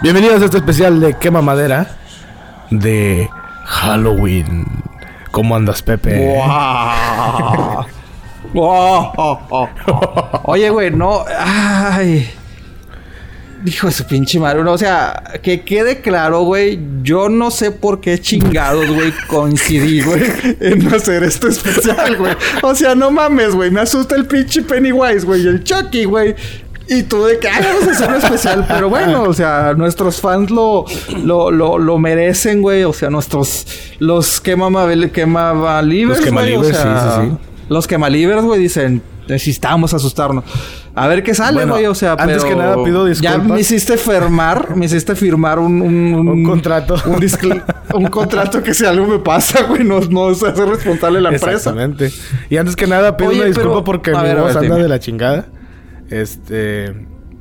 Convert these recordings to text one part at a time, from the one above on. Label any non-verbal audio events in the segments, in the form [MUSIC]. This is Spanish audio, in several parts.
Bienvenidos a este especial de Quema Madera de Halloween. ¿Cómo andas, Pepe? Oh. [LAUGHS] Oye, güey, no. Ay. Hijo de su pinche madre. O sea, que quede claro, güey. Yo no sé por qué chingados, güey, coincidí, güey, en hacer esto especial, güey. O sea, no mames, güey. Me asusta el pinche Pennywise, güey. Y el Chucky, güey. Y tú de que, vamos a hacer un especial. Pero bueno, o sea, nuestros fans lo, lo, lo, lo merecen, güey. O sea, nuestros... Los quema, quema Los quemalibres, sí, sí, sí. Los quemalibres, güey, dicen... Necesitamos asustarnos. A ver qué sale, güey. o sea, antes que nada pido disculpas. Ya me hiciste firmar, me hiciste firmar un... Un, un contrato. Un, un, contrato que si algo me pasa, güey, no, no se hace responsable la empresa. Exactamente. Y antes que nada pido una disculpa porque mi voz anda de la chingada. Este.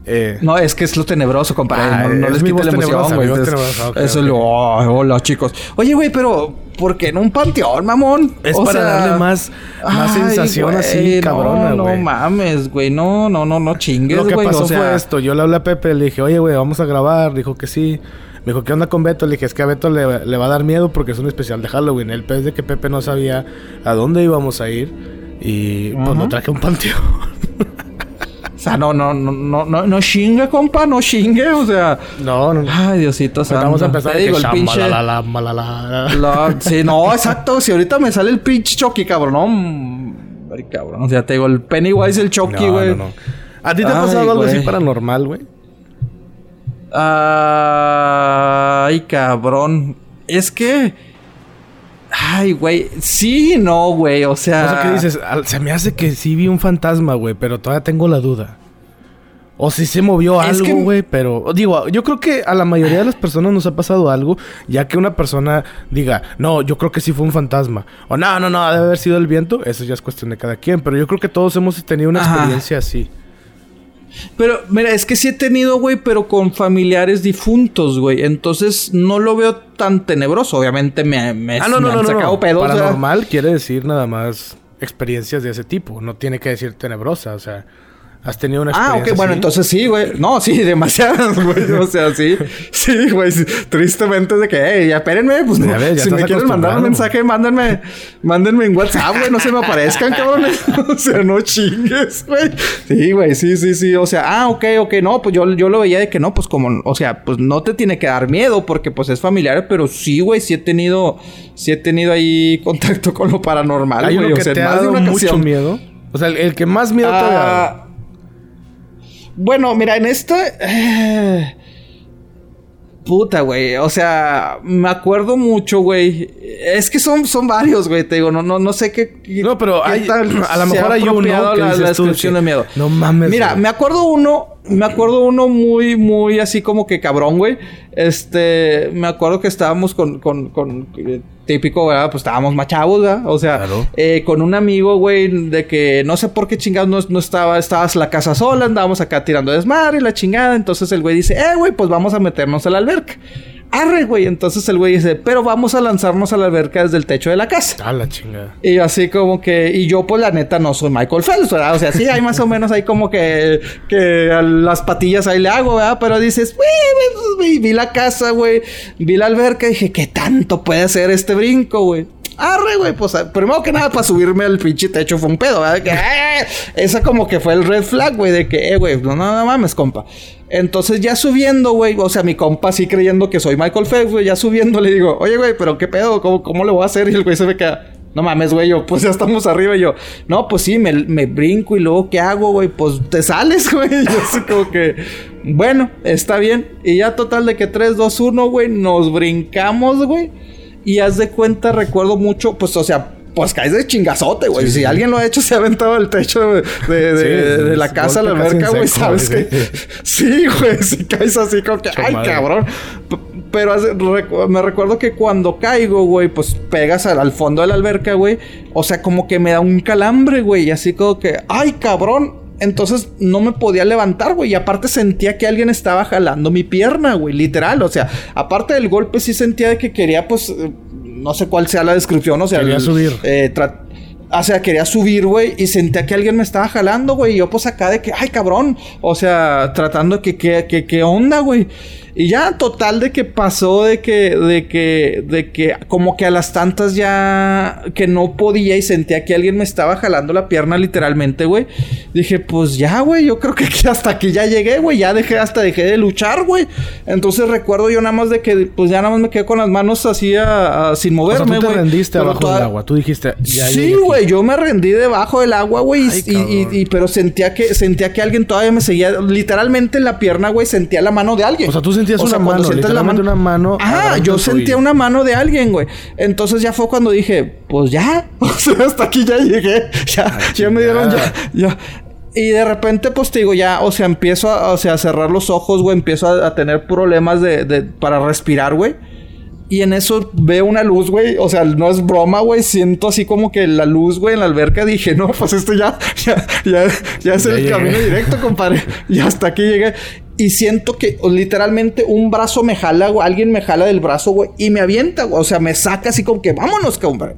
Eh, no, es que es lo tenebroso, compadre. Ah, no, no les quite la emoción, güey. eso es lo. Oh, hola, chicos. Oye, güey, pero. ¿Por qué en un panteón, mamón? Es para darle más, más sensación así, cabrona, güey. No, mames, güey. No, no, no, no chingues, Lo que güey, pasó fue esto. Yo le hablé a Pepe, le dije, oye, güey, vamos a grabar. Dijo que sí. Me dijo, ¿qué onda con Beto? Le dije, es que a Beto le, le va a dar miedo porque es un especial de Halloween. El pez de que Pepe no sabía a dónde íbamos a ir. Y pues lo traje a un panteón. [LAUGHS] Sea, no, no, no, no, no, no chingue, compa, no chingue, o sea. No, no. Ay, Diosito santo. Vamos a empezar Te digo, el pinche. La, [LAUGHS] sí, no, exacto. Si ahorita me sale el pinche Chucky, cabrón, no. Ay, cabrón. O sea, te digo, el Pennywise, el Chucky, güey. No, no, no. ¿A ti te ha pasado algo así paranormal, güey? Ay, cabrón. Es que. Ay, güey. Sí, no, güey. O sea. ¿qué dices? Se me hace que sí vi un fantasma, güey, pero todavía tengo la duda. O si se movió algo, güey, pero digo, yo creo que a la mayoría de las personas nos ha pasado algo, ya que una persona diga, no, yo creo que sí fue un fantasma, o no, no, no, debe haber sido el viento, eso ya es cuestión de cada quien, pero yo creo que todos hemos tenido una experiencia así. Pero, mira, es que sí he tenido, güey, pero con familiares difuntos, güey. Entonces no lo veo tan tenebroso. Obviamente me, me, ah, no, no, no, sacado pedos. Paranormal quiere decir nada más experiencias de ese tipo. No tiene que decir tenebrosa, o sea. ¿Has tenido una experiencia? Ah, ok, bueno, entonces sí, güey. No, sí, demasiadas, [LAUGHS] güey. O sea, sí. Sí, güey. Tristemente de que, hey, espérenme, pues no. si me quieren mandar un mensaje, mándenme, mándenme en WhatsApp, güey. No se me aparezcan, cabrones. [LAUGHS] o sea, no chingues, güey. Sí, güey, sí, sí, sí. O sea, ah, ok, ok, no, pues yo, yo lo veía de que no, pues como, o sea, pues no te tiene que dar miedo porque pues es familiar, pero sí, güey, sí he tenido, sí he tenido ahí contacto con lo paranormal, Hay güey. Uno que o sea, te ha dado mucho miedo. O sea, el, que más miedo te ha dado. Bueno, mira, en esto... Eh, puta, güey. O sea, me acuerdo mucho, güey. Es que son, son varios, güey. Te digo, no, no, no sé qué. No, pero hay, a lo mejor hay uno que la, la descripción de miedo. No mames. Mira, me acuerdo uno. Me acuerdo uno muy, muy así como que cabrón, güey. Este, me acuerdo que estábamos con, con, con típico, ¿verdad? Pues estábamos machavos, ¿verdad? O sea, eh, con un amigo, güey, de que no sé por qué chingados no, no, estaba, estabas la casa sola, andábamos acá tirando desmadre y la chingada. Entonces el güey dice, eh, güey, pues vamos a meternos a la alberca. Arre, güey. Entonces el güey dice, pero vamos a lanzarnos a la alberca desde el techo de la casa. A la chingada. Y así como que, y yo, pues la neta, no soy Michael Phelps, ¿verdad? O sea, sí, hay más o menos ahí como que, que a las patillas ahí le hago, ¿verdad? Pero dices, güey, vi la casa, güey, vi la alberca y dije, ¿qué tanto puede hacer este brinco, güey? Arre, güey, pues primero que nada para subirme al pinche techo fue un pedo, ¿verdad? Que, eh, esa como que fue el red flag, güey, de que, eh, güey, no, no, no mames, compa. Entonces ya subiendo, güey, o sea, mi compa sí creyendo que soy Michael Phelps, güey, ya subiendo le digo, oye, güey, pero qué pedo, ¿cómo, cómo le voy a hacer? Y el güey se me queda, no mames, güey, yo, pues ya estamos arriba. Y yo, no, pues sí, me, me brinco y luego, ¿qué hago, güey? Pues te sales, [LAUGHS] güey. Yo así como que, bueno, está bien. Y ya total de que 3, 2, 1, güey, nos brincamos, güey. Y haz de cuenta, recuerdo mucho, pues, o sea, pues caes de chingazote, güey. si alguien lo ha hecho, se ha aventado el techo de, de, la casa a la alberca, güey. Sabes que. [LAUGHS] sí, güey. Si caes así como que. Ay, cabrón. Pero me recuerdo que cuando caigo, güey, pues pegas al, fondo de la alberca, güey. O sea, como que me da un calambre, güey. Y así como que. Ay, cabrón. Entonces no me podía levantar, güey. Y aparte sentía que alguien estaba jalando mi pierna, güey. Literal. O sea, aparte del golpe, sí sentía de que quería, pues. No sé cuál sea la descripción. O sea, quería subir. Eh, o sea, quería subir, güey, y sentía que alguien me estaba jalando, güey. Y yo, pues acá de que, ay, cabrón. O sea, tratando de que, que, que, onda, güey. Y ya total de que pasó de que, de que, de que como que a las tantas ya que no podía y sentía que alguien me estaba jalando la pierna literalmente, güey. Dije, pues ya, güey, yo creo que hasta aquí ya llegué, güey. Ya dejé, hasta dejé de luchar, güey. Entonces recuerdo yo nada más de que, pues ya nada más me quedé con las manos así sin moverme, güey. tú te rendiste abajo del agua. Tú dijiste, ya Sí, güey, yo me rendí debajo del agua, güey. Y, pero sentía que, sentía que alguien todavía me seguía. Literalmente en la pierna, güey, sentía la mano de alguien. O sea, tú sentías una, mano, literalmente una mano. Ah, yo sentía una mano de alguien, güey. Entonces ya fue cuando dije, pues ya. [LAUGHS] O sea, hasta aquí ya llegué. [LAUGHS] Ya, ya me dieron ya, ya. Y de repente, pues te digo, ya, o sea, empiezo a, o sea, a cerrar los ojos, güey. Empiezo a, tener problemas de, de, para respirar, güey. Y en eso veo una luz, güey. O sea, no es broma, güey. Siento así como que la luz, güey, en la alberca. Dije, no, pues esto ya, [LAUGHS] ya, ya, ya es el camino directo, compadre. Y hasta aquí llegué. Y siento que literalmente un brazo me jala, güey. Alguien me jala del brazo, güey. Y me avienta, güey. O sea, me saca así como que vámonos, compadre.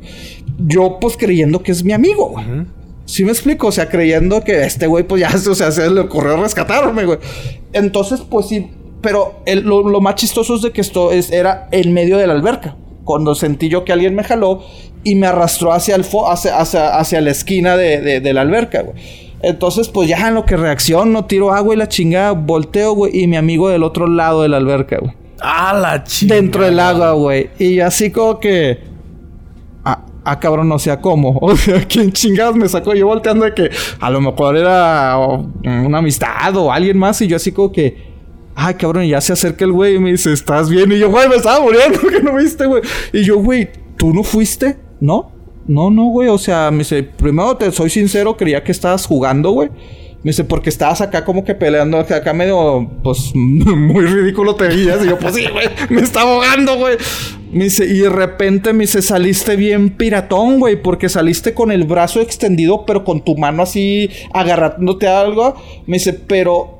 Yo, pues creyendo que es mi amigo, güey. ¿Sí me explico? O sea, creyendo que este güey, pues ya, [LAUGHS] o sea, se le ocurrió rescatarme, güey. Entonces, pues sí, pero lo, más chistoso es de que esto es, era en medio de la alberca. Cuando sentí yo que alguien me jaló y me arrastró hacia, el hacia, hacia, la esquina de, de, la alberca, güey. Entonces, pues ya en lo que reacciono, tiro agua y la chingada, volteo, güey, y mi amigo del otro lado de la alberca, güey. Ah, la chingada. Dentro del agua, güey. Y así como que. Ah, ah, cabrón, no sé cómo. [LAUGHS] O sea, ¿quién chingados me sacó? Yo volteando de que a lo mejor era una amistad o alguien más. Y yo así como que ay, cabrón, y ya se acerca el güey y me dice, ¿estás bien? Y yo, güey, me estaba muriendo, [LAUGHS] que no viste, güey. Y yo, güey, ¿tú no fuiste? ¿No? No, no, güey. O sea, me dice, primero te soy sincero, creía que estabas jugando, güey. Me dice, porque estabas acá como que peleando, acá medio, pues, [LAUGHS] muy ridículo te veías. Y yo, pues sí, güey, me está ahogando, güey. Me dice, y de repente me dice, saliste bien piratón, güey, porque saliste con el brazo extendido, pero con tu mano así agarrándote a algo. Me dice, pero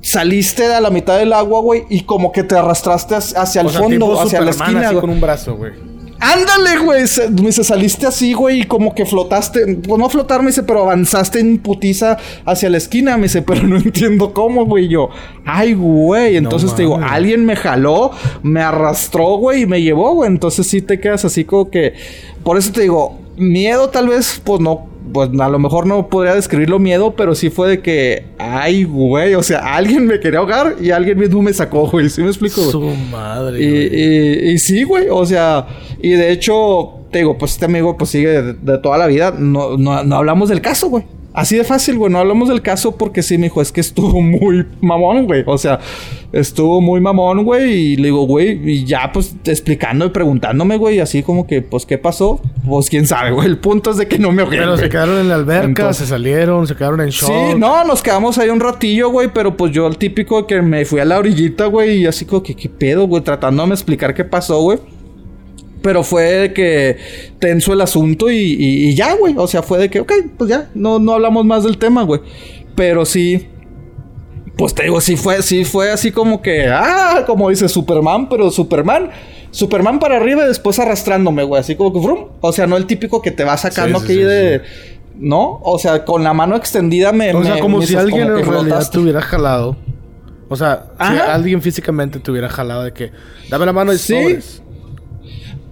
saliste a la mitad del agua, güey, y como que te arrastraste hacia el fondo, hacia la esquina. Así con un brazo, güey. Ándale, güey. Me dice, saliste así, güey, y como que flotaste. Pues no flotar, me dice, pero avanzaste en putiza hacia la esquina. Me dice, [LAUGHS] pero no entiendo cómo, güey. Yo, ay, güey. Entonces te digo, alguien me jaló, me arrastró, güey, y me llevó, güey. Entonces sí te quedas así como que. Por eso te digo, miedo tal vez, pues no pues a lo mejor no podría describirlo miedo, pero sí fue de que, ay, güey, o sea, alguien me quería ahogar y alguien mismo me sacó, güey, ¿sí me explico? Su madre. Y, y, sí, güey, o sea, y de hecho, te digo, pues este amigo pues sigue de, toda la vida, no, no, no hablamos del caso, güey. Así de fácil, güey. No hablamos del caso porque sí, me dijo, es que estuvo muy mamón, güey. O sea, estuvo muy mamón, güey. Y le digo, güey, y ya pues explicando y preguntándome, güey, así como que, pues, ¿qué pasó? Pues quién sabe, güey. El punto es de que no me ahogué. Pero se quedaron en la alberca, se salieron, se quedaron en shock. Sí, no, nos quedamos ahí un ratillo, güey. Pero pues yo, el típico que me fui a la orillita, güey, y así como que, ¿qué pedo, güey? Tratándome de explicar qué pasó, güey. Pero fue de que tenso el asunto y, ya, güey. O sea, fue de que, ok, pues ya, no, no hablamos más del tema, güey. Pero sí, pues te digo, sí fue, sí fue así como que, ah, como dice Superman, pero Superman, Superman para arriba y después arrastrándome, güey, así como que, frum. O sea, no el típipico que te va sacando aquí de, ¿no? O sea, con la mano extendida me. O sea, como si alguien en realidad te hubiera jalado. O sea, si alguien físicamente te hubiera jalado de que, dame la mano y sí.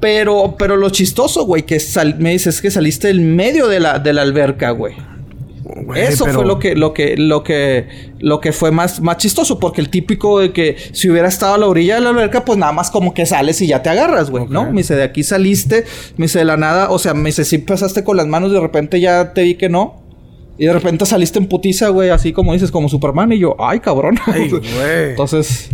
Pero, pero lo chistoso, güey, que me dices que saliste en medio de la, de la alberca, güey. Eso fue lo que, lo que, lo que, lo que fue más, más chistoso, porque el típico de que si hubiera estado a la orilla de la alberca, pues nada más como que sales y ya te agarras, güey, ¿no? Me dice, de aquí saliste, me dice, de la nada, o sea, me dice, si pasaste con las manos, de repente ya te vi que no. Y de repente saliste en putiza, güey, así como dices, como Superman. Y yo, ay, cabrón. Ay, [LAUGHS] Entonces,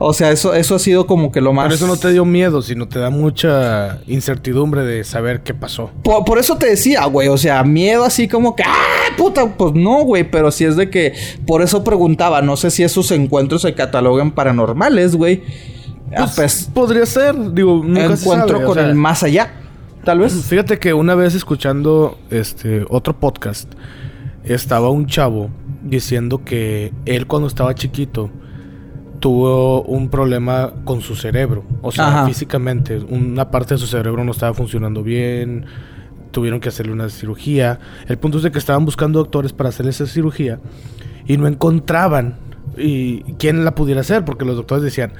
o sea, eso, eso ha sido como que lo más. Pero eso no te dio miedo, sino te da mucha incertidumbre de saber qué pasó. Por, eso te decía, güey. O sea, miedo así como que, ¡ah, puta! Pues no, güey. Pero sí es de que. Por eso preguntaba. No sé si esos encuentros se catalogan paranormales, güey. Ah, pues, pues, podría ser. Digo, nunca Encuentro con el más allá. Tal vez. Fíjate que una vez escuchando este otro podcast, estaba un chavo diciendo que él cuando estaba chiquito tuvo un problema con su cerebro. O sea, físicamente, una parte de su cerebro no estaba funcionando bien. Tuvieron que hacerle una cirugía. El punto es de que estaban buscando doctores para hacerle esa cirugía y no encontraban y quién la pudiera hacer, porque los doctores decían,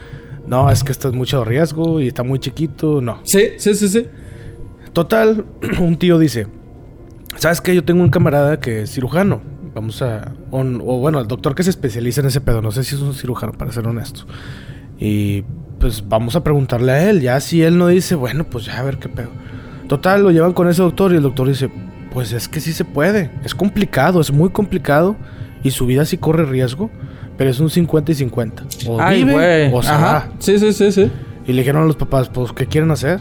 no, es que esto es mucho riesgo y está muy chiquito, no. Sí, sí, sí, sí. Total, [CLEARS THROAT] un tío dice, ¿sabes qué? Yo tengo un camarada que es cirujano. Vamos a... o bueno, el doctor que se especializa en ese pedo. No sé si es un cirujano, para ser honesto. Y pues vamos a preguntarle a él. Ya si él no dice, bueno, pues ya a ver qué pedo. Total, lo llevan con ese doctor y el doctor dice, pues es que sí se puede. Es complicado, es muy complicado. Y su vida sí corre riesgo. Pero es un 50 y 50. O vive o se va. Sí, sí, sí, sí. Y le dijeron a los papás, pues, ¿qué quieren hacer?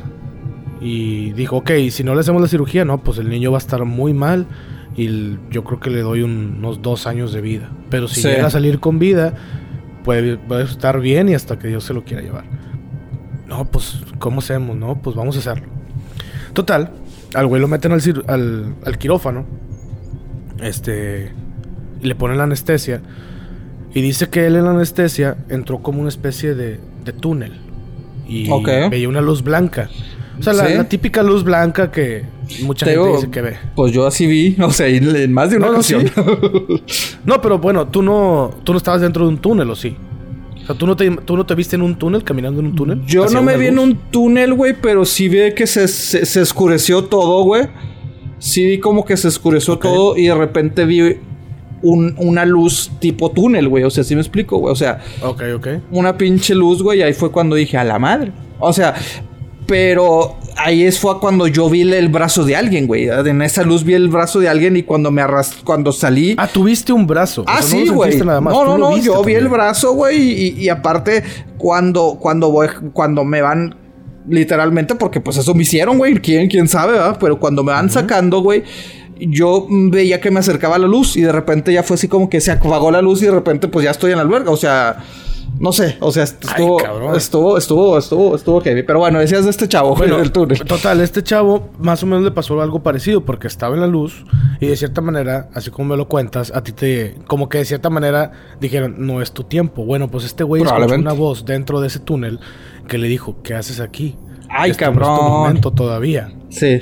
Y dijo, ok, si no le hacemos la cirugía, no, pues el niño va a estar muy mal y yo creo que le doy unos dos años de vida. Pero si llega a salir con vida, puede, estar bien y hasta que Dios se lo quiera llevar. No, pues, ¿cómo hacemos? No, pues vamos a hacerlo. Total, al güey lo meten al, al, quirófano. Este. Le ponen la anestesia. Y dice que él en la anestesia entró como una especie de, de túnel. Y veía una luz blanca. O sea, la, típica luz blanca que mucha gente dice que ve. Pues yo así vi, [LAUGHS] o sea, en más de una ocasión. No, pero bueno, tú no, tú no estabas dentro de un túnel, ¿o sí? O sea, ¿tú no, te, ¿tú no te viste en un túnel, caminando en un túnel? Yo no me vi en un túnel, güey, pero sí vi que se, se, oscureció todo, güey. Sí vi como que se oscureció todo y de repente vi un, una luz tipo túnel, güey. O sea, sí me explico, güey. O sea, ok, ok. Una pinche luz, güey. Y ahí fue cuando dije, a la madre. O sea, pero ahí es fue cuando yo vi el brazo de alguien, güey. En esa luz vi el brazo de alguien y cuando me arrast cuando salí. Ah, tuviste un brazo. Ah, sí, güey. No, no, no, yo vi el brazo, güey. Y, aparte, cuando, cuando voy, cuando me van. Literalmente, porque pues eso me hicieron, güey. ¿Quién, quién sabe, verdad? Pero cuando me van sacando, güey yo veía que me acercaba la luz y de repente ya fue así como que se apagó la luz y de repente pues ya estoy en la alberga. O sea, no sé, o sea, estuvo, estuvo, estuvo, estuvo, estuvo heavy. Pero bueno, decías de este chavo, bueno, el túnel. Total, este chavo más o menos le pasó algo parecido porque estaba en la luz y de cierta manera, así como me lo cuentas, a ti te, como que de cierta manera dijeron, no es tu tiempo. Bueno, pues este güey escuchó una voz dentro de ese túnel que le dijo, ¿qué haces aquí? Ay, cabrón. No es tu momento todavía. Sí.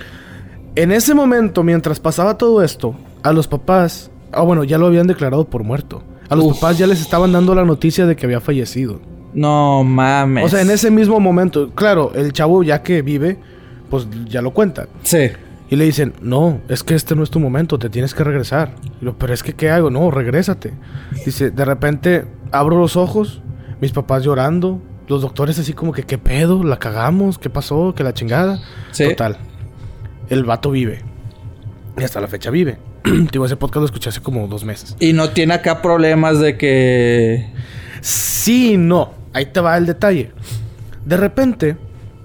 En ese momento, mientras pasaba todo esto, a los papás, ah, bueno, ya lo habían declarado por muerto. A los papás ya les estaban dando la noticia de que había fallecido. No mames. O sea, en ese mismo momento, claro, el chavo ya que vive, pues ya lo cuenta. Sí. Y le dicen, no, es que este no es tu momento, te tienes que regresar. pero es que, ¿qué hago? No, regrésate. Dice, de repente abro los ojos, mis papás llorando, los doctores así como que, ¿qué pedo? ¿La cagamos? ¿Qué pasó? ¿Qué la chingada? Sí. Total. El vato vive. Y hasta la fecha vive. [CLEARS THROAT] Digo, ese podcast lo escuché hace como dos meses. Y no tiene acá problemas de que. Sí, no. Ahí te va el detalle. De repente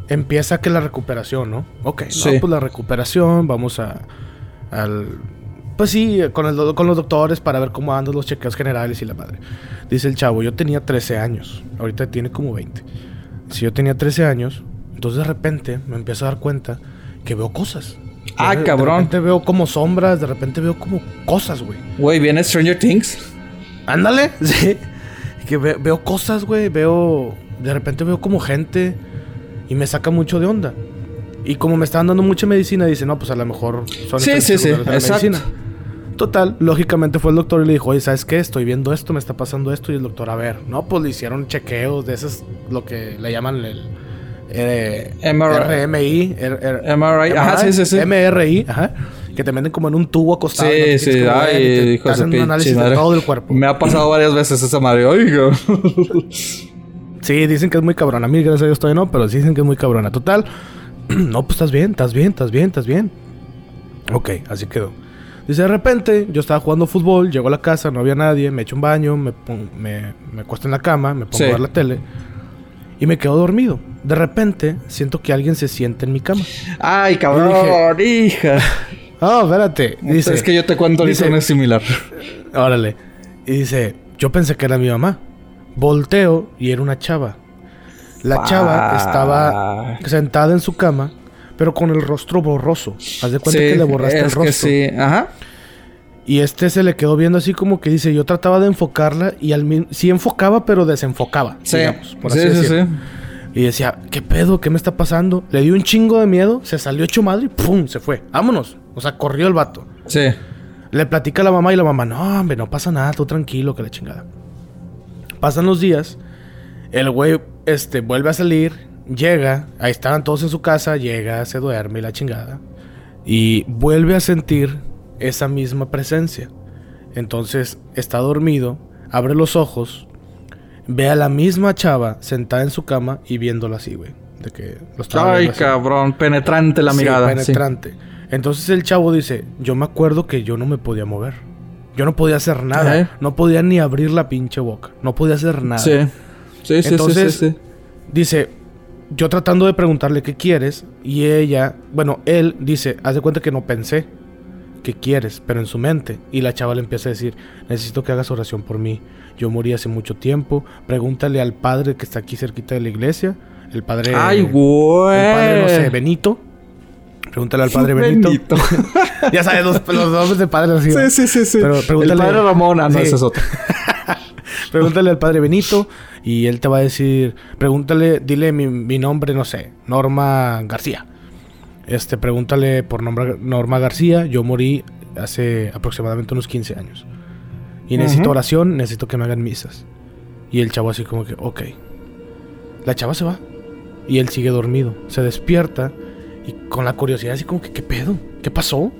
empieza que la recuperación, ¿no? Ok, sí. pues la recuperación, vamos a. Al. Pues sí, con, el, con los doctores para ver cómo andan los chequeos generales y la madre. Dice el chavo, yo tenía 13 años. Ahorita tiene como 20. Si yo tenía 13 años, entonces de repente me empiezo a dar cuenta que veo cosas. Ah, cabrón. De repente veo como sombras, de repente veo como cosas, güey. Güey, ¿viene Stranger Things? Ándale, [LAUGHS] sí. Que veo cosas, güey. Veo. De repente veo como gente. Y me saca mucho de onda. Y como me estaban dando mucha medicina, dice, no, pues a lo mejor son Sí, sí, sí. Exacto. Total, lógicamente fue el doctor y le dijo, oye, ¿sabes qué? Estoy viendo esto, me está pasando esto. Y el doctor, a ver, no, pues le hicieron chequeos de esas, lo que le llaman el eh, RMI, MRI, ajá, sí, sí, sí. MRI, ajá, que te meten como en un tubo acostado. Sí, sí, ay, hijo hacen un análisis de todo el cuerpo. Me ha pasado varias veces esa madre, oiga. [LAUGHS] sí, dicen que es muy cabrona. A mí, gracias a Dios, todavía no, pero dicen que es muy cabrona. Total, [CLEARS THROAT] no, pues estás bien, estás bien, estás bien, estás bien. Ok, así quedó. Dice, de repente, yo estaba jugando fútbol, llego a la casa, no había nadie, me echo un baño, me, me, me acuesto en la cama, me pongo a ver la tele y me quedo dormido. De repente, siento que alguien se siente en mi cama. Ay, cabrón, hija. [LAUGHS] Oh, espérate. Dice, es que yo te cuento dice, una similar. [LAUGHS] Órale. Y dice, yo pensé que era mi mamá. Volteo y era una chava. La chava estaba sentada en su cama, pero con el rostro borroso. Haz de cuenta que le borraste el rostro. sí, ajá. Y este se le quedó viendo así como que dice, yo trataba de enfocarla y al mismo... Sí enfocaba, pero desenfocaba, sí. digamos, por así sí, sí, Y decía, ¿qué pedo? ¿Qué me está pasando? Le dio un chingo de miedo, se salió hecho madre y ¡pum! Se fue. Vámonos. O sea, corrió el vato. Sí. Le platica a la mamá y la mamá, no, hombre, no pasa nada, tú tranquilo, que la chingada. Pasan los días, el güey este, vuelve a salir, llega, ahí estaban todos en su casa, llega, se duerme y la chingada. Y vuelve a sentir esa misma presencia. Entonces está dormido, abre los ojos, ve a la misma chava sentada en su cama y viéndola así, güey. De que Ay, cabrón, penetrante la mirada. penetrante. Entonces el chavo dice, yo me acuerdo que yo no me podía mover. Yo no podía hacer nada. No podía ni abrir la pinche boca. No podía hacer nada. Sí. Sí, sí, Entonces, sí, sí, Dice, yo tratando de preguntarle qué quieres. Y ella, bueno, él dice, haz de cuenta que no pensé qué quieres, pero en su mente. Y la chava le empieza a decir, necesito que hagas oración por mí. Yo morí hace mucho tiempo. Pregúntale al padre que está aquí cerquita de la iglesia. El padre... Ay, güey. El padre, no sé, Benito. Pregúntale al padre Benito. [LAUGHS] ya sabes, los, los, nombres de padre así. Sí, sí, sí, sí. Pero pregúntale... El padre Ramón, ah, no, ese es otro. [LAUGHS] pregúntale al padre Benito y él te va a decir, pregúntale, dile mi, mi nombre, no sé, Norma García. Este, pregúntale por nombre Norma García. Yo morí hace aproximadamente unos 15 años. Y necesito oración, necesito que me hagan misas. Y el chavo así como que, ok. La chava se va. Y él sigue dormido. Se despierta y con la curiosidad así como que, ¿qué pedo? ¿Qué pasó?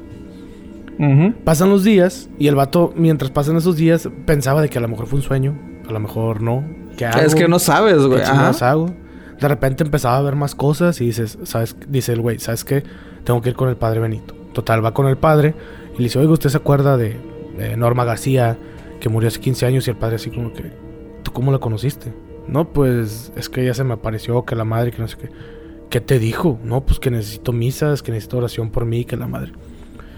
Pasan los días y el vato, mientras pasan esos días, pensaba de que a lo mejor fue un sueño, a lo mejor no. ¿Qué Es que no sabes, güey. ¿Qué hago? De repente empezaba a ver más cosas y dices, ¿sabes? Dice el güey, ¿sabes qué? Tengo que ir con el padre Benito. Total, va con el padre y le dice, oiga, ¿usted se acuerda de, de Norma García que murió hace 15 años? Y el padre así como que, ¿tú cómo la conociste? No, pues es que ella se me apareció, que la madre, que no sé qué. ¿Qué te dijo? No, pues que necesito misas, que necesito oración por mí, que la madre.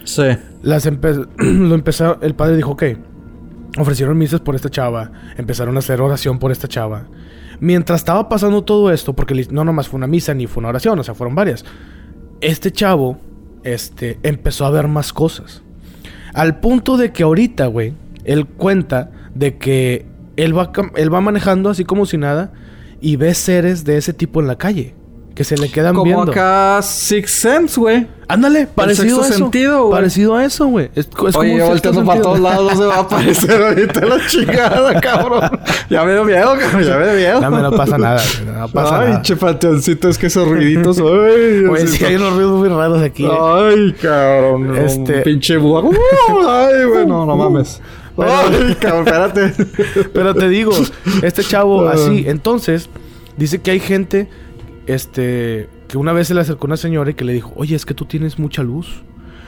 Sí. Las [CLEARS THROAT] lo empezó, el padre dijo, ok, ofrecieron misas por esta chava, empezaron a hacer oración por esta chava. Mientras estaba pasando todo esto, porque no nomás fue una misa ni fue una oración, o sea, fueron varias. Este chavo, este, empezó a ver más cosas. Al punto de que ahorita, güey, él cuenta de que él va, él va manejando así como si nada y ve seres de ese tipo en la calle que se le quedan Como viendo. acá Six Sense, güey. Ándale, parecido a eso. sentido, güey. Parecido a eso, güey. Es, es Oye, volteando para todos lados se va a aparecer [LAUGHS] ahorita la chingada, cabrón. Ya me dio miedo, cabrón. Ya me dio miedo. No, no pasa nada, No pasa Ay, nada. Ay, che es que esos ruiditos. [LAUGHS] Ay, Güey, sí, hay unos ruidos muy raros aquí. Ay, cabrón. Este... Un pinche búho. [LAUGHS] Ay, bueno, no mames. Ay, cabrón, espérate. Pero te digo, este chavo así. Entonces, dice que hay gente este, que una vez se le acercó una señora y que le dijo, oye, es que tú tienes mucha luz.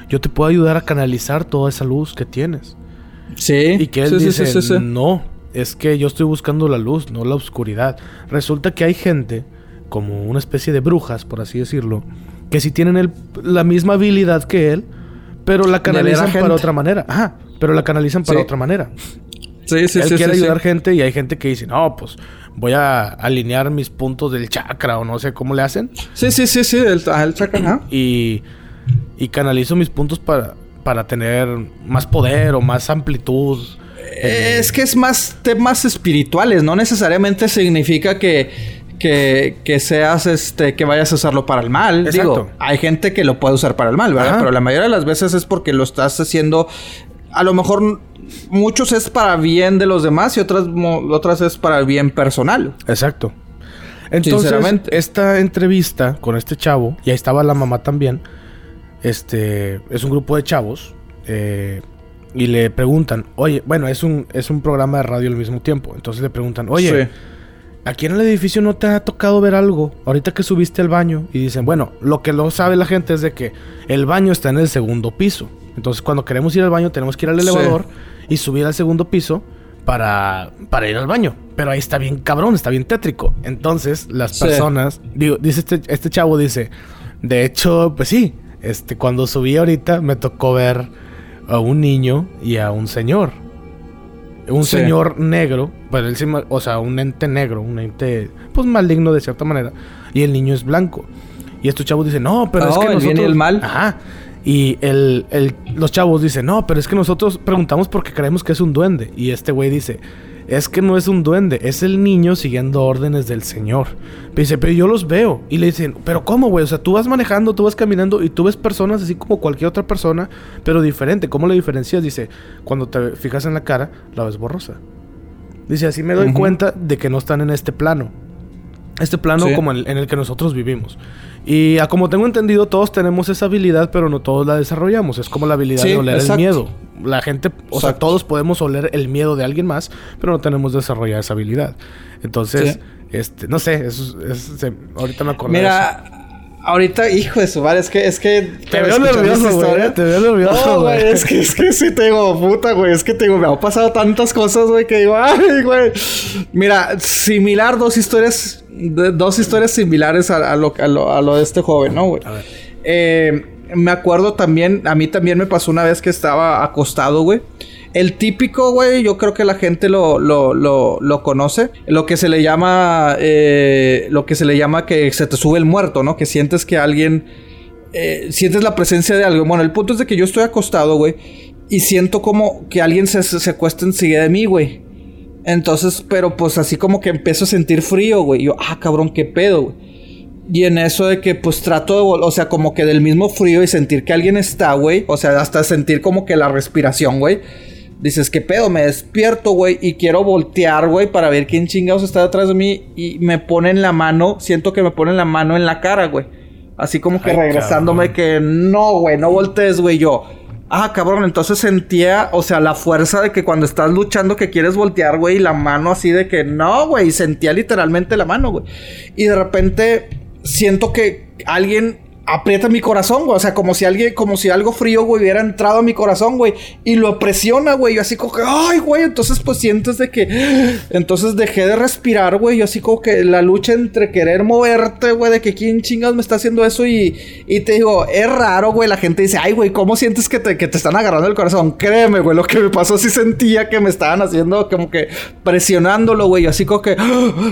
Yo te puedo ayudar a canalizar toda esa luz que tienes. Sí. Y que él dice, no, es que yo estoy buscando la luz, no la oscuridad. Resulta que hay gente, como una especie de brujas, por así decirlo, que sí tienen la misma habilidad que él, pero la canalizan para otra manera. Ajá, pero la canalizan para otra manera. Sí, sí, él sí. quiere ayudar gente y hay gente que dice, no, pues voy a alinear mis puntos del chakra o no sé cómo le hacen. Sí, sí, sí, sí, el, el chakra. Y, y canalizo mis puntos para, para tener más poder o más amplitud. Es que es más temas espirituales, no necesariamente significa que, que, que, seas este que vayas a usarlo para el mal. Digo, hay gente que lo puede usar para el mal, ¿verdad? Pero la mayoría de las veces es porque lo estás haciendo a lo mejor muchos es para bien de los demás y otras, otras es para el bien personal. Exacto. Entonces, esta entrevista con este chavo, y ahí estaba la mamá también, este, es un grupo de chavos, eh, y le preguntan, oye, bueno, es un, es un programa de radio al mismo tiempo, entonces le preguntan, oye, aquí en el edificio no te ha tocado ver algo, ahorita que subiste al baño, y dicen, bueno, lo que no sabe la gente es de que el baño está en el segundo piso, entonces cuando queremos ir al baño tenemos que ir al elevador y subir al segundo piso para, para ir al baño. Pero ahí está bien cabrón, está bien tétrico. Entonces, las personas, digo, dice este, este chavo, dice, de hecho, pues sí, este, cuando subí ahorita me tocó ver a un niño y a un señor. Un señor negro, pues él, o sea, un ente negro, un ente, pues maligno de cierta manera. Y el niño es blanco. Y estos chavos dicen, no, pero es que nosotros... el el mal. Ajá. Y el, el, los chavos dicen, no, pero es que nosotros preguntamos porque creemos que es un duende. Y este güey dice, es que no es un duende, es el niño siguiendo órdenes del Señor. dice, pero yo los veo. Y le dicen, pero ¿cómo, güey? O sea, tú vas manejando, tú vas caminando y tú ves personas así como cualquier otra persona, pero diferente. ¿Cómo le diferencias? Dice, cuando te fijas en la cara, la ves borrosa. Dice, así me doy cuenta de que no están en este plano. Este plano como en, el que nosotros vivimos. Y a como tengo entendido, todos tenemos esa habilidad, pero no todos la desarrollamos. Es como la habilidad de oler el miedo. La gente, o sea, todos podemos oler el miedo de alguien más, pero no tenemos desarrollada esa habilidad. Entonces, este, no sé, eso, ahorita me acuerdo. Mira, Ahorita, hijo de su madre, es que, es que... Te veo nervioso, güey. Te veo nervioso, güey. es que, es que sí te digo, puta, güey. Es que te digo, me han pasado tantas cosas, güey, que digo, [LAUGHS] ay, güey. Mira, similar, dos historias, dos historias similares a, lo, a, lo, a lo de este joven, ¿no, güey? Eh, me acuerdo también, a mí también me pasó una vez que estaba acostado, güey. El típico, güey, yo creo que la gente lo, lo, lo, lo conoce. Lo que se le llama. Eh, lo que se le llama que se te sube el muerto, ¿no? Que sientes que alguien. Eh, sientes la presencia de algo. Bueno, el punto es de que yo estoy acostado, güey. Y siento como que alguien se, se acuesta enseguida de mí, güey. Entonces, pero pues así como que empiezo a sentir frío, güey. Yo, ah, cabrón, qué pedo, güey. Y en eso de que pues trato de, o sea, como que del mismo frío y sentir que alguien está, güey. O sea, hasta sentir como que la respiración, güey dices, ¿qué pedo? Me despierto, güey, y quiero voltear, güey, para ver quién chingados está detrás de mí. Y me ponen la mano, siento que me ponen la mano en la cara, güey. Así como que regresándome que no, güey, no voltees, güey. Yo, ah, cabrón, entonces sentía, o sea, la fuerza de que cuando estás luchando que quieres voltear, güey, y la mano así de que no, güey, sentía literalmente la mano, güey. Y de repente siento que alguien aprieta mi corazón, güey. O sea, como si alguien, como si algo frío, güey, hubiera entrado a mi corazón, güey. Y lo presiona, güey. Yo así como que, ay, güey. Entonces, pues sientes de que. Entonces dejé de respirar, güey. Yo así como que la lucha entre querer moverte, güey, de que quién chingados me está haciendo eso. Y, y te digo, es raro, güey. La gente dice, ay, güey, ¿cómo sientes que te, que te están agarrando el corazón? Créeme, güey. Lo que me pasó sí sentía que me estaban haciendo como que presionándolo, güey. Yo así como que. [GASPS]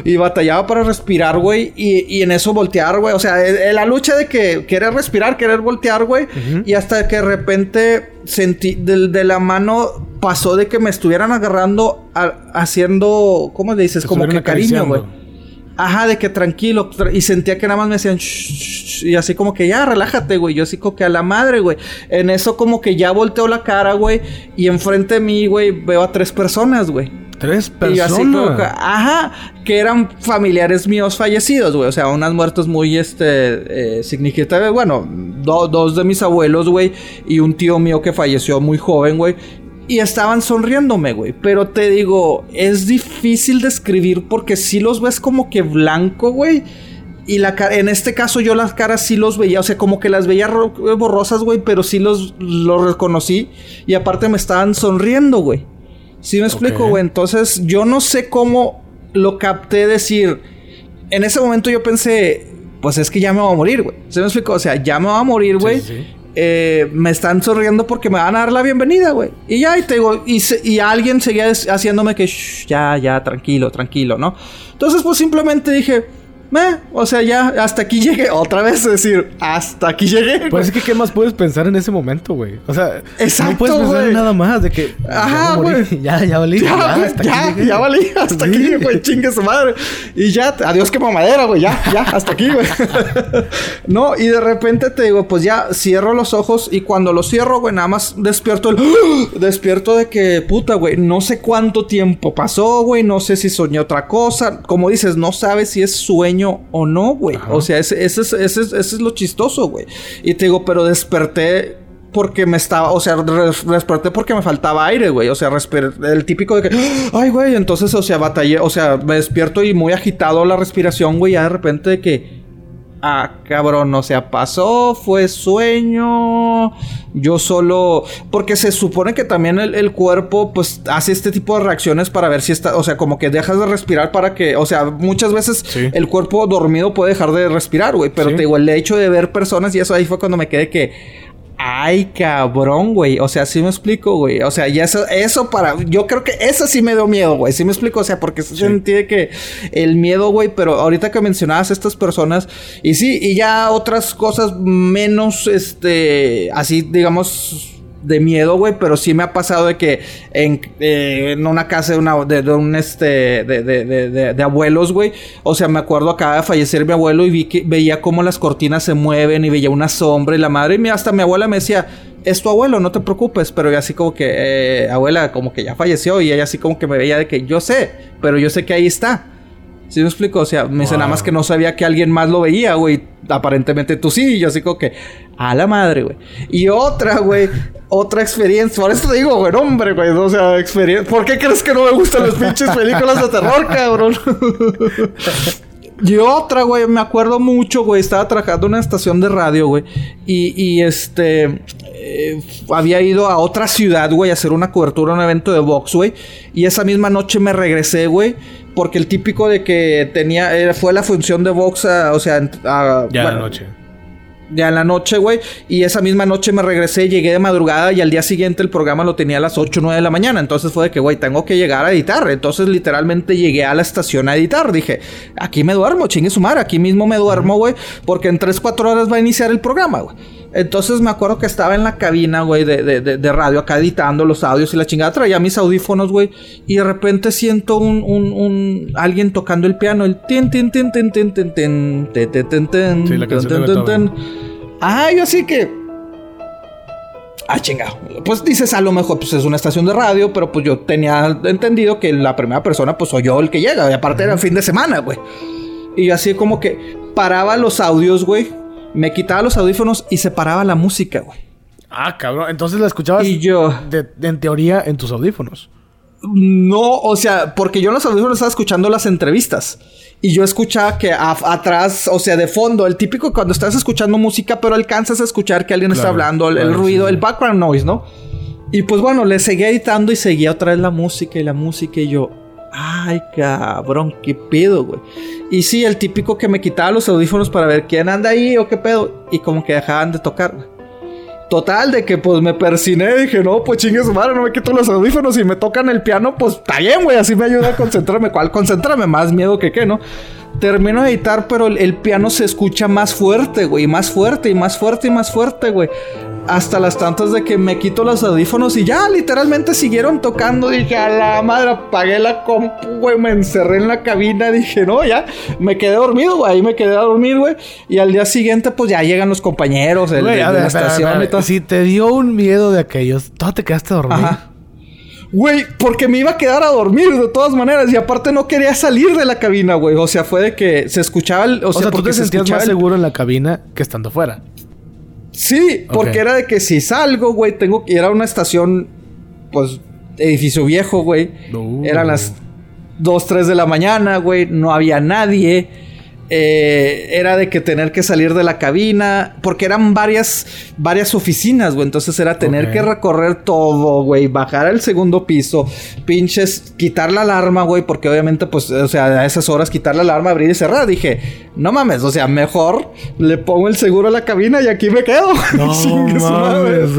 Y batallaba para respirar, güey. Y, y en eso voltear, güey. O sea, la lucha de que querer respirar, querer voltear, güey. Y hasta que de repente sentí de, la mano pasó de que me estuvieran agarrando haciendo, ¿cómo le dices? Como que cariño, güey. Ajá, de que tranquilo. y sentía que nada más me decían, y así como que ya, relájate, güey. Yo así como que a la madre, güey. En eso como que ya volteó la cara, güey. Y enfrente de mí, güey, veo a tres personas, güey. Tres personas. ajá, que eran familiares míos fallecidos, güey. O sea, unas muertos muy, este, eh, significativas. Bueno, dos de mis abuelos, güey. Y un tío mío que falleció muy joven, güey. Y estaban sonriéndome, güey. Pero te digo, es difícil describir porque si los ves como que blanco, güey. Y la en este caso yo las caras sí los veía, o sea, como que las veía borrosas, güey, pero sí los, los reconocí. Y aparte me estaban sonriendo, güey. ¿Sí me explico, güey? Entonces, yo no sé cómo lo capté decir. En ese momento yo pensé, pues es que ya me voy a morir, güey. ¿Sí me explico? O sea, ya me voy a morir, güey. Eh, me están sonriendo porque me van a dar la bienvenida, güey. Y ya, y te digo, y, y alguien seguía haciéndome que, ya, ya, tranquilo, tranquilo, ¿no? Entonces, pues simplemente dije, o sea, ya hasta aquí llegué. [LAUGHS] Otra vez decir, hasta aquí llegué. Pues es que, ¿qué más puedes pensar en ese momento, güey? O sea, no puedes pensar en nada más de que. Ajá, güey. [LAUGHS] Ya, ya valí. Ya, ya, hasta ya, aquí ya valí. Hasta aquí, güey. Chingue su madre. Y ya, adiós que mamadera, güey. Ya, ya, hasta aquí, güey. [LAUGHS] no, y de repente te digo, pues ya cierro los ojos y cuando los cierro, güey, nada más despierto el. [GASPS] despierto de que, puta, güey, no sé cuánto tiempo pasó, güey. No sé si soñé otra cosa. Como dices, no sabes si es sueño o no, güey. O sea, ese, ese, ese, ese, es lo chistoso, güey. Y te digo, pero desperté porque me estaba, o sea, desperté porque me faltaba aire, güey. O sea, el típico de que, [GASPS] ay, güey, entonces, o sea, batallé, o sea, me despierto y muy agitado la respiración, güey, ya de repente de que, Ah, cabrón, o sea, pasó, fue sueño. Yo solo. Porque se supone que también el, cuerpo, pues, hace este tipo de reacciones para ver si está. O sea, como que dejas de respirar para que. O sea, muchas veces el cuerpo dormido puede dejar de respirar, güey. Pero te digo, el hecho de ver personas y eso ahí fue cuando me quedé que. Ay, cabrón, güey. O sea, sí me explico, güey. O sea, y eso, eso para. Yo creo que eso sí me dio miedo, güey. Sí me explico. O sea, porque se sentí que el miedo, güey. Pero ahorita que mencionabas a estas personas. Y sí, y ya otras cosas menos, este. Así, digamos de miedo, güey, pero sí me ha pasado de que en, eh, en una casa de, una, de, un este de, de, de abuelos, güey, o sea, me acuerdo acaba de fallecer mi abuelo y vi que veía cómo las cortinas se mueven y veía una sombra y la madre y hasta mi abuela me decía, es tu abuelo, no te preocupes, pero yo así como que, eh, abuela, como que ya falleció y ella así como que me veía de que yo sé, pero yo sé que ahí está. ¿Sí me explico? O sea, me dice nada más que no sabía que alguien más lo veía, güey. Aparentemente tú sí. Y yo así como que, a la madre, güey. Y otra, güey. Otra experiencia. Por eso te digo, güey, hombre, güey. O sea, experiencia. ¿Por qué crees que no me gustan las pinches películas de terror, cabrón? [LAUGHS] Y otra, güey, me acuerdo mucho, güey. Estaba trabajando en una estación de radio, güey. Y, y este. Eh, había ido a otra ciudad, güey, a hacer una cobertura, un evento de box, güey. Y esa misma noche me regresé, güey. Porque el típico de que tenía. Eh, fue la función de box, o sea. ya la noche ya en la noche, güey. Y esa misma noche me regresé, llegué de madrugada y al día siguiente el programa lo tenía a las 8 o 9 de la mañana. Entonces fue de que, güey, tengo que llegar a editar. Entonces literalmente llegué a la estación a editar. Dije, aquí me duermo, chingue su madre, aquí mismo me duermo, güey. Porque en 3, 4 horas va a iniciar el programa, güey. Entonces me acuerdo que estaba en la cabina, güey, de, de, de, radio acá editando los audios y la chingada. Traía mis audífonos, güey. Y de repente siento un, un, un, alguien tocando el piano. El tin, tin, tin, tin, tin, tin, tin, tin, tin, sí, la tin, tin, Ah, yo así que. Ah, chingado. Pues dices, a lo mejor pues es una estación de radio, pero pues yo tenía entendido que la primera persona pues soy yo el que llega. Y aparte era el fin de semana, güey. Y yo así como que paraba los audios, güey. Me quitaba los audífonos y separaba la música, güey. Ah, cabrón. Entonces la escuchabas. Y yo. en teoría en tus audífonos. No, o sea, porque yo en los audífonos estaba escuchando las entrevistas. Y yo escuchaba que atrás, o sea, de fondo, el típico cuando estás escuchando música, pero alcanzas a escuchar que alguien está hablando, el, ruido, el background noise, ¿no? Y pues bueno, le seguía editando y seguía otra vez la música y la música y yo, ay cabrón, qué pedo, güey. Y sí, el típico que me quitaba los audífonos para ver quién anda ahí o qué pedo. Y como que dejaban de tocar, güey. Total, de que pues me persiné dije, no, pues chingue su madre, no me quito los audífonos y me tocan el piano, pues está bien, güey, así me ayuda a concentrarme. ¿Cuál concentrarme? Más miedo que qué, ¿no? Termino de editar, pero el, piano se escucha más fuerte, güey, más fuerte y más fuerte y más fuerte, güey hasta las tantas de que me quito los audífonos y ya literalmente siguieron tocando. Dije, a la madre, apagué la compu, güey, me encerré en la cabina. [LAUGHS] Dije, no, ya, me quedé dormido, güey, ahí me quedé a dormir, güey. Y al día siguiente, pues ya llegan los compañeros de, la estación y todo. Si te dio un miedo de aquellos, ¿todo te quedaste dormido? Güey, porque me iba a quedar a dormir de todas maneras. Y aparte no quería salir de la cabina, güey. O sea, fue de que se escuchaba el... O, sea, tú te sentías más seguro en la cabina que estando fuera. Sí, porque era de que si salgo, güey, tengo que ir a una estación, pues, edificio viejo, güey. Eran las 2, 3 de la mañana, güey, no había nadie. Eh, era de que tener que salir de la cabina, porque eran varias, varias oficinas, güey. Entonces era tener que recorrer todo, güey, bajar al segundo piso, pinches, quitar la alarma, güey, porque obviamente, pues, o sea, a esas horas quitar la alarma, abrir y cerrar. Dije, no mames, o sea, mejor le pongo el seguro a la cabina y aquí me quedo. [LAUGHS] No [LAUGHS] mames,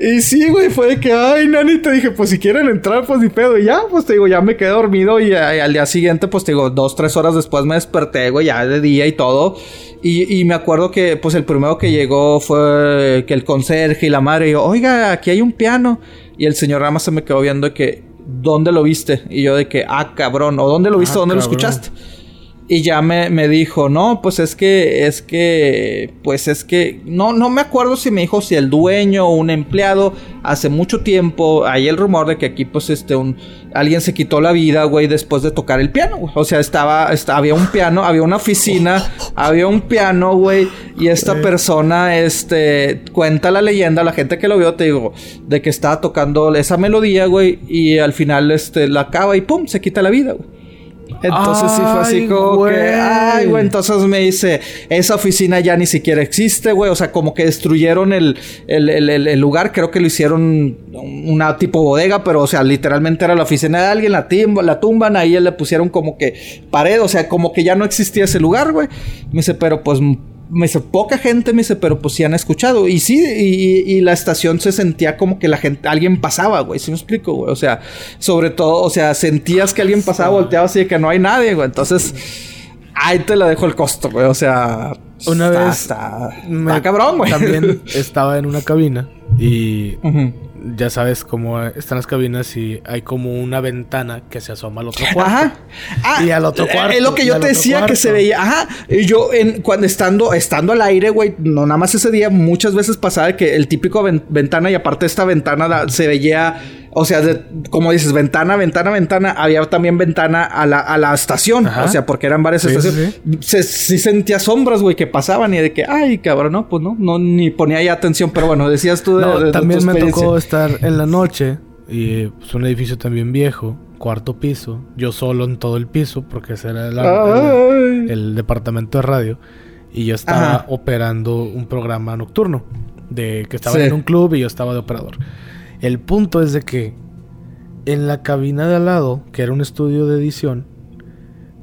Y sí, güey, fue de que, ay, nani, te dije, pues si quieren entrar, pues ni pedo. Y ya, pues te digo, ya me quedé dormido y, y al día siguiente, pues te digo, dos, tres horas después me desperté, güey ya de día y todo. Y, me acuerdo que, pues, el primero que llegó fue que el conserje y la madre, y yo, oiga, aquí hay un piano. Y el señor Rama se me quedó viendo de que, ¿dónde lo viste? Y yo de que, ah, cabrón, o ¿dónde lo viste? Ah, ¿Dónde lo escuchaste? Y ya me, me, dijo, no, pues es que, es que, pues es que, no, no me acuerdo si me dijo si el dueño o un empleado, hace mucho tiempo, hay el rumor de que aquí, pues, este, un, alguien se quitó la vida, güey, después de tocar el piano, güey. O sea, estaba, había un piano, había una oficina, había un piano, güey, y esta persona, este, cuenta la leyenda, la gente que lo vio, te digo, de que estaba tocando esa melodía, güey, y al final, este, la acaba y pum, se quita la vida, güey. Entonces sí fue así como que, ay, güey, entonces me dice, esa oficina ya ni siquiera existe, güey, o sea, como que destruyeron el, el, el, el, lugar, creo que lo hicieron una tipo bodega, pero o sea, literalmente era la oficina de alguien, la, timba, la tumban, ahí le pusieron como que pared, o sea, como que ya no existía ese lugar, güey. Me dice, pero pues me dice, poca gente, me dice, pero pues sí han escuchado. Y sí, y, la estación se sentía como que la gente, alguien pasaba, güey, ¿sí me explico, güey? O sea, sobre todo, o sea, sentías que alguien pasaba, volteaba así de que no hay nadie, güey. Entonces, ahí te la dejo el costo, güey. O sea, una vez, está, cabrón, güey. También estaba en una cabina Y ya sabes cómo están las cabinas y hay como una ventana que se asoma al otro cuarto. Ajá. Ah, y al otro cuarto. Es lo que yo te decía que se veía. Ajá. Y yo, en, cuando estando, estando al aire, güey, no nada más ese día, muchas veces pasaba que el típico ventana y aparte esta ventana se veía o sea, como dices, ventana, ventana, ventana. Había también ventana a la, a la estación. O sea, porque eran varias estaciones. Sí. Se, sentía sombras, güey, que pasaban y de que, ay, cabrón, no, pues no, no, ni ponía ya atención. Pero bueno, decías tú de, También me tocó estar en la noche y es pues, un edificio también viejo, cuarto piso. Yo solo en todo el piso, porque ese era el, departamento de radio. Y yo estaba operando un programa nocturno. De que estaba en un club y yo estaba de operador. El punto es de que en la cabina de al lado, que era un estudio de edición,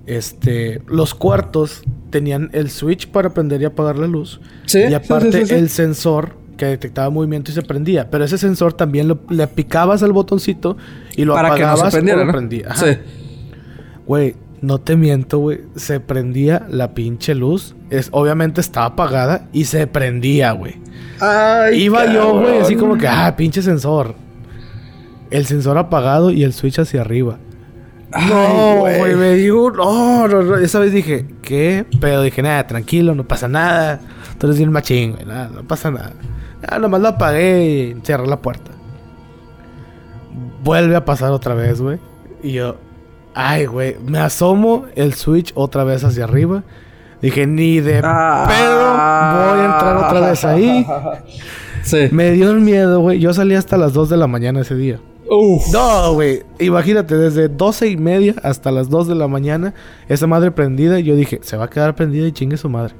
este, los cuartos tenían el switch para prender y apagar la luz. y aparte el sensor que detectaba movimiento y se prendía. Pero ese sensor también lo, le picabas al botoncito y lo apagabas que no se prendía. Sí. Güey, no te miento, güey. Se prendía la pinche luz. Es, obviamente estaba apagada y se prendía, güey. Iba yo, güey, así como que, ah, pinche sensor. El sensor apagado y el switch hacia arriba. no, güey, me dijo, no, no, Esa vez dije, ¿qué? Pero dije, nada, tranquilo, no pasa nada. Tú eres bien machín, güey, nada, no pasa nada. Ah, nomás lo apagué y cerré la puerta. Vuelve a pasar otra vez, güey. Y yo, ay, güey, me asomo el switch otra vez hacia arriba. Dije, ni de ah. pedo voy a entrar otra vez ahí. [LAUGHS] Sí. Me dio el miedo, güey. Yo salí hasta las 2 de la mañana ese día. Uf. No, güey. Imagínate, desde 12 y media hasta las 2 de la mañana, esa madre prendida. Y yo dije, se va a quedar prendida y chingue su madre.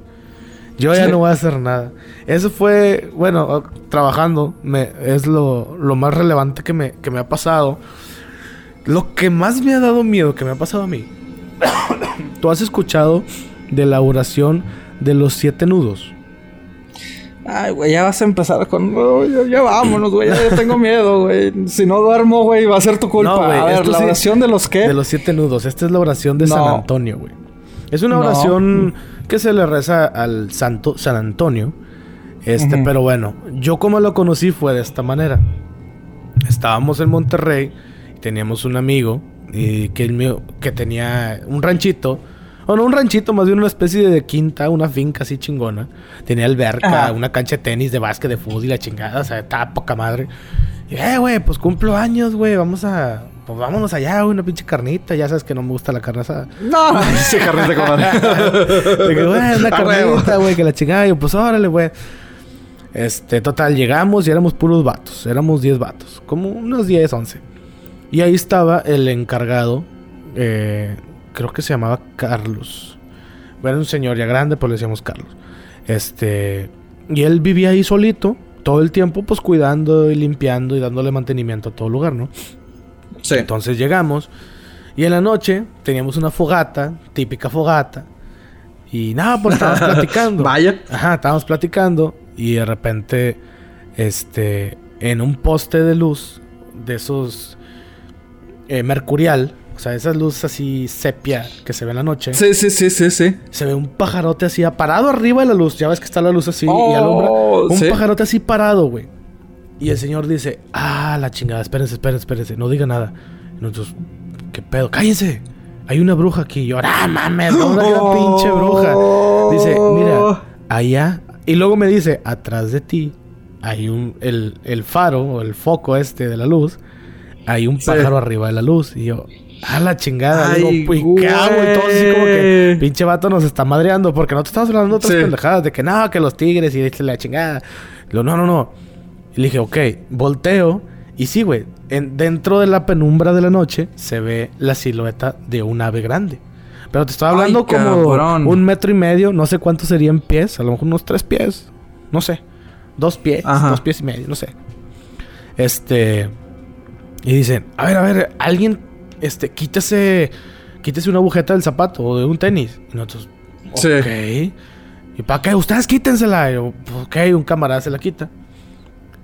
Yo ya no voy a hacer nada. Eso fue, bueno, trabajando, me, es lo, lo más relevante que me, que me ha pasado. Lo que más me ha dado miedo que me ha pasado a mí. [COUGHS] ¿Tú has escuchado de la oración de los siete nudos. Ay, güey, ya vas a empezar con. ya, vámonos, güey. Ya, tengo [LAUGHS] miedo, güey. Si no duermo, güey, va a ser tu culpa. No, a ver, ¿la oración de los qué? De los siete nudos. Esta es la oración de San Antonio, güey. Es una oración que se le reza al santo San Antonio. Este, pero bueno, yo como lo conocí fue de esta manera. Estábamos en Monterrey, teníamos un amigo y que, el mío, que tenía un ranchito o no un ranchito, más bien una especie de quinta, una finca así chingona. Tenía alberca, una cancha de tenis, de básquet, de fútbol y la chingada. O sea, estaba poca madre. Y, eh, güey, pues cumplo años, güey. Vamos a. Pues vámonos allá, güey, una pinche carnita. Ya sabes que no me gusta la carne asada. No, [LAUGHS] sí, carnita, comadre. [LAUGHS] Güey, una carnita, güey, que la chingada. Y yo, pues órale, güey. Este, total, llegamos y éramos puros vatos. Éramos 10 vatos. Como unos 10, 11. Y ahí estaba el encargado eh, creo que se llamaba Carlos. Era un señor ya grande, pues le decíamos Carlos. Este, y él vivía ahí solito, todo el tiempo, pues cuidando y limpiando y dándole mantenimiento a todo lugar, ¿no? Sí. Entonces llegamos y en la noche teníamos una fogata, típica fogata. Y nada, pues estábamos [LAUGHS] platicando. Vaya. Ajá, estábamos platicando y de repente, este, en un poste de luz de esos eh, mercurial, o sea, esas luces así sepia que se ve en la noche. Sí, sí, sí, sí, sí. Se ve un pajarote así parado arriba de la luz. Ya ves que está la luz así y oh, alumbra. Un pajarote así parado, güey. Y el señor dice, ah, la chingada, espérense, espérense, espérense, no diga nada. Y nosotros, ¿qué pedo? Cállense. Hay una bruja aquí. Y yo, ah, mames, una pinche bruja. Dice, mira, allá. Y luego me dice, atrás de ti hay un, el, el faro o el foco este de la luz. Hay un pájaro arriba de la luz. Y yo, a la chingada. Ay, digo, ¿y qué hago? Y todo así como que pinche vato nos está madreando. Porque no te estamos hablando de otras pendejadas. De que no, que los tigres y la chingada. no, no, no. Y le dije, ok, volteo. Y sí, güey. dentro de la penumbra de la noche se ve la silueta de un ave grande. Pero te estoy hablando como un metro y medio. No sé cuánto sería en pies. A lo mejor unos tres pies. No sé. Dos pies. Dos pies y medio. No sé. Este... Y dicen, a ver, a ver, alguien este, quítese, quítese una agujeta del zapato o de un tenis. Y nosotros, ok. ¿Y para qué? Ustedes quítensela. Y yo, ok, un camarada se la quita.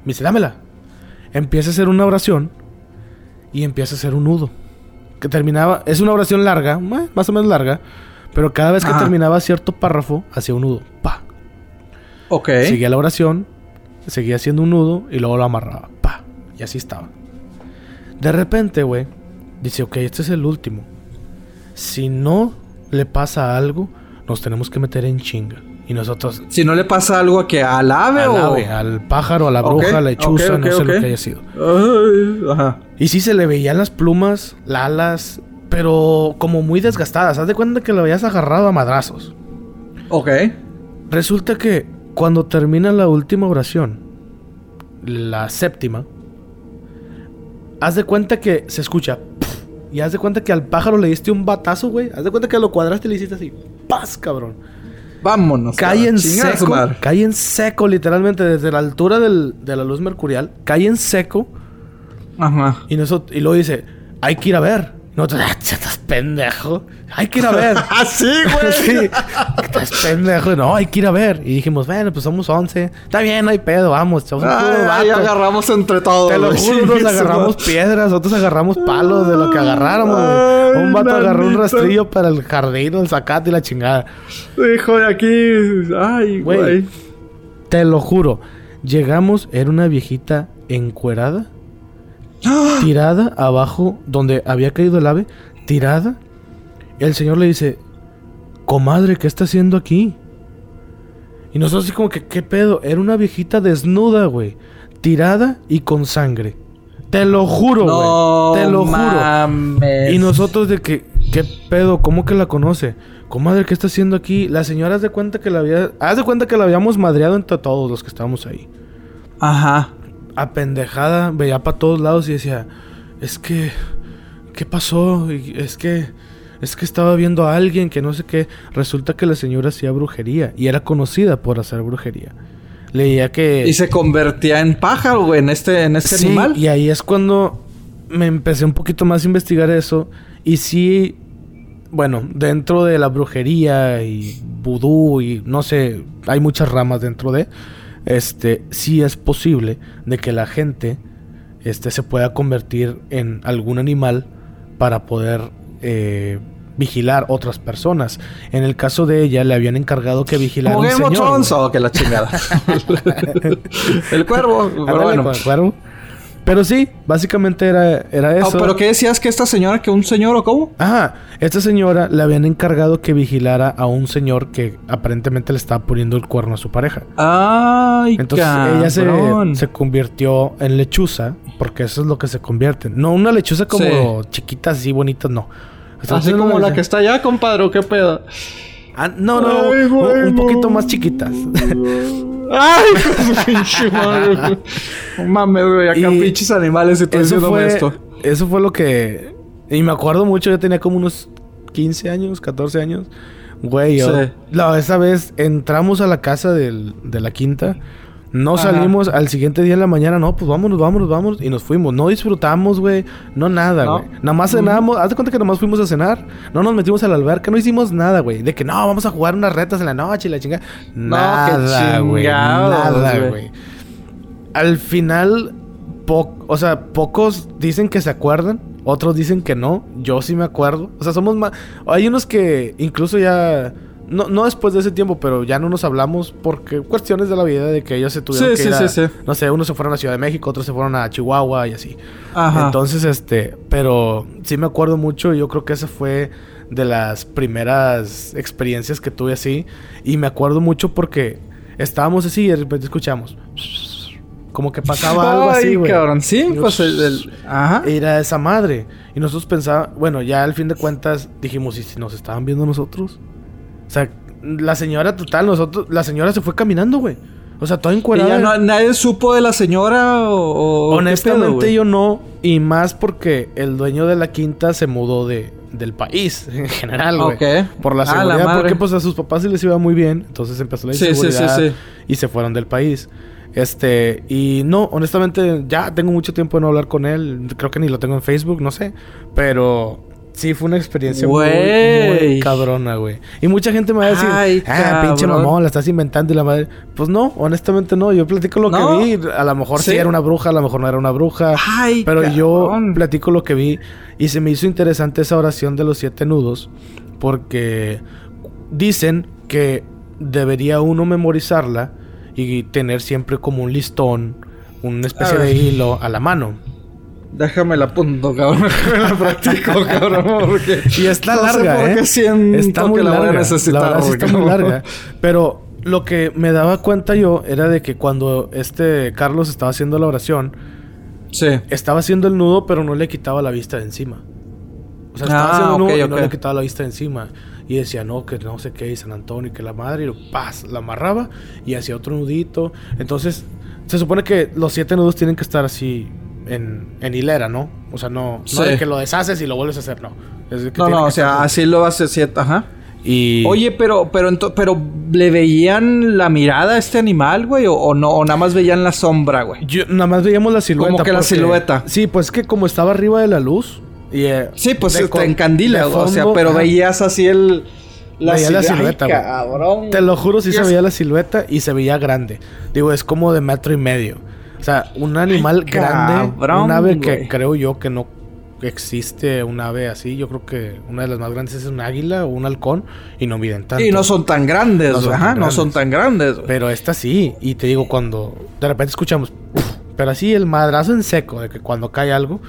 Me dice, dámela. Empieza a hacer una oración y empieza a hacer un nudo. Que terminaba, es una oración larga, más o menos larga, pero cada vez que terminaba cierto párrafo, hacía un nudo. Pa. Ok. Seguía la oración seguía haciendo un nudo y luego lo amarraba. Pa. Y así estaba. De repente, güey, dice, ok, este es el último. Si no le pasa algo, nos tenemos que meter en chinga. Y nosotros... Si no le pasa algo a que al ave al o... ave, al pájaro, a la bruja, a la lechuza, ok, no sé lo que haya sido. Ay, ajá. Y sí se le veían las plumas, las alas, pero como muy desgastadas. Haz de cuenta que lo habías agarrado a madrazos. Ok. Resulta que cuando termina la última oración, la séptima, haz de cuenta que se escucha. Y haz de cuenta que al pájaro le diste un batazo, güey. Haz de cuenta que lo cuadraste y le hiciste así. ¡Paz, cabrón! Vámonos. Cae en seco. Cae en seco, literalmente, desde la altura del- de la luz mercurial. Cae en seco. Ajá. Y, nosotros, y luego dice, hay que ir a ver. Nosotros, "Ah, estás pendejo. Hay que ir a ver. [LAUGHS] Ah, sí, güey. [LAUGHS] sí. Estás pendejo. No, hay que ir a ver. Y dijimos, bueno, pues somos 11. Está bien, no hay pedo, vamos. Somos vato. agarramos entre todos. Te lo juro, Chingue nos su agarramos piedras, otros agarramos palos de lo que agarráramos, güey. Un vato agarró un rastrillo para el jardín, el zacate y la chingada. Hijo de aquí. Ay, güey. Te lo juro. Llegamos, era una viejita encuerada, ¡Ah! tirada abajo donde había caído el ave, tirada. El señor le dice, comadre, ¿qué está haciendo aquí? Y nosotros así como que, ¿qué pedo? Era una viejita desnuda, güey. Tirada y con sangre. Te lo juro, güey. No Te lo juro. Y nosotros de que, ¿qué pedo? ¿Cómo que la conoce? Comadre, ¿qué está haciendo aquí? La señora haz de cuenta que la había... Haz de cuenta que la habíamos madreado entre todos los que estábamos ahí. Ajá. Apendejada, veía para todos lados y decía... Es que... ¿Qué pasó? Y es que... Es que estaba viendo a alguien que no sé qué. Resulta que la señora hacía brujería. Y era conocida por hacer brujería. Leía que... Y se convertía en pájaro, güey, en este, en este Sí, animal. Y ahí es cuando me empecé un poquito más a investigar eso. Y sí, bueno, dentro de la brujería y vudú y no sé, hay muchas ramas dentro de. Este, sí es posible de que la gente este, se pueda convertir en algún animal para poder eh, vigilar otras personas. En el caso de ella, le habían encargado que vigilara un señor, oh, que la chingada. [LAUGHS] el cuervo, pero Ándale, bueno. el cuervo. Pero sí, básicamente era, era Ah, eso. pero ¿qué decías que esta señora, que un señor o cómo? Ajá, esta señora le habían encargado que vigilara a un señor que aparentemente le estaba poniendo el cuerno a su pareja. Ay, Entonces ella se, se convirtió en lechuza, porque eso es lo que se convierte. No una lechuza como chiquita, así bonita, no. Entonces, Así como la que está allá, compadre, ¿o ¿qué pedo? Ah, no, no, Ay, un- güey, un, poquito más chiquitas. [LAUGHS] Ay, pinche madre. No mames, güey, acá Y pinches animales y tú eso fue, esto. eso fue lo que... Y me acuerdo mucho, yo tenía como unos 15 años, 14 años. Güey, yo... Sí. No, esa vez entramos a la casa del- de la quinta. No Ajá. salimos al siguiente día en la mañana. No, pues vámonos, vámonos, vámonos. Y nos fuimos. No disfrutamos, güey. No nada, No. güey. Nada más cenamos. Haz de cuenta que nomás fuimos a cenar. No nos metimos a la alberca. No hicimos nada, güey. De que no, vamos a jugar unas retas en la noche y la chingada. No, Nada, güey. Nada, güey. Al final, o sea, pocos dicen que se acuerdan, otros dicen que no. Yo sí me acuerdo. O sea, somos más. Hay unos que incluso ya. No, no después de ese tiempo, pero ya no nos hablamos porque cuestiones de la vida de que ellos se tuvieron Sí, que sí, ir a- sí. No sé, unos se fueron a Ciudad de México, otros se fueron a Chihuahua y así. Ajá. Entonces, este, pero sí me acuerdo mucho. Yo creo que esa fue de las primeras experiencias que tuve así. Y me acuerdo mucho porque estábamos así y de repente escuchamos. Como que pasaba algo así, güey. cabrón. Sí, pues el... el- Ajá. Era esa madre. Y nosotros pensábamos, bueno, ya al fin de cuentas dijimos, ¿y si nos estaban viendo nosotros? O sea, la señora total, nosotros, la señora se fue caminando, güey. O sea, toda ¿Y encuerada. ya no- nadie supo de la señora o...? o pedo, Honestamente yo no. Y más porque el dueño de la quinta se mudó de, del país [LAUGHS] en general, güey. Ok. Por la Ah, la seguridad. porque pues a sus papás sí les iba muy bien. Entonces empezó la Sí, sí, sí, inseguridad. sí. Y se fueron del país. Este, y no, honestamente, ya tengo mucho tiempo de no hablar con él. Creo que ni lo tengo en Facebook, no sé. Pero sí fue una experiencia muy, cabrona, güey. Y mucha gente me va a decir, Ay, ah, pinche mamón, la estás inventando y la madre. Pues no, honestamente no. Yo platico lo ¿No? que vi. A lo mejor sí. Sí. era una bruja, a lo mejor no era una bruja. Ay, Pero yo platico lo que vi y se me hizo interesante esa oración de los siete nudos porque dicen que debería uno memorizarla y tener siempre como un listón, una especie de hilo a la mano. Déjame la punto, cabrón. [LAUGHS] Me la practico, cabrón. y está larga, ¿eh? está muy larga. La verdad está muy larga. Pero lo que me daba cuenta yo era de que cuando este Carlos estaba haciendo la oración, sí. estaba haciendo el nudo, pero no le quitaba la vista de encima. O sea, estaba ah, haciendo el nudo y no le quitaba la vista de encima. Y decía, no, que no sé qué, y San Antonio, que la madre, y lo, paz, la amarraba y hacía otro nudito. Entonces, se supone que los siete nudos tienen que estar así en, en hilera, ¿no? O sea, no, no de que lo deshaces y lo vuelves a hacer, no. no, no, o sea, así lo hace siete, ajá. Y... Oye, pero, pero, pero, ¿le veían la mirada a este animal, güey? O, no? ¿O nada más veían la sombra, güey? Yo, nada más veíamos la silueta. Como que la silueta. Sí, pues que como estaba arriba de la luz. Y, eh, sí, pues te encandila, o sea, pero veías así el... La, veía la silueta, cabrón. Te lo juro, sí se veía la silueta y se veía grande. Digo, es como de metro y medio. O sea, un animal grande, un ave que creo yo que no existe un ave así. Yo creo que una de las más grandes es un águila o un halcón y no miden tanto. Y no son tan grandes, ajá, no son tan grandes. Pero esta sí, y te digo, cuando de repente escuchamos, pero así el madrazo en seco, de que cuando cae algo,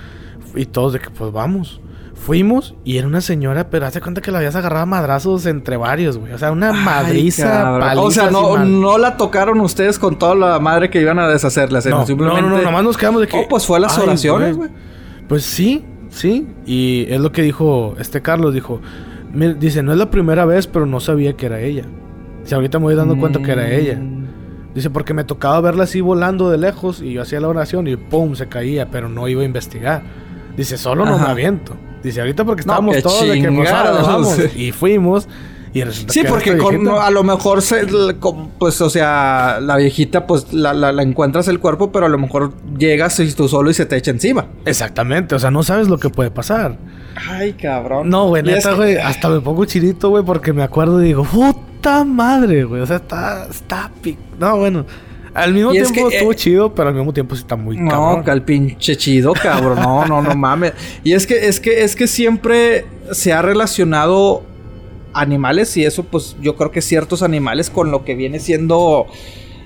y todos de que pues vamos. Fuimos y era una señora, pero hace cuenta que la habías agarrado a madrazos entre varios, güey. O sea, una madriza paliza. O sea, no, no la tocaron ustedes con toda la madre que iban a deshacerla. No, simplemente... no, no, no, nomás nos quedamos de que. Oh, pues fue a las oraciones, güey. Pues sí, sí. Y es lo que dijo este Carlos. Dijo, dice, no es la primera vez, pero no sabía que era ella. Si ahorita me voy dando cuenta que era ella. Mm. Dice, porque me tocaba verla así volando de lejos y yo hacía la oración y pum, se caía, pero no iba a investigar. Dice, solo no me aviento. Dice, ahorita porque estábamos todos de que vamos. Y fuimos. Y sí, porque a lo mejor, se, pues, o sea, la viejita, pues, la, la, encuentras el cuerpo, pero a lo mejor llegas y tú solo y se te echa encima. Exactamente, o sea, no sabes lo que puede pasar. Ay, cabrón. No, güey, neta, güey, hasta me pongo chirito, güey, porque me acuerdo y digo, puta madre, güey, o sea, está, está, no, bueno. Al mismo tiempo estuvo eh, chido, pero al mismo tiempo sí está muy no, cabrón. No, al pinche chido, cabrón. No, no, no mames. Y es que, es que, es que siempre se ha relacionado animales y eso, pues yo creo que ciertos animales con lo que viene siendo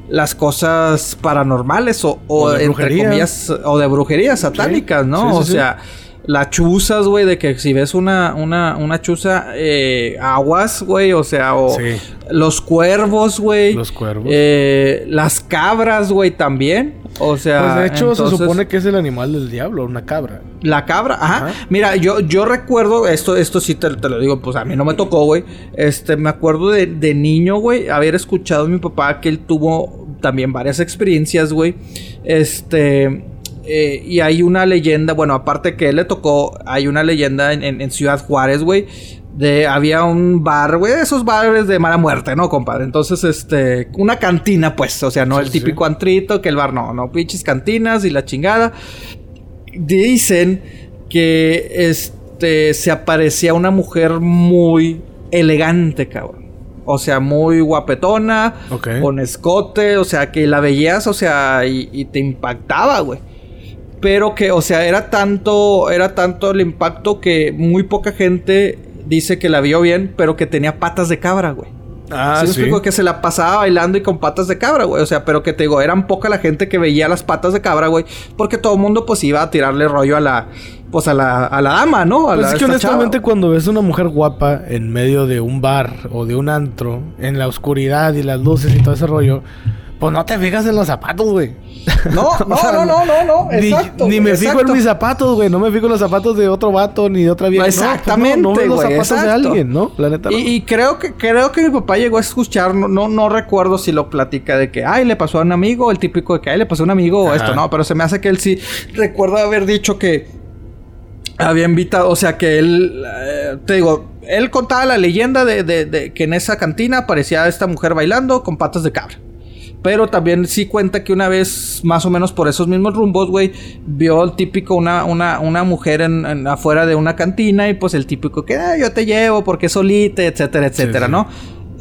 las cosas paranormales o, o, entre comillas, o de brujerías satánicas, ¿no? o sea las chuzas, güey, de que si ves una, una, una chuza, eh, aguas, güey, o sea, o los cuervos, güey. Los cuervos. Eh, las cabras, güey, también. O sea. Pues de hecho, se supone que es el animal del diablo, una cabra. La cabra, ajá. Mira, yo, yo recuerdo, esto, esto sí te, te, lo digo, pues a mí no me tocó, güey. Este, me acuerdo de, de niño, güey, haber escuchado a mi papá que él tuvo también varias experiencias, güey. Este eh, y hay una leyenda, bueno, aparte que él le tocó, hay una leyenda en, Ciudad Juárez, güey. De, había un bar, güey, esos bares de mala muerte, ¿no, compadre? Entonces, este, una cantina, pues, o sea, no el típico antrito, que el bar no, no, pinches cantinas y la chingada. Dicen que, este, se aparecía una mujer muy elegante, cabrón. O sea, muy guapetona, con escote, o sea, que la veías, o sea, y te impactaba, güey pero que, o sea, era tanto, era tanto el impacto que muy poca gente dice que la vio bien, pero que tenía patas de cabra, güey. Ah, sí. que se la pasaba bailando y con patas de cabra, güey. O sea, pero que te digo, eran poca la gente que veía las patas de cabra, güey. Porque todo el mundo, pues, iba a tirarle rollo a la... Pues a la, a la dama, ¿no? A pues es que honestamente cuando ves una mujer guapa en medio de un bar o de un antro, en la oscuridad y las luces y todo ese rollo, pues no te fijas en los zapatos, güey. No, [LAUGHS] no, no, no, no, no, exacto. Ni, me fijo en mis zapatos, güey. No me fijo en los zapatos de otro vato ni de otra vieja. exactamente, no, no, los zapatos de alguien, ¿no? La neta. Y, y, creo que creo que mi papá llegó a escuchar, no, no, no recuerdo si lo platica de que, ay, le pasó a un amigo, el típico de que, ay, le pasó a un amigo o esto, no, pero se me hace que él sí recuerda haber dicho que había invitado, o sea, que él, eh, te digo, él contaba la leyenda de, de, de que en esa cantina aparecía esta mujer bailando con patas de cabra. Pero también sí cuenta que una vez, más o menos por esos mismos rumbos, güey, vio el típico una, una, una mujer en, afuera de una cantina y pues el típico que ah, yo te llevo porque solita, etcétera, etcétera, ¿no?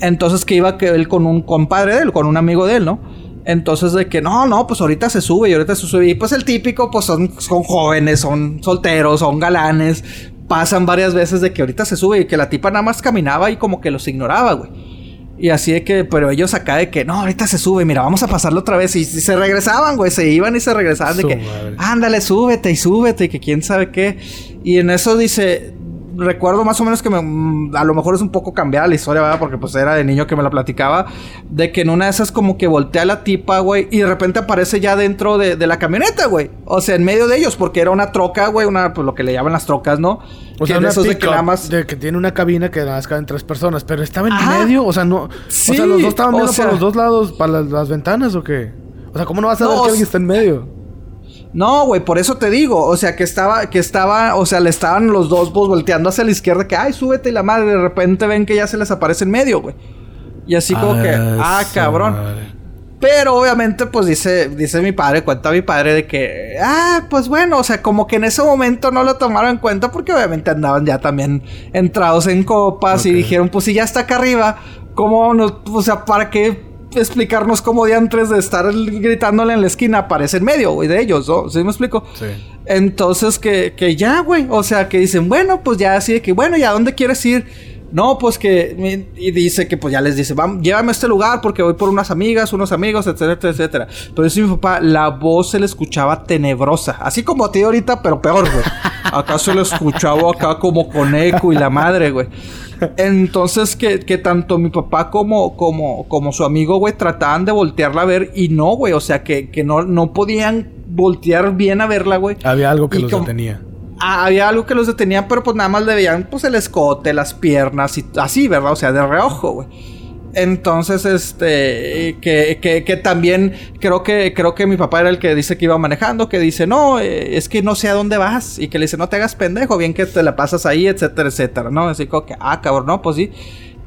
Entonces que iba que él con un compadre de él, con un amigo de él, ¿no? Entonces de que no, no, pues ahorita se sube y ahorita se sube. Y pues el típico, pues son, son jóvenes, son solteros, son galanes. Pasan varias veces de que ahorita se sube y que la tipa nada más caminaba y como que los ignoraba, güey. Y así de que, pero ellos acá de que, no, ahorita se sube, mira, vamos a pasarlo otra vez. Y, se regresaban, güey, se iban y se regresaban de que, ándale, súbete y súbete y que quién sabe qué. Y en eso dice, recuerdo más o menos que me, a lo mejor es un poco cambiada la historia, ¿verdad? Porque pues era de niño que me la platicaba. De que en una de esas como que voltea la tipa, güey. Y de repente aparece ya dentro de, la camioneta, güey. O sea, en medio de ellos. Porque era una troca, güey. Una, pues lo que le llaman las trocas, ¿no? O sea, una de que nada más... De que tiene una cabina que nada más caben tres personas. Pero estaba en medio. O sea, no... Sí, o sea, los dos estaban viendo para los dos lados. ¿Para las, ventanas o qué? O sea, ¿cómo no vas a ver que alguien está en medio? No, güey, por eso te digo. O sea, que estaba, que estaba, o sea, le estaban los dos pues, volteando hacia la izquierda, que ay, súbete y la madre, de repente ven que ya se les aparece en medio, güey. Y así como que, ah, cabrón. Pero obviamente, pues dice, dice mi padre, cuenta mi padre de que, ah, pues bueno, o sea, como que en ese momento no lo tomaron en cuenta porque obviamente andaban ya también entrados en copas y dijeron, pues si ya está acá arriba, ¿cómo nos, o sea, para qué explicarnos cómo antes de estar gritándole en la esquina aparece en medio, güey, de ellos, ¿no? ¿Sí me explico? Sí. Entonces que, que ya, güey, o sea, que dicen, bueno, pues ya así de que, bueno, ¿y a dónde quieres ir? No, pues que. Y dice que pues ya les dice, vamos, llévame a este lugar porque voy por unas amigas, unos amigos, etcétera, etcétera. Pero dice mi papá, la voz se le escuchaba tenebrosa. Así como a ti ahorita, pero peor, güey. Acá se lo escuchaba acá como con eco y la madre, güey. Entonces que, que tanto mi papá como, como, como su amigo, güey, trataban de voltearla a ver y no, güey. O sea, que, que no, no podían voltear bien a verla, güey. Había algo que los detenía. Ah, había algo que los detenía, pero pues nada más le veían pues el escote, las piernas y así, ¿verdad? O sea, de reojo, güey. Entonces, este, que, que, que, también creo que, creo que mi papá era el que dice que iba manejando, que dice, no, eh, es que no sé a dónde vas. Y que le dice, no te hagas pendejo, bien que te la pasas ahí, etcétera, etcétera, ¿no? Así como que, ah, cabrón, no, pues sí.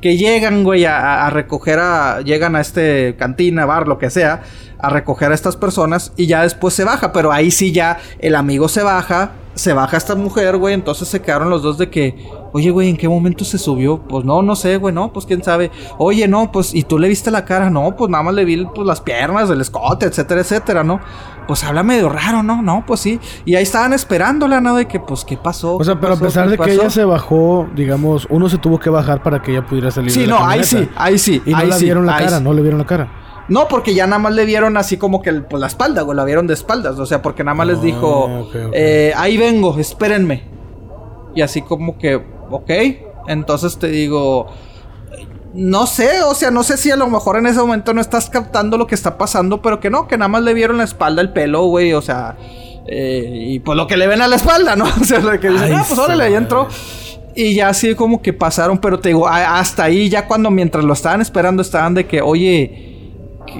Que llegan, güey, a, a recoger a, llegan a este cantina, bar, lo que sea, a recoger a estas personas y ya después se baja, pero ahí sí ya el amigo se baja, se baja esta mujer, güey, entonces se quedaron los dos de que, oye, güey, ¿en qué momento se subió? Pues no, no sé, güey, no, pues quién sabe. Oye, no, pues, ¿y tú le viste la cara? No, pues nada más le vi pues, las piernas, el escote, etcétera, etcétera, ¿no? Pues habla medio raro, ¿no? No, pues sí. Y ahí estaban esperándola, ¿no? De que, pues, ¿qué pasó? O sea, pero a pesar de que ella se bajó, digamos, uno se tuvo que bajar para que ella pudiera salir. Sí, de la no, ahí sí, ahí sí. Y no le vieron la cara, no le vieron la cara. No, porque ya nada más le vieron así como que pues, la espalda, güey. La vieron de espaldas. O sea, porque nada más les dijo, ah, Eh, ahí vengo, espérenme. Y así como que, ok. Entonces te digo, no sé, o sea, no sé si a lo mejor en ese momento no estás captando lo que está pasando, pero que no, que nada más le vieron la espalda, el pelo, güey. O sea, eh, y pues lo que le ven a la espalda, ¿no? [LAUGHS] O sea, lo que dicen, ah, pues órale, ahí entró. Y ya así como que pasaron, pero te digo, hasta ahí ya cuando mientras lo estaban esperando estaban de que, oye,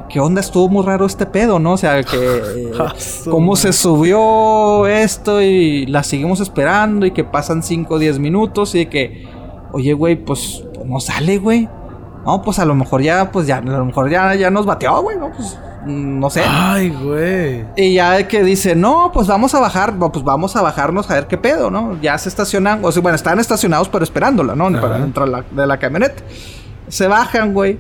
¿qué, onda? Estuvo muy raro este pedo, ¿no? O sea, que... [LAUGHS] Ah, ¿Cómo se subió esto y la seguimos esperando y que pasan 5 o 10 minutos y que... Oye, güey, pues, no sale, güey. No, pues a lo mejor ya, pues ya, a lo mejor ya, ya nos bateó, güey, ¿no? Pues no sé. Ay, güey. Y ya que dice, no, pues vamos a bajar, pues vamos a bajarnos a ver qué pedo, ¿no? Ya se estacionan, o sea, bueno, están estacionados pero esperándola, ¿no? Para entrar de la camioneta. Se bajan, güey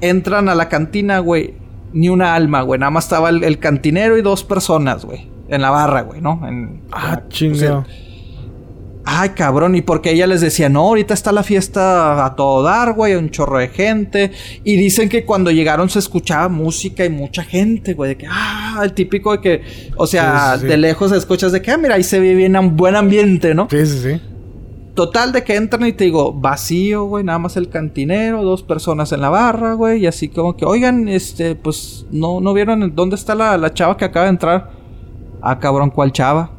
entran a la cantina, güey, ni una alma, güey. Nada más estaba el, cantinero y dos personas, güey. En la barra, güey, ¿no? En, ah, chingado. Ay, cabrón, y porque ella les decía, no, ahorita está la fiesta a todo dar, güey, un chorro de gente. Y dicen que cuando llegaron se escuchaba música y mucha gente, güey, de que, ah, el típico de que, o sea, de lejos escuchas de que, ah, mira, ahí se ve bien un buen ambiente, ¿no? Sí, sí, sí. Total de que entran y te digo, vacío, güey, nada más el cantinero, dos personas en la barra, güey, y así como que, oigan, este, pues, no, no vieron dónde está la, la chava que acaba de entrar. Ah, cabrón, ¿cuál chava?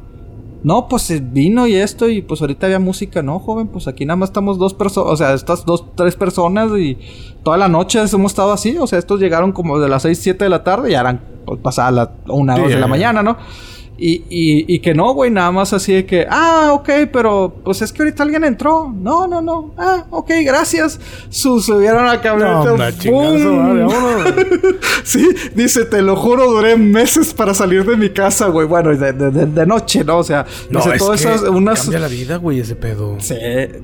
No, pues eh, vino y esto, y pues ahorita había música, no, joven, pues aquí nada más estamos dos personas, o sea, estas dos, tres personas, y toda la noche hemos estado así, o sea, estos llegaron como de las seis, siete de la tarde y eran pues, pasadas las una, dos de la mañana, ¿no? Y, y, y, que no, güey, nada más así de que, ah, ok, pero pues es que ahorita alguien entró. No, no, no. Ah, ok, gracias. subieron a camioneta. [LAUGHS] No, sí, dice, te lo juro, duré meses para salir de mi casa, güey. Bueno, de, de, de, noche, ¿no? O sea, no, dice, todas esas. Unas... Cambia la vida, güey, ese pedo. Sí,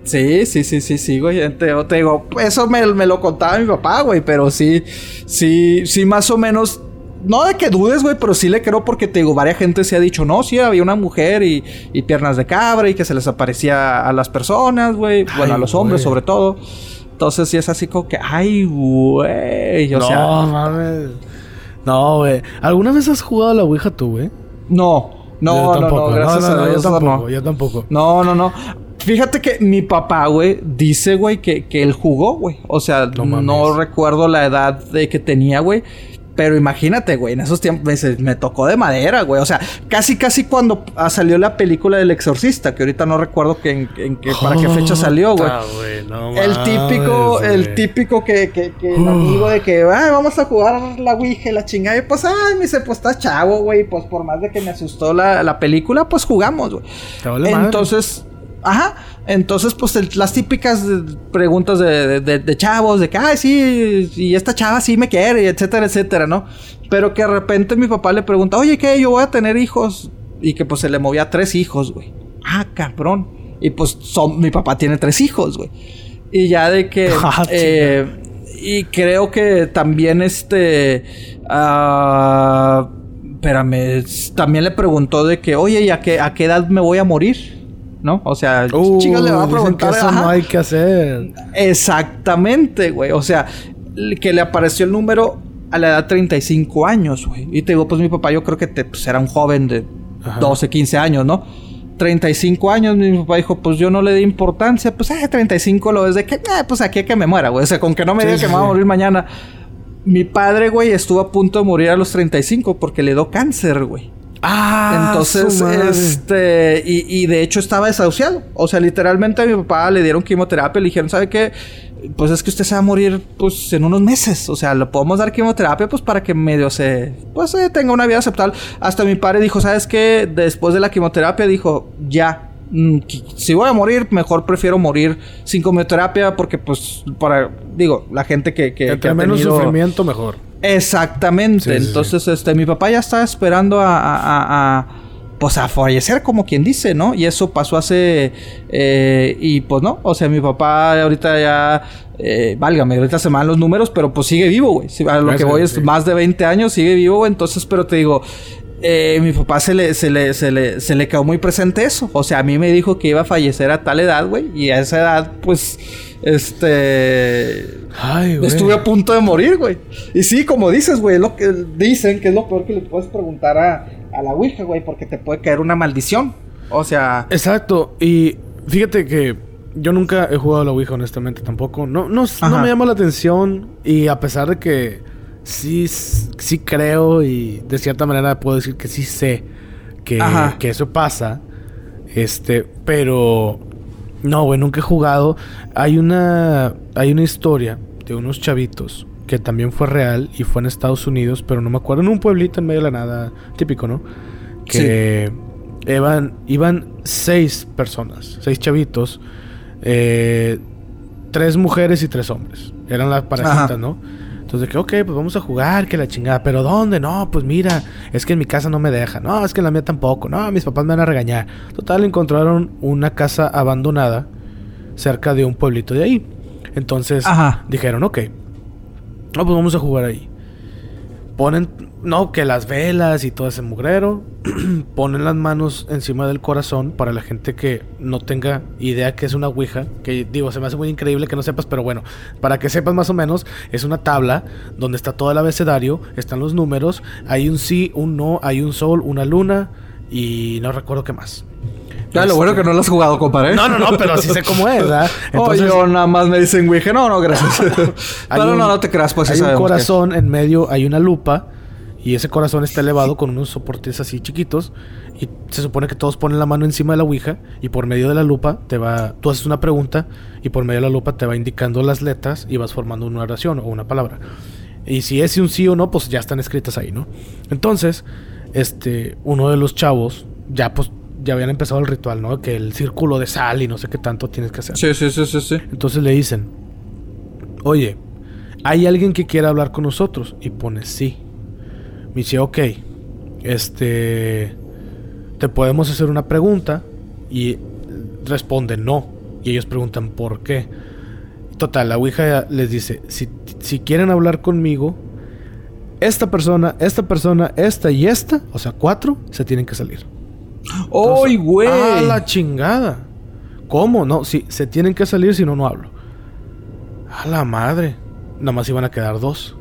sí, sí, sí, sí, sí, güey. Te, te digo, eso me, me lo contaba mi papá, güey, pero sí, sí, sí, más o menos no de que dudes, güey, pero sí le creo porque te digo, varias gente se ha dicho, no, sí, había una mujer y, piernas de cabra y que se les aparecía a las personas, güey, bueno, a los hombres sobre todo. Entonces sí es así como que, ay, güey. O no, sea, mames. No, güey. ¿Alguna vez has jugado a la Ouija tú, güey? No. No, no, no, gracias a Dios, yo tampoco, no. Yo tampoco. No, no, no. Fíjate que mi papá, güey, dice, güey, que, que él jugó, güey. O sea, no, no recuerdo la edad de que tenía, güey. Pero imagínate, güey, en esos tiempos me, tocó de madera, güey. O sea, casi, casi cuando ah, salió la película del exorcista, que ahorita no recuerdo que en, para qué fecha salió, güey. el típico, el típico que, que, que el amigo de que, ay, vamos a jugar la Ouija y la chingada. Y pues, ay, me dice, pues estás chavo, güey. Pues por más de que me asustó la, la película, pues jugamos, güey. Entonces, Ajá. Entonces, pues las típicas preguntas de, chavos, de que, ay, sí, y esta chava sí me quiere, etcétera, etcétera, ¿no? Pero que de repente mi papá le pregunta, oye, ¿qué? Yo voy a tener hijos. Y que pues se le movía tres hijos, güey. Ah, cabrón. Y pues son, mi papá tiene tres hijos, güey. Y ya de que... [LAUGHS] Ah, eh, y creo que también este... Uh, espérame, también le preguntó de que, oye, ¿y a qué, a qué edad me voy a morir? ¿No? O sea, uh, chicas le va a preguntar. Eso no hay que hacer. Exactamente, güey. O sea, que le apareció el número a la edad de 35 años, güey. Y te digo, pues mi papá, yo creo que te, pues, era un joven de 12, 15 años, ¿no? 35 años, mi papá dijo, pues yo no le di importancia, pues eh, 35 lo es de que, eh, pues aquí que me muera, güey. O sea, con que no me diga que me va a morir mañana. Mi padre, güey, estuvo a punto de morir a los 35 porque le dio cáncer, güey. Ah, entonces, este, y, de hecho estaba desahuciado. O sea, literalmente a mi papá le dieron quimioterapia, le dijeron, ¿sabe qué? Pues es que usted se va a morir, pues, en unos meses. O sea, le podemos dar quimioterapia, pues, para que medio se, pues, eh, tenga una vida aceptable. Hasta mi padre dijo, ¿sabes qué? Después de la quimioterapia dijo, ya, mm, si voy a morir, mejor prefiero morir sin quimioterapia porque, pues, para, digo, la gente que... que, Entre menos sufrimiento, mejor. Exactamente. Entonces, este, mi papá ya está esperando a, a, a, pues a fallecer, como quien dice, ¿no? Y eso pasó hace, eh, y pues no, o sea, mi papá ahorita ya, eh, válgame, ahorita se me dan los números, pero pues sigue vivo, güey. A lo que voy es más de 20 años, sigue vivo, Entonces, pero te digo, eh, mi papá se le, se, le, se, le, se le quedó muy presente eso. O sea, a mí me dijo que iba a fallecer a tal edad, güey. Y a esa edad, pues este. Ay, Estuve a punto de morir, güey. Y sí, como dices, güey, lo que dicen que es lo peor que le puedes preguntar a, a la Ouija, güey, porque te puede caer una maldición. O sea. Exacto. Y fíjate que yo nunca he jugado a la Ouija, honestamente, tampoco. No, no, no me llama la atención. Y a pesar de que sí, sí creo y de cierta manera puedo decir que sí sé que, que eso pasa. Este, pero no, güey, nunca he jugado. Hay una, hay una historia de unos chavitos que también fue real y fue en Estados Unidos, pero no me acuerdo, en un pueblito en medio de la nada, típico, ¿no? Que iban, iban seis personas, seis chavitos, eh, tres mujeres y tres hombres. Eran las parejitas, ¿no? Entonces, que, ok, pues vamos a jugar, que la chingada. ¿Pero dónde? No, pues mira, es que en mi casa no me deja. No, es que en la mía tampoco. No, mis papás me van a regañar. Total, encontraron una casa abandonada cerca de un pueblito de ahí. Entonces, dijeron, ok, no, pues vamos a jugar ahí. Ponen no, que las velas y todo ese mugrero. [CLEARS THROAT] ponen las manos encima del corazón para la gente que no tenga idea que es una ouija. Que digo, se me hace muy increíble que no sepas, pero bueno, para que sepas más o menos, es una tabla donde está todo el abecedario, están los números, hay un sí, un no, hay un sol, una luna y no recuerdo qué más. Ya, lo bueno que no lo has jugado, compadre. No, no, no, pero sí sé cómo es, ¿verdad? [LAUGHS] Entonces, yo nada más me dicen Ouija. No, no, gracias. [LAUGHS] pero no, no te creas, pues Hay un corazón en medio, hay una lupa y ese corazón está elevado con unos soportes así chiquitos. Y se supone que todos ponen la mano encima de la Ouija. Y por medio de la lupa te va. Tú haces una pregunta. Y por medio de la lupa te va indicando las letras. Y vas formando una oración o una palabra. Y si es un sí o no, pues ya están escritas ahí, ¿no? Entonces, este, uno de los chavos, ya pues, ya habían empezado el ritual, ¿no? Que el círculo de sal y no sé qué tanto tienes que hacer. Sí, sí, sí, sí, sí. Entonces le dicen, oye, ¿hay alguien que quiera hablar con nosotros? Y pone sí. Me dice, ok, este, te podemos hacer una pregunta y responde no. Y ellos preguntan por qué. Total, la Ouija les dice, si, si quieren hablar conmigo, esta persona, esta persona, esta y esta, o sea, cuatro, se tienen que salir. ¡Ay, güey! ¡A la chingada! ¿Cómo? No, si se tienen que salir, si no, no hablo. A la madre. Nada más iban a quedar dos.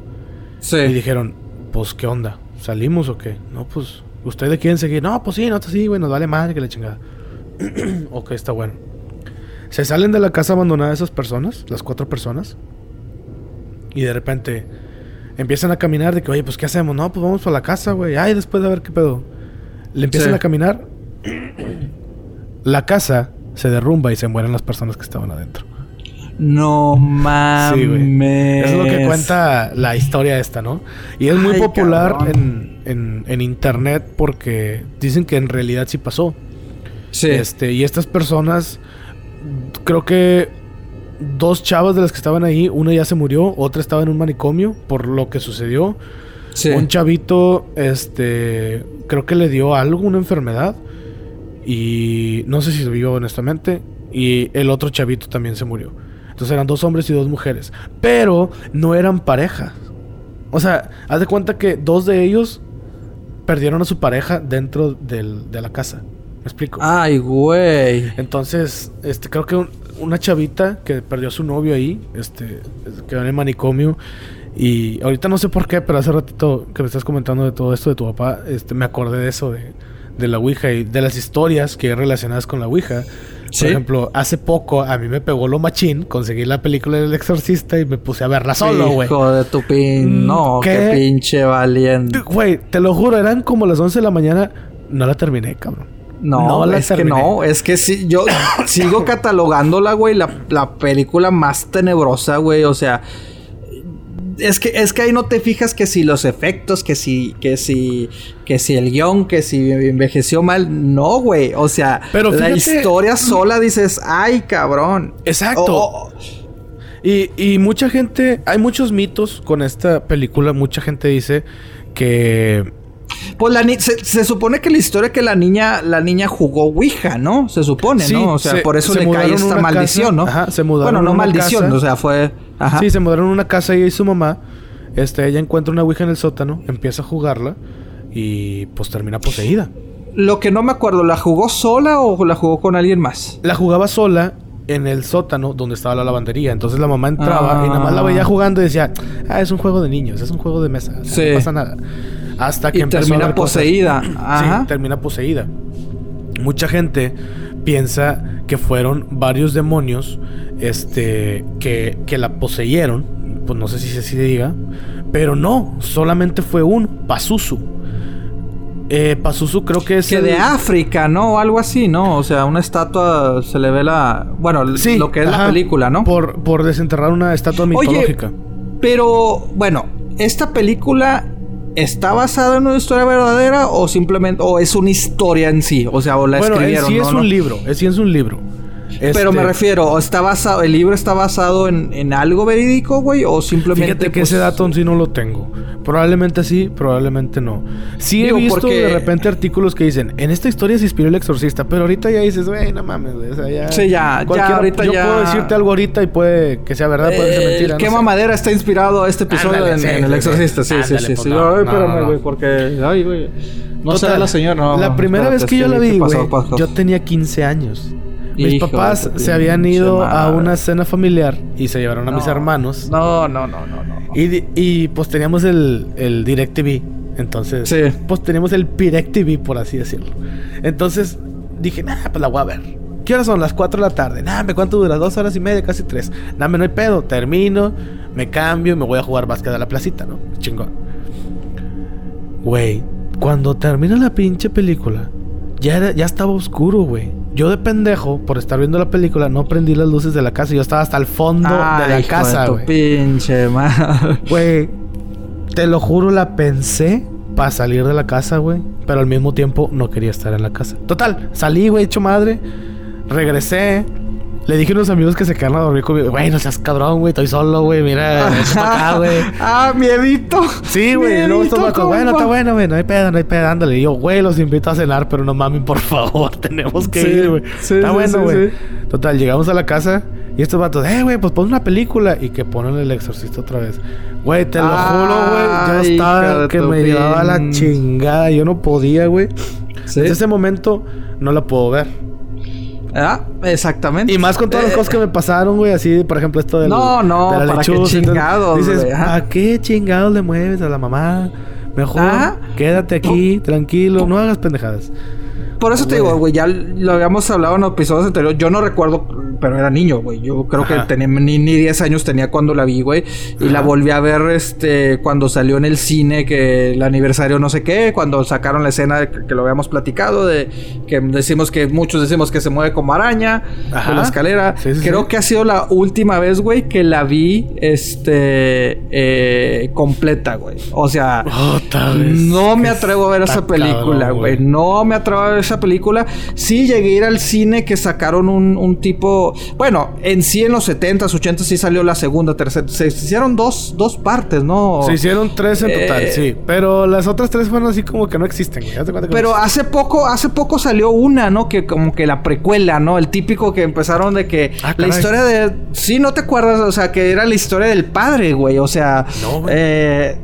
Sí. Y dijeron, pues, ¿qué onda? ¿Salimos o qué? No, pues, ¿ustedes quieren seguir? No, pues sí, no, sí, güey, nos vale madre que la chingada. [CLEARS THROAT] ok, está bueno. Se salen de la casa abandonada esas personas, las cuatro personas. Y de repente empiezan a caminar de que, oye, pues ¿qué hacemos? No, pues vamos a la casa, güey. Ay, después de ver qué pedo. Le empiezan a caminar. [CLEARS THROAT] la casa se derrumba y se mueren las personas que estaban adentro. No mames. Sí, güey. Eso es lo que cuenta la historia esta, ¿no? Y es muy popular en, en, en, internet porque dicen que en realidad sí pasó. Sí. Este, y estas personas, creo que dos chavas de las que estaban ahí, una ya se murió, otra estaba en un manicomio por lo que sucedió. Sí. Un chavito, este, creo que le dio algo, una enfermedad. Y no sé si vio honestamente. Y el otro chavito también se murió. Entonces eran dos hombres y dos mujeres. Pero no eran pareja. O sea, haz de cuenta que dos de ellos perdieron a su pareja dentro del, de la casa. ¿Me explico? Ay, güey. Entonces, este, creo que una chavita que perdió a su novio ahí, este, quedó en el manicomio. Y ahorita no sé por qué, pero hace ratito que me estás comentando de todo esto de tu papá, este, me acordé de eso, de, de la Ouija y de las historias que hay relacionadas con la Ouija. Por ejemplo, hace poco a mí me pegó lo machín, conseguí la película del exorcista y me puse a verla solo, güey. Hijo de tu pin... Mm, no, qué, pinche valiente. Güey, te lo juro, eran como las 11 de la mañana. No la terminé, cabrón. No, es que no, es que sí, yo [COUGHS] sigo catalogándola, güey, la, la película más tenebrosa, güey, o sea, es que, es que ahí no te fijas que si los efectos, que si, que si, que si el guion, que si envejeció mal. No, güey. O sea, Pero la historia sola dices, ay, cabrón. Exacto. y, y mucha gente, hay muchos mitos con esta película. Mucha gente dice que pues la se, supone que la historia que la niña, la niña jugó Ouija, ¿no? Se supone, ¿no? O sea, por eso le cae esta maldición, ¿no? Ajá, se mudaron. Bueno, no maldición, o sea, fue. Ajá. Sí, se mudaron a una casa ella y su mamá. Este, ella encuentra una Ouija en el sótano, empieza a jugarla y pues termina poseída. Lo que no me acuerdo, ¿la jugó sola o la jugó con alguien más? La jugaba sola en el sótano donde estaba la lavandería. Entonces la mamá entraba y nada más la veía ah. jugando y decía, ah, es un juego de niños, es un juego de mesa, no pasa nada. Hasta que termina poseída. Sí, termina poseída. Mucha gente piensa que fueron varios demonios este, que, que la poseyeron. Pues no sé si se diga. Pero no, solamente fue un Pazuzu. Eh, Pazuzu creo que es. Que de África, ¿no? O algo así, ¿no? O sea, una estatua se le ve la. Bueno, lo que es la película, ¿no? Por, por desenterrar una estatua mitológica. pero, bueno, esta película ¿Está basada en una historia verdadera o simplemente o es una historia en sí? O sea, o la escribieron. sí es un libro, es sí es un libro. Pero me este, refiero, ¿está basado, ¿el libro está basado en, algo verídico, güey? ¿O simplemente.? Fíjate que ese pues, dato sí no lo tengo. Probablemente sí, probablemente no. Sí he visto de repente artículos que dicen, en esta historia se inspiró el exorcista, pero ahorita ya dices, güey, no mames, güey. O sea, ya. Sí, ya, ya ahorita yo puedo decirte algo ahorita y puede que sea verdad, puede ser mentira. ¿Qué mamadera está inspirado este episodio en, el exorcista? Sí, sí, sí. sí. Ay, espérame, güey, porque. Ay, güey. No sé la señora, no. La primera vez que yo la vi, güey, yo tenía 15 años. Mis papás se habían ido a una cena familiar y se llevaron a mis hermanos. No, no, no, no, no. Y, y pues teníamos el, el DirecTV. Entonces, pues teníamos el Pirect TV, por así decirlo. Entonces dije, nah, pues la voy a ver. ¿Qué horas son? Las 4 de la tarde. Nah, ¿me cuánto dura? Dos horas y media, casi tres. Nah, no hay pedo. Termino, me cambio y me voy a jugar básquet a la placita, ¿no? Chingón. Güey, cuando termina la pinche película, ya, ya estaba oscuro, güey. Yo de pendejo, por estar viendo la película, no prendí las luces de la casa. Yo estaba hasta el fondo de la casa, güey. pinche madre. Güey, te lo juro, la pensé para salir de la casa, güey. Pero al mismo tiempo no quería estar en la casa. Total, salí, güey, hecho madre. Regresé. Le dije a unos amigos que se quedaron a dormir conmigo. Güey, no seas cabrón, güey. Estoy solo, güey. Mira, [LAUGHS] acá, güey. ah, miedito. Sí, güey. Luego estos vatos, bueno, está bueno, güey. No hay pedo, no hay pedo. Ándale. Y yo, güey, los invito a cenar, pero no mames, por favor. [LAUGHS] Tenemos que ir, güey. Sí, está bueno, güey. Total, llegamos a la casa. Y estos vatos, eh, güey, pues pon una película. Y que ponen el exorcista otra vez. Güey, te lo juro, güey. Yo estaba que me llevaba la chingada. Yo no podía, güey. Desde ese momento no la puedo ver. Ah, exactamente. Y más con todas las cosas que me pasaron, güey, así, por ejemplo, esto de No, no, de la ¿para qué chingados, Dices, ¿a qué chingados le mueves a la mamá? Mejor quédate aquí, tranquilo, no hagas pendejadas. Por eso te digo, güey, ya lo habíamos hablado en episodios anteriores. Yo no recuerdo, pero era niño, güey. Yo creo que tenía ni, ni 10 años tenía cuando la vi, güey. Y la volví a ver este cuando salió en el cine, que el aniversario no sé qué, cuando sacaron la escena que, lo habíamos platicado, de que decimos que muchos decimos que se mueve como araña Ajá. la escalera. creo que ha sido la última vez, güey, que la vi este eh, completa, güey. O sea, no me atrevo a ver esa película, güey. No me atrevo a ver esa película. Sí llegué a ir al cine que sacaron un, tipo... Bueno, en sí en los 70s, 80s sí salió la segunda, tercera. Se hicieron dos, dos partes, ¿no? Se hicieron tres en total, eh, sí. Pero las otras tres fueron así como que no existen. pero hace poco, hace poco salió una, ¿no? Que como que la precuela, ¿no? El típico que empezaron de que... Ah, la historia de... Sí, no te acuerdas, o sea, que era la historia del padre, güey. O sea... No, eh,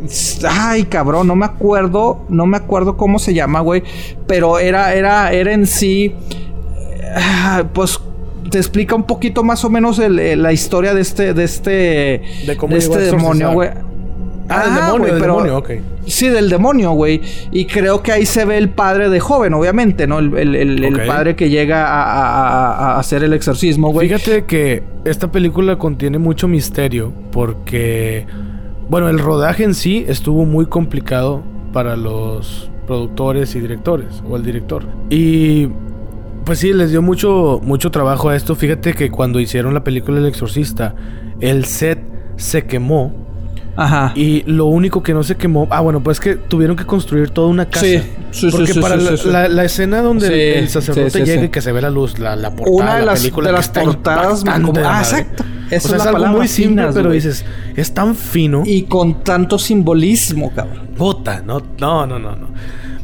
ay, cabrón, no me acuerdo, no me acuerdo cómo se llama, güey. Pero era, era era, en sí, eh, pues te explica un poquito más o menos eh, la historia de este, de este, de, este demonio, güey. Ah, del demonio, del demonio, ok. Sí, del demonio, güey. Y creo que ahí se ve el padre de joven, obviamente, ¿no? El, padre que llega a, hacer el exorcismo, güey. Fíjate que esta película contiene mucho misterio porque, bueno, el rodaje en sí estuvo muy complicado para los productores y directores, o el director. Y pues sí, les dio mucho, mucho trabajo a esto. Fíjate que cuando hicieron la película El Exorcista, el set se quemó. Ajá. Y lo único que no se quemó. Ah, bueno, pues que tuvieron que construir toda una casa. Sí, sí, Porque para la, escena donde el sacerdote llega y que se ve la luz, la, la portada una de, la película. De las portadas. Como, ah, exacto. Eso o sea, es, algo muy simple, pero dices, es tan fino. Y con tanto simbolismo, cabrón. Puta, no, no, no, no, no.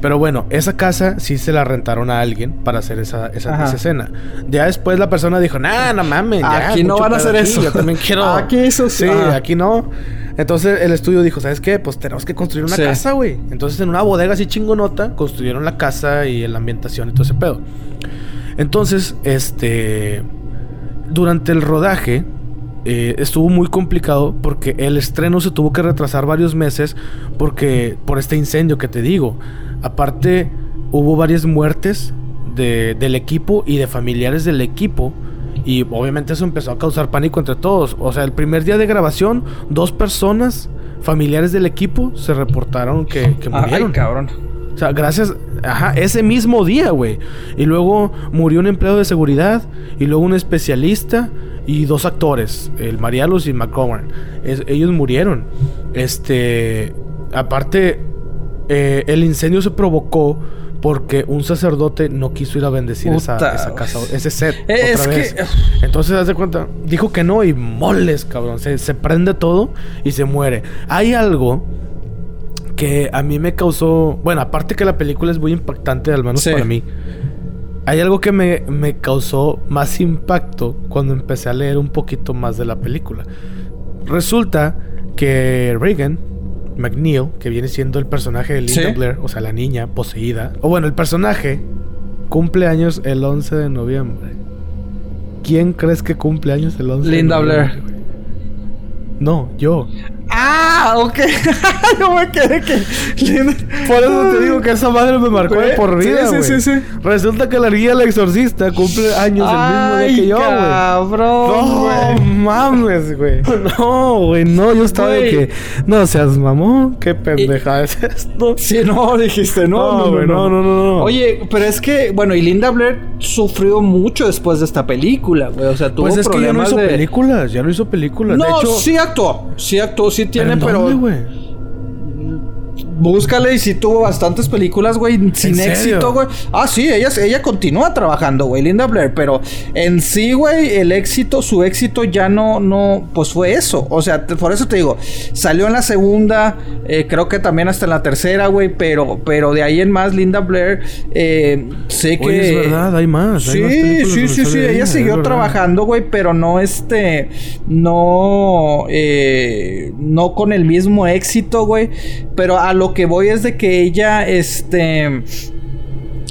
Pero bueno, esa casa sí se la rentaron a alguien para hacer esa, esa, escena. Ya después la persona dijo, nah, no mames. aquí no van a hacer eso. Yo también quiero. [LAUGHS] aquí eso sí. aquí no. Entonces el estudio dijo, ¿sabes qué? Pues tenemos que construir una casa, güey. Entonces en una bodega así chingonota construyeron la casa y la ambientación y todo ese pedo. Entonces, este... Durante el rodaje, eh, estuvo muy complicado porque el estreno se tuvo que retrasar varios meses porque por este incendio que te digo. Aparte hubo varias muertes de, del equipo y de familiares del equipo y obviamente eso empezó a causar pánico entre todos. O sea, el primer día de grabación, dos personas familiares del equipo se reportaron que, que murieron. Ay, cabrón. O sea, gracias. Ajá, ese mismo día, güey. Y luego murió un empleado de seguridad. Y luego un especialista y dos actores, el Marialos y McGovern. ellos murieron. Este, aparte, eh, el incendio se provocó porque un sacerdote no quiso ir a bendecir esa, casa, ese set. Eh, otra vez. Entonces, haz de cuenta, dijo que no y moles, cabrón. Se, prende todo y se muere. Hay algo que a mí me causó. Bueno, aparte que la película es muy impactante, al menos para mí. Hay algo que me, causó más impacto cuando empecé a leer un poquito más de la película. Resulta que Reagan McNeil, que viene siendo el personaje de Linda Blair, o sea, la niña poseída, o bueno, el personaje, cumple años el 11 de noviembre. ¿Quién crees que cumple años el 11 Linda de noviembre? Blair. No, yo. Ah, ok. [LAUGHS] Yo me quedé que. Por eso te digo que esa madre me marcó de por vida. Sí, sí, sí, Resulta que la guía El Exorcista cumple años el mismo día que yo, güey. Cabrón. No mames, güey. [LAUGHS] No, güey. No, yo estaba de que. No seas mamón. Qué pendeja es esto. Sí, no, dijiste, no, no, no, no, no, Oye, pero es que, bueno, y Linda Blair sufrió mucho después de esta película, güey. O sea, tuvo Pues es que ya no hizo películas, ya no hizo películas. No, de hecho, sí actuó. Sí actuó, sí tiene, pero. güey? Búscale y si tuvo bastantes películas, güey, sin éxito, güey. Ah, sí, ella, ella continúa trabajando, güey, Linda Blair, pero en sí, güey, el éxito, su éxito ya no, no, pues fue eso. O sea, por eso te digo, salió en la segunda, eh, creo que también hasta en la tercera, güey, pero, pero de ahí en más, Linda Blair, eh, sé que... es verdad, hay más. Sí, sí, sí, sí, ella, siguió trabajando, güey, pero no este, no, eh, no con el mismo éxito, güey, pero a lo que voy es de que ella, este...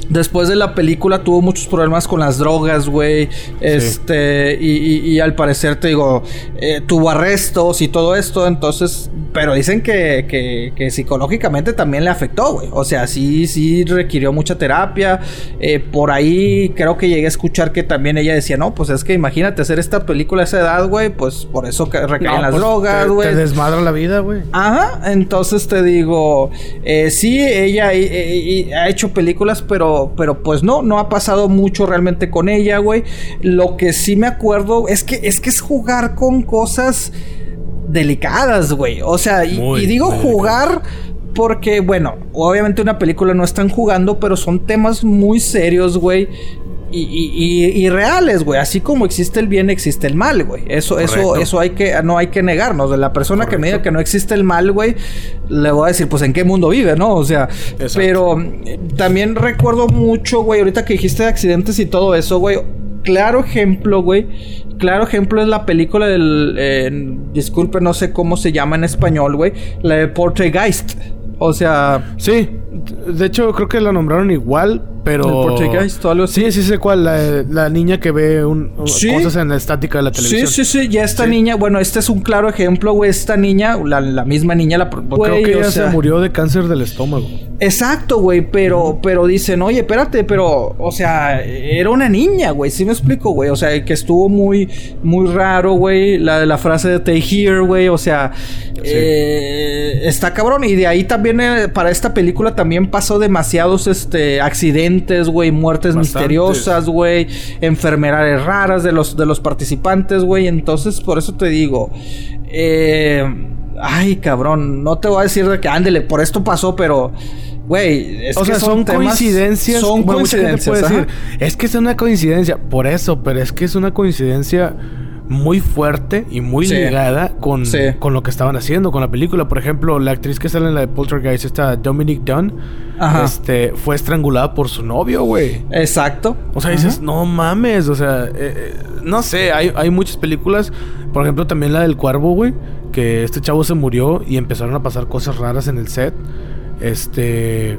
Después de la película tuvo muchos problemas con las drogas, güey. Este, y, al parecer, te digo, eh, tuvo arrestos y todo esto. Entonces, pero dicen que, que, psicológicamente también le afectó, güey. O sea, sí, sí requirió mucha terapia. Eh, por ahí creo que llegué a escuchar que también ella decía, no, pues es que imagínate hacer esta película a esa edad, güey. Pues por eso recaen las pues, drogas, güey. Te, desmadra la vida, güey. Ajá, entonces te digo, eh, sí, ella ha hecho películas, pero pero, pues no, no ha pasado mucho realmente con ella, güey. Lo que sí me acuerdo es que es que es jugar con cosas delicadas, güey. O sea, y, digo jugar porque, bueno, obviamente una película no están jugando, pero son temas muy serios, güey y, reales, güey. Así como existe el bien, existe el mal, güey. Eso, eso, eso hay que, no hay que negarnos. De la persona que me diga que no existe el mal, güey, le voy a decir, pues en qué mundo vive, ¿no? O sea, pero también recuerdo mucho, güey, ahorita que dijiste de accidentes y todo eso, güey. Claro ejemplo, güey. Claro ejemplo es la película del. disculpe, no sé cómo se llama en español, güey. La de Portrait O sea. Sí. De hecho, creo que la nombraron igual, pero. Sí, sí sé cuál. La, niña que ve un, cosas en la estática de la televisión. Sí, sí, sí. Ya esta niña, bueno, este es un claro ejemplo, güey. Esta niña, la, misma niña, la. creo que ella se murió de cáncer del estómago. Exacto, güey. Pero, pero dicen, oye, espérate, pero, o sea, era una niña, güey. Sí me explico, güey. O sea, que estuvo muy, muy raro, güey. La, la frase de Take Here, güey. O sea, eh, está cabrón. Y de ahí también, eh, para esta película, también pasó demasiados este, accidentes güey, muertes misteriosas, güey, enfermedades raras de los, de los participantes, güey. Entonces, por eso te digo, eh, ay, cabrón, no te voy a decir de que ándele, por esto pasó, pero... Güey, es o que sea, son, coincidencias. Son coincidencias. Decir, es que es una coincidencia. Por eso, pero es que es una coincidencia muy fuerte y muy ligada con, con lo que estaban haciendo con la película. Por ejemplo, la actriz que sale en la de Poltergeist, esta Dominic Dunn, este, fue estrangulada por su novio, güey. Exacto. O sea, dices, no mames, o sea, eh, eh, no sé, hay, hay muchas películas, por ejemplo, también la del cuervo, güey, que este chavo se murió y empezaron a pasar cosas raras en el set. Este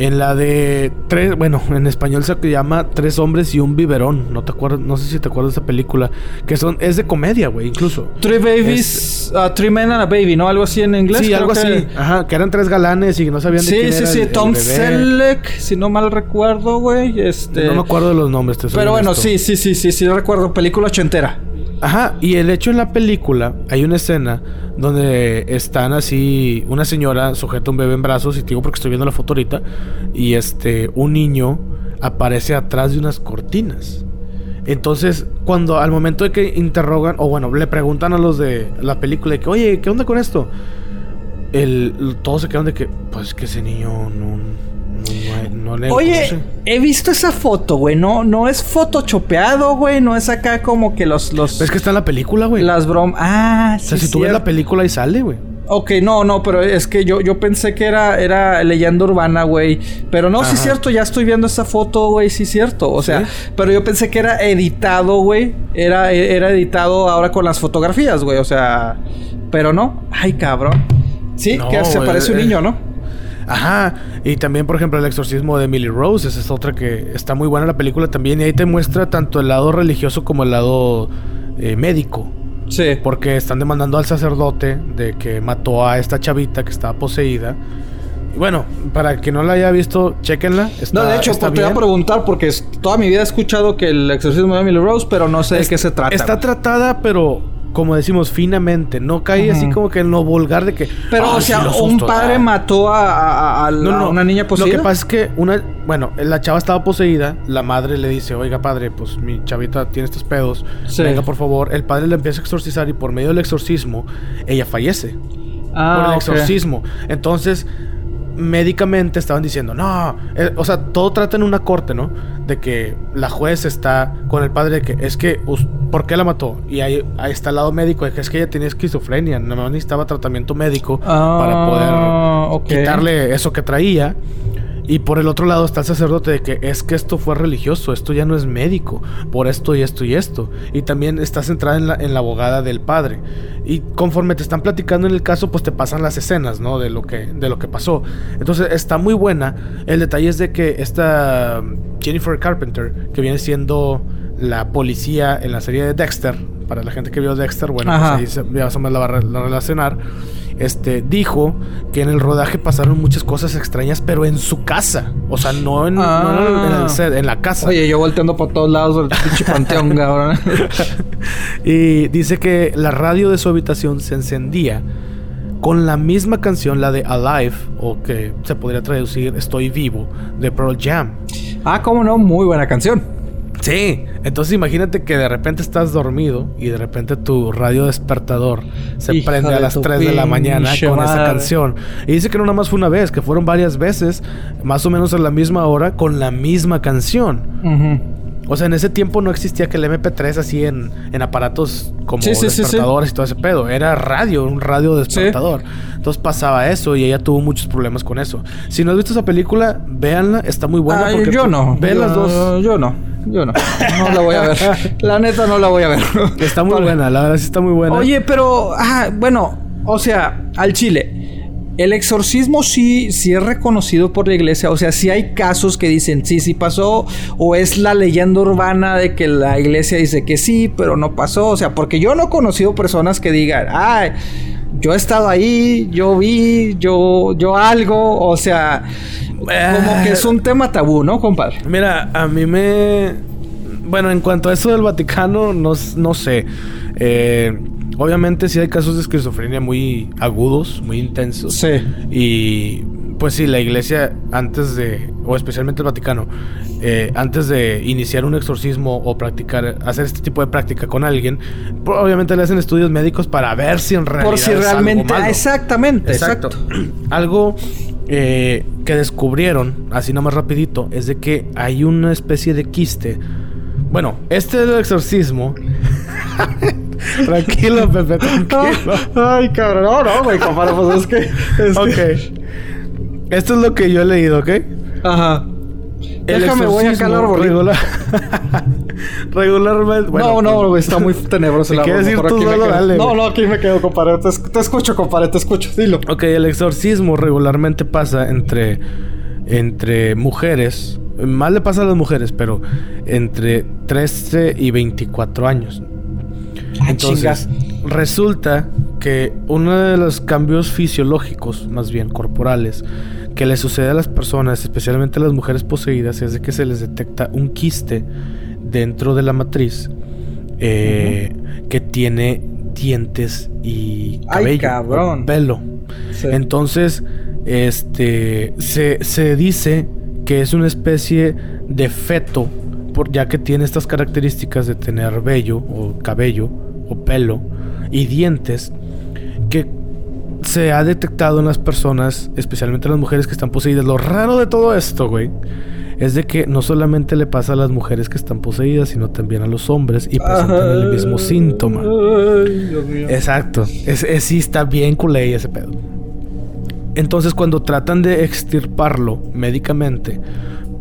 en la de tres, bueno, en español se llama Tres hombres y un biberón. No te acuerdas, no sé si te acuerdas de esa película. Que son, es de comedia, güey, incluso. Three babies, uh, three men and a baby, ¿no? Algo así en inglés. Sí, algo así. Ajá, que eran tres galanes y no sabían de quién sí, sí, sí. Tom Selleck, si no mal recuerdo, güey. Este... No me acuerdo de los nombres, te Pero bueno, sí, sí, sí, sí, sí, recuerdo. Película ochentera. Ajá, y el hecho en la película, hay una escena donde están así, una señora sujeta un bebé en brazos, y te digo porque estoy viendo la foto ahorita, y este, un niño aparece atrás de unas cortinas. Entonces, cuando al momento de que interrogan, o bueno, le preguntan a los de la película de que, oye, ¿qué onda con esto? El, todos se quedan de que, pues que ese niño no, Oye, he visto esa foto, güey. No, no es photoshopeado, güey. No es acá como que los. los es que está en la película, güey. Las bromas. Ah, sí. O sea, si tú ves la película y sale, güey. Ok, no, no, pero es que yo, yo pensé que era, era leyenda urbana, güey. Pero no, sí es cierto, ya estoy viendo esa foto, güey, sí es cierto. O sea, pero yo pensé que era editado, güey. Era, era editado ahora con las fotografías, güey. O sea, pero no. Ay, cabrón. Sí, que se parece un niño, ¿no? Ajá. Y también, por ejemplo, el exorcismo de Emily Rose. Esa es otra que está muy buena la película también. Y ahí te muestra tanto el lado religioso como el lado eh, médico. Sí. Porque están demandando al sacerdote de que mató a esta chavita que estaba poseída. Y bueno, para que no la haya visto, chequenla. no, de hecho, te voy a preguntar porque toda mi vida he escuchado que el exorcismo de Emily Rose, pero no sé de qué se trata. Está tratada, pero como decimos, finamente. No cae así como que en lo vulgar de que. Pero, o sea, un padre mató a, una niña poseída. Lo que pasa es que una. Bueno, la chava estaba poseída. La madre le dice, oiga, padre, pues mi chavita tiene estos pedos. Venga, por favor. El padre le empieza a exorcizar y por medio del exorcismo, ella fallece. Ah, por el exorcismo. Entonces médicamente estaban diciendo, no, eh, o sea, todo trata en una corte, ¿no? De que la juez está con el padre de que es que, ¿por qué la mató? Y ahí, ahí está el lado médico de que es que ella tenía esquizofrenia, no necesitaba tratamiento médico para poder ah, quitarle eso que traía. Y por el otro lado está el sacerdote de que es que esto fue religioso, esto ya no es médico, por esto y esto y esto. Y también está centrada en la, en la abogada del padre. Y conforme te están platicando en el caso, pues te pasan las escenas, ¿no? De lo que, de lo que pasó. Entonces está muy buena. El detalle es de que esta Jennifer Carpenter, que viene siendo la policía en la serie de Dexter, para la gente que vio Dexter, bueno, pues ahí se, ya la va a relacionar este, dijo que en el rodaje pasaron muchas cosas extrañas, pero en su casa. O sea, no en, el set, en la casa. Oye, yo volteando por todos lados el pinche panteón, [LAUGHS] cabrón. y dice que la radio de su habitación se encendía con la misma canción, la de Alive, o que se podría traducir Estoy vivo, de Pearl Jam. Ah, cómo no, muy buena canción. Sí, entonces imagínate que de repente estás dormido y de repente tu radio despertador se prende a las 3 de la mañana con esa canción. Y dice que no nada más fue una vez, que fueron varias veces, más o menos a la misma hora, con la misma canción. O sea, en ese tiempo no existía que el MP3 así en, en aparatos como despertadores y todo ese pedo. Era radio, un radio despertador. Entonces pasaba eso y ella tuvo muchos problemas con eso. Si no has visto esa película, véanla, está muy buena. porque yo no. Ve las dos. Yo no. Yo no. No la voy a ver. [LAUGHS] La neta no la voy a ver. Está muy buena, la verdad sí está muy buena. Oye, pero, ah, bueno, o sea, al chile. El exorcismo sí, sí es reconocido por la iglesia. O sea, sí hay casos que dicen sí, sí pasó. O es la leyenda urbana de que la iglesia dice que sí, pero no pasó. O sea, porque yo no he conocido personas que digan, ay, yo he estado ahí, yo vi, yo, yo algo. O sea, como que es un tema tabú, ¿no, compadre? Mira, a mí me. Bueno, en cuanto a eso del Vaticano, no, no sé. Eh Obviamente sí hay casos de esquizofrenia muy agudos, muy intensos. Sí. Y pues sí, la iglesia antes de, o especialmente el Vaticano, eh, antes de iniciar un exorcismo o practicar, hacer este tipo de práctica con alguien, obviamente le hacen estudios médicos para ver si en realidad... Por si realmente... exactamente, exacto. algo eh, que descubrieron, así nomás rapidito, es de que hay una especie de quiste. Bueno, este del exorcismo [LAUGHS] tranquilo, Pepe, tranquilo. Ay, cabrón. No, no, güey, compadre, pues es que. ok. Esto es lo que yo he leído, ¿ok? Ajá. Déjame, voy a calar regular... [LAUGHS] Regularmente. Bueno, no, no, güey, está muy tenebroso [LAUGHS] la ¿Quieres decir tú solo? Dale. No, no, aquí me quedo, compadre. Te, te, escucho, compadre, te escucho. Dilo. Ok, el exorcismo regularmente pasa entre. Entre mujeres. Más le pasa a las mujeres, pero entre 13 y 24 años. Ah, Entonces, resulta que uno de los cambios fisiológicos, más bien corporales, que le sucede a las personas, especialmente a las mujeres poseídas, es de que se les detecta un quiste dentro de la matriz eh, que tiene dientes y cabello, pelo. Entonces, este se, se dice que es una especie de feto ya que tiene estas características de tener vello o cabello o pelo y dientes que se ha detectado en las personas, especialmente las mujeres que están poseídas. Lo raro de todo esto, güey, es de que no solamente le pasa a las mujeres que están poseídas, sino también a los hombres y presentan el mismo síntoma. Exacto. Es, sí está bien culé ese pedo. Entonces, cuando tratan de extirparlo médicamente,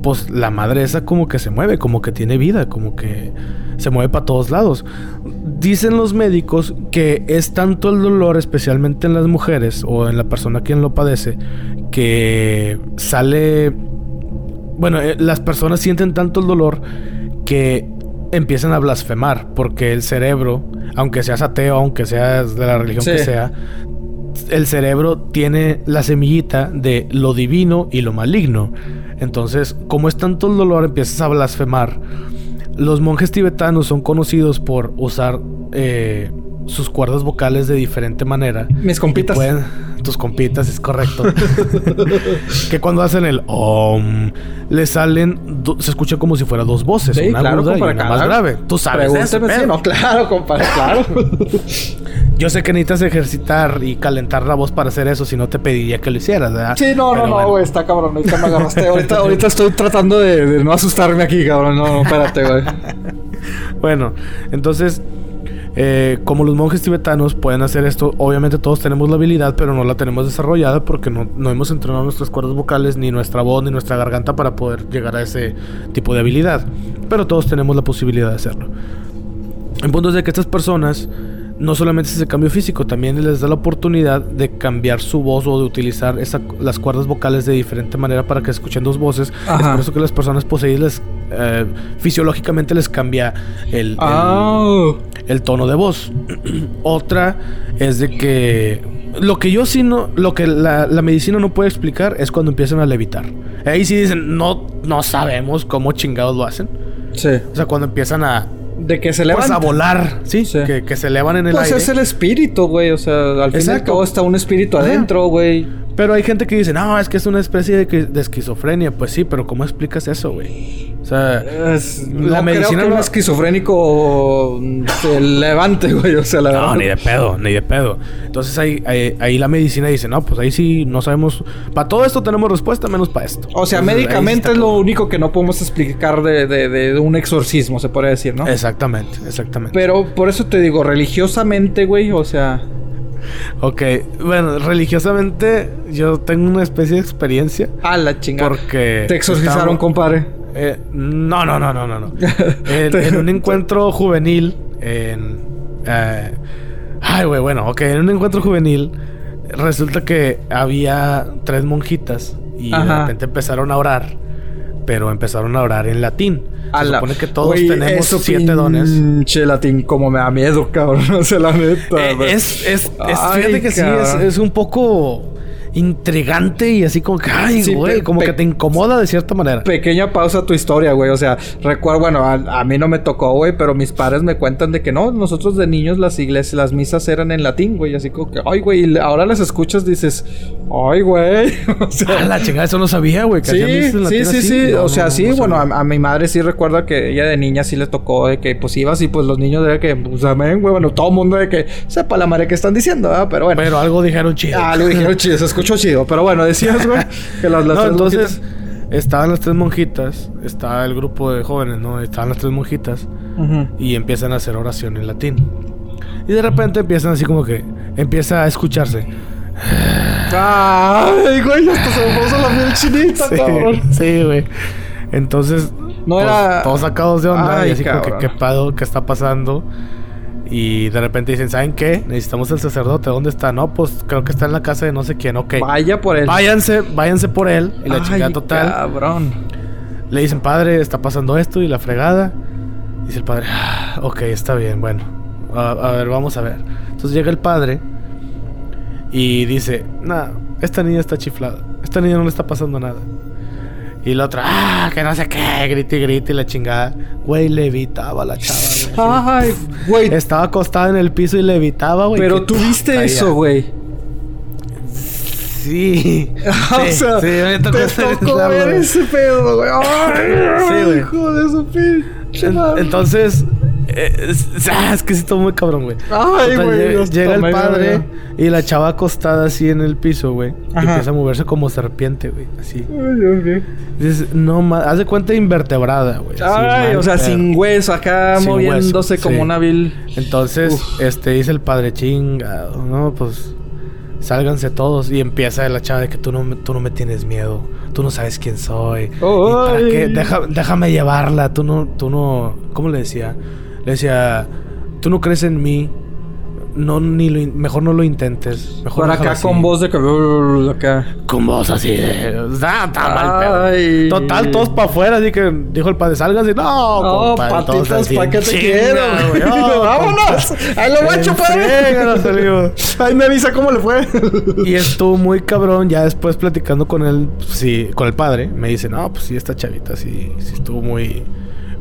pues la madre esa como que se mueve, como que tiene vida, como que se mueve para todos lados. Dicen los médicos que es tanto el dolor, especialmente en las mujeres o en la persona quien lo padece, que sale... Bueno, eh, las personas sienten tanto el dolor que empiezan a blasfemar, porque el cerebro, aunque seas ateo, aunque seas de la religión que sea, el cerebro tiene la semillita de lo divino y lo maligno. Entonces, como es tanto el dolor, empiezas a blasfemar. Los monjes tibetanos son conocidos por usar eh, sus cuerdas vocales de diferente manera. Mis compitas. Tus compitas, es correcto. que cuando hacen el om, le salen, se escucha como si fuera dos voces, una aguda y una más grave. Tú sabes eso, no, claro, compadre, claro. Yo sé que necesitas ejercitar y calentar la voz para hacer eso, si no te pediría que lo hicieras, ¿verdad? Sí, no, no, no, güey, está cabrón, ahorita me agarraste. ahorita, ahorita estoy tratando de, de, no asustarme aquí, cabrón. No, no, espérate, güey. [LAUGHS] bueno, entonces eh, como los monjes tibetanos pueden hacer esto, obviamente todos tenemos la habilidad, pero no la tenemos desarrollada porque no, hemos entrenado nuestras cuerdas vocales, ni nuestra voz, ni nuestra garganta para poder llegar a ese tipo de habilidad. Pero todos tenemos la posibilidad de hacerlo. En punto es de que estas personas no solamente es ese cambio físico, también les da la oportunidad de cambiar su voz o de utilizar las cuerdas vocales de diferente manera para que escuchen dos voces. Es por eso que las personas poseídas eh, fisiológicamente les cambia el, el, tono de voz. [CLEARS THROAT] Otra es de que lo que yo sí no, lo que la, medicina no puede explicar es cuando empiezan a levitar. Ahí sí dicen, no, no sabemos cómo chingados lo hacen. Sí. O sea, cuando empiezan a de que se elevan. Pues a volar, sí, Que, que, se elevan en el pues aire. Pues es el espíritu, güey. O sea, al fin y al cabo está un espíritu adentro, güey. Pero hay gente que dice, no, es que es una especie de, de esquizofrenia. Pues sí, pero ¿cómo explicas eso, güey? O sea, la medicina creo que un esquizofrénico se levante, [LAUGHS] güey. O sea, la No, ni de pedo, ni de pedo. Entonces ahí, ahí, la medicina dice, no, pues ahí sí no sabemos. Para todo esto tenemos respuesta, menos para esto. O sea, médicamente es lo único que no podemos explicar de, de, un exorcismo, se puede decir, ¿no? Exactamente, exactamente. Pero por eso te digo, religiosamente, güey, o sea. Ok, bueno, religiosamente yo tengo una especie de experiencia. A la chingada. Porque. Te exorcizaron, compadre. Eh, no, no, no, no, no, no. [LAUGHS] en, un encuentro juvenil, en... Eh, ay, güey, bueno, ok, en un encuentro juvenil resulta que había tres monjitas y de repente empezaron a orar, pero empezaron a orar en latín. Se supone que todos tenemos siete dones. Che, latín, como me da miedo, cabrón. [LAUGHS] O sea, la neta. Eh, es, es, es fíjate que sí, es, es un poco intrigante y así como que, ay, güey, como que te incomoda de cierta manera. Pequeña pausa a tu historia, güey. O sea, recuerdo, bueno, a, mí no me tocó, güey, pero mis padres me cuentan de que no, nosotros de niños las iglesias, las misas eran en latín, güey. Así como que, ay, güey, y ahora las escuchas, dices, ay, güey. [LAUGHS] o sea, la chingada, eso no sabía, güey. Sí, sí, sí, sí. o sea, sí, bueno, a, mi madre sí recuerda que ella de niña sí le tocó de que, pues ibas y pues los niños de que, pues amén, güey, bueno, todo el mundo de que sepa la madre que están diciendo, ¿verdad? Pero bueno. Pero algo dijeron chido. Ah, algo dijeron chido, escuchó chido. Pero bueno, decías, güey, que las, no, entonces, estaban las tres monjitas, estaba el grupo de jóvenes, ¿no? Estaban las tres monjitas y empiezan a hacer oración en latín. Y de repente empiezan así como que empieza a escucharse. Ay, güey, hasta se me puso la piel chinita, sí, cabrón. Sí, güey. Entonces, no pues, era... todos sacados de onda y así como que qué pedo, qué está pasando. Y de repente dicen, ¿saben qué? Necesitamos el sacerdote. ¿Dónde está? No, pues creo que está en la casa de no sé quién. Ok. Vaya por él. Váyanse, váyanse por él. Y la chica total. cabrón. Le dicen, padre, está pasando esto y la fregada. Dice el padre, ah, ok, está bien, bueno. A, a, ver, vamos a ver. Entonces llega el padre y dice, nada, esta niña está chiflada. Esta niña no le está pasando nada. Y la otra, ah, que no sé qué, grite y grite y la chingada. Güey, levitaba la chava, Ay, güey. Estaba acostada en el piso y levitaba, güey. Pero tú viste eso, güey. Sí. [LAUGHS] o sea, sí, me tocó, te tocó ver ese pedo, güey. Ay, sí, güey. Hijo de su pinche Entonces, eh, [LAUGHS] ah, es, que sí, todo muy cabrón, güey. Ay, güey. Llega, el padre y la chava acostada así en el piso, güey. Y empieza a moverse como serpiente, güey. Así. Ay, Dices, no más. Haz de cuenta invertebrada, güey. Ay, o sea, sin hueso acá moviéndose como una vil. Entonces, este dice el padre chingado, ¿no? Pues sálganse todos. Y empieza la chava de que tú no, tú no me tienes miedo. Tú no sabes quién soy. para qué? déjame llevarla. Tú no, tú no. ¿Cómo le decía? Le decía, tú no crees en mí, no ni lo mejor no lo intentes. Mejor Por acá con voz de acá. Con voz así de. Ah, está mal pedo. Total, todos para afuera, así que dijo el padre, salgan así. No, no compadre, patitas, ¿para qué te quiero? [LAUGHS] ¡Vámonos! ¡Ahí lo guacho, padre! Ahí me avisa cómo le fue. y estuvo muy cabrón. Ya después platicando con él, sí, con el padre, me dice, no, pues sí, esta chavita sí, sí estuvo muy,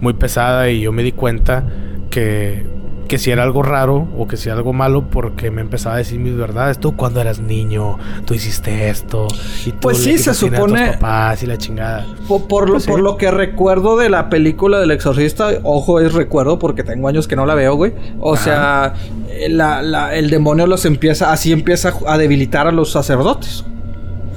muy pesada. Y yo me di cuenta que, que si era algo raro o que si era algo malo porque me empezaba a decir mis verdades. Tú cuando eras niño, tú hiciste esto. Y tú pues sí, se supone... papás y la chingada. Por, lo, pues por lo que recuerdo de la película del exorcista, ojo, es recuerdo porque tengo años que no la veo, güey. O sea, el demonio los empieza, así empieza a debilitar a los sacerdotes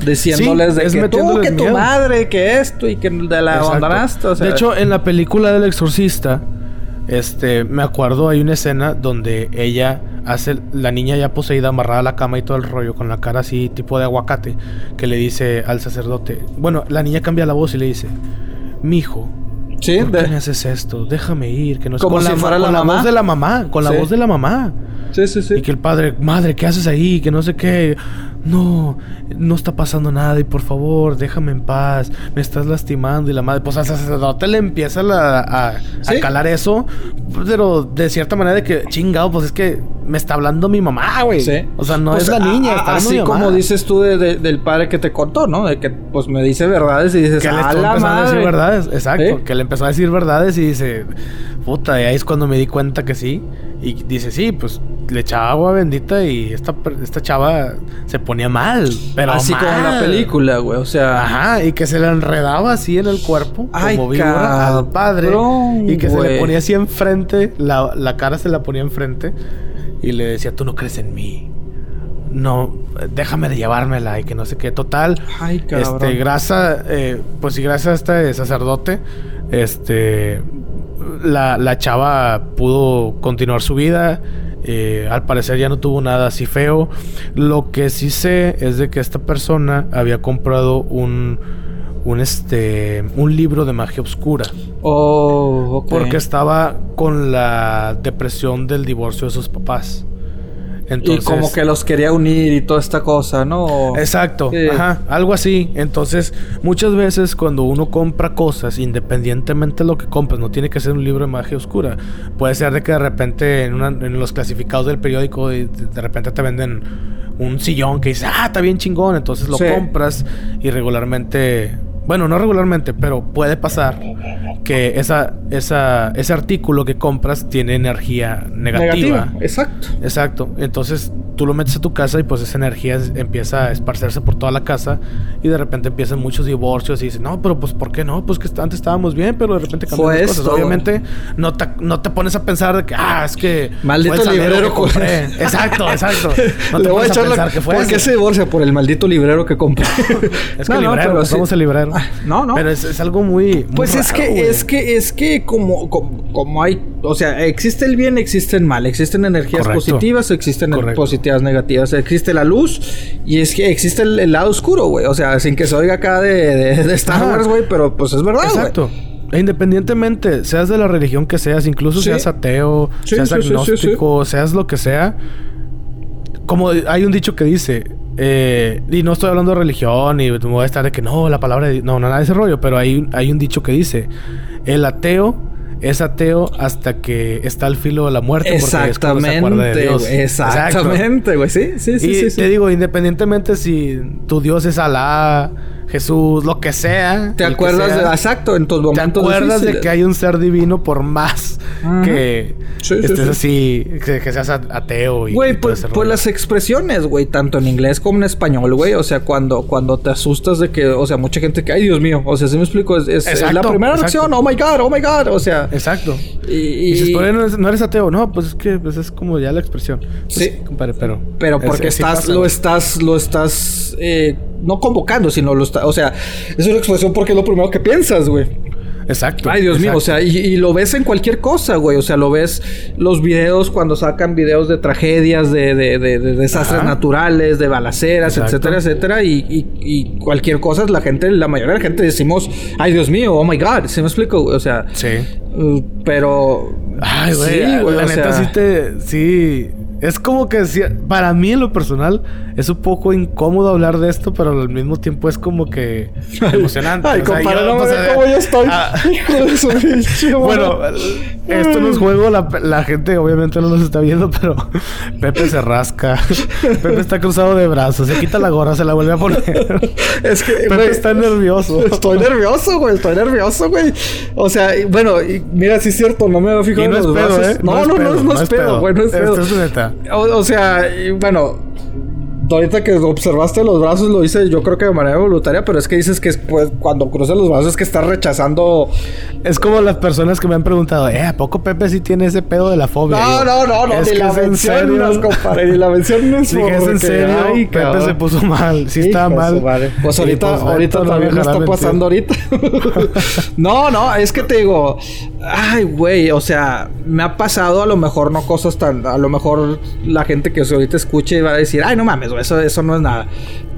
diciéndoles de que tú, que tu madre, que esto y que de la abandonaste. De hecho, en la película del exorcista, Este, me acuerdo, hay una escena donde ella hace, la niña ya poseída, amarrada a la cama y todo el rollo, con la cara así, tipo de aguacate, que le dice al sacerdote. Bueno, la niña cambia la voz y le dice: Mi hijo. Sí, ¿Por qué me haces esto? Déjame ir, que no Como si la, fuera con la voz de la mamá, con la Sí. voz de la mamá. Sí, sí, sí. Y que el padre, madre, ¿qué haces ahí? Que no sé qué. No, no está pasando nada y por favor, déjame en paz. Me estás lastimando. Y la madre, pues al sacerdote le empieza la- a, a calar eso. Pero de cierta manera de que, chingado, pues es que me está hablando mi mamá, güey. Sí. O sea, no Pues, es la niña, está Así mi mamá. como dices tú de- de- del padre que te contó, ¿no? De que pues me dice verdades y dices, Que le a la empezando a decir madre. verdades, exacto. ¿Sí? Que le empezó a decir verdades y dice, puta, y ahí es cuando me di cuenta que sí. Y dice, sí, pues le echaba agua bendita y esta, esta chava se ponía mal. Pero Así como en la película, güey. O sea, Ajá, y que se le enredaba así en el cuerpo, Ay, como víbora al padre. Y que se le ponía así enfrente, la, la cara se la ponía enfrente. Y le decía, tú no crees en mí. No, déjame de llevármela y que no sé qué. Total, Ay, cabrón. este, gracias, eh, pues sí, gracias a este sacerdote, este, la, la chava pudo continuar su vida. Eh, al parecer ya no tuvo nada así feo. Lo que sí sé es de que esta persona había comprado un, un este, un libro de magia oscura. Oh. Porque estaba con la depresión del divorcio de sus papás. Entonces, y como que los quería unir y toda esta cosa, ¿no? Exacto, Sí. ajá, algo así. Entonces, muchas veces cuando uno compra cosas, independientemente de lo que compres, no tiene que ser un libro de magia oscura. Puede ser de que de repente en, una- en los clasificados del periódico de, de repente te venden un sillón que dice, ah, está bien chingón, entonces lo Sí. compras y regularmente, bueno, no regularmente, pero puede pasar que esa, esa, ese artículo que compras tiene energía negativa. Exacto. Exacto. Entonces tú lo metes a tu casa y pues esa energía es- empieza a esparcerse por toda la casa y de repente empiezan muchos divorcios y dicen, no, pero pues ¿por qué no? Pues que antes estábamos bien, pero de repente cambian las cosas. Obviamente no te, no te pones a pensar de que, ah, es que... Maldito librero que compré. [LAUGHS] exacto, exacto. [LAUGHS] No te Le voy a echar pensar que fue ¿Por qué se divorcia? Por el maldito librero que compré. [LAUGHS] Es que el librero, pero somos sí. el librero. [LAUGHS] No, no. Pero es, es algo muy... muy Pues es que, güey. es que, es que como, como, como hay, o sea, existe el bien, existe el mal, existen energías Correcto. positivas, existen Correcto. positivas negativas, existe la luz y es que existe el, el lado oscuro, güey, o sea, sin que se oiga acá de, de, de Star. Wars, güey, pero pues es verdad, güey. Exacto. E independientemente, seas de la religión que seas, incluso Sí. seas ateo, Sí, seas sí, agnóstico, seas lo que sea, como hay un dicho que dice, eh, y no estoy hablando de religión, y me voy a estar de que no, la palabra de Dios, no, nada de ese rollo, pero hay, un- hay un dicho que dice, el ateo es ateo hasta que está al filo de la muerte porque es cuando se de Exactamente, Dios. Exactamente, güey. Sí, sí, sí, y sí, te sí. digo, independientemente si tu Dios es Alá, Jesús, lo que sea. ¿Te acuerdas sea, de, exacto, en tus ¿Te momentos acuerdas de que hay un ser divino por más Ajá. que Sí, estés sí. así, que, que seas ateo y, Güey, pues, pues las expresiones, güey, tanto en inglés como en español, güey. O sea, cuando, cuando te asustas de que, o sea, mucha gente que, ay, Dios mío, o sea, si me explico, es, es- es la primera exacto. reacción, oh my god, oh my god, o sea. Exacto. Y, Y, dices, "Pero no eres, no eres ateo. No, pues es que pues es como ya la expresión. Pues Sí. compadre, pero... pero es- porque estás, lo estás, lo estás, eh, no convocando, sino lo está, o sea, es una expresión porque es lo primero que piensas, güey. Exacto. Ay, Dios mío, o sea, y, y lo ves en cualquier cosa, güey. O sea, lo ves los videos cuando sacan videos de tragedias, de, de, de- de desastres Ajá. naturales, de balaceras, Exacto. etcétera, etcétera. Y, y- y cualquier cosa, la gente, la mayoría de la gente decimos, ay, Dios mío, oh my God. ¿Se me explico? güey? O sea, Sí. pero. Ay, güey. Sí, güey, la neta sea, sí te... Sí... Es como que si- para mí en lo personal es un poco incómodo hablar de esto, pero al mismo tiempo es como que emocionante. Ay, O sea, compadre, yo, no me cómo yo estoy. ah, [LAUGHS] [LAUGHS] Bueno, esto no es juego, la, la gente obviamente no nos está viendo, pero [LAUGHS] Pepe se rasca. Pepe está cruzado de brazos, se quita la gorra, se la vuelve a poner. Es que, Pepe güey, está nervioso. Estoy nervioso, güey. Estoy nervioso, güey. O sea, y, bueno, y mira, sí es cierto, no me había fijado no en es los pedo, brazos. ¿eh? No, no, no, no, es pedo, güey, no es pedo. Esto es neta. O, sea, bueno, ahorita que observaste los brazos lo hice yo creo que de manera voluntaria, pero es que dices que pues, cuando cruzas los brazos es que estás rechazando. Es como las personas que me han preguntado, ¿eh? ¿A poco Pepe sí tiene ese pedo de la fobia? No, no, no, no, ni la mención, compadre, ni la es Dije, ¿es en serio? Ay, Pepe se puso mal, sí estaba mal. Pues ahorita, pues, ahorita también me está pasando ahorita. [LAUGHS] no, no, es que te digo, ay, güey, o sea, me ha pasado a lo mejor no cosas tan, a lo mejor la gente que ahorita escuche va a decir, ay, no mames, güey eso, eso no es nada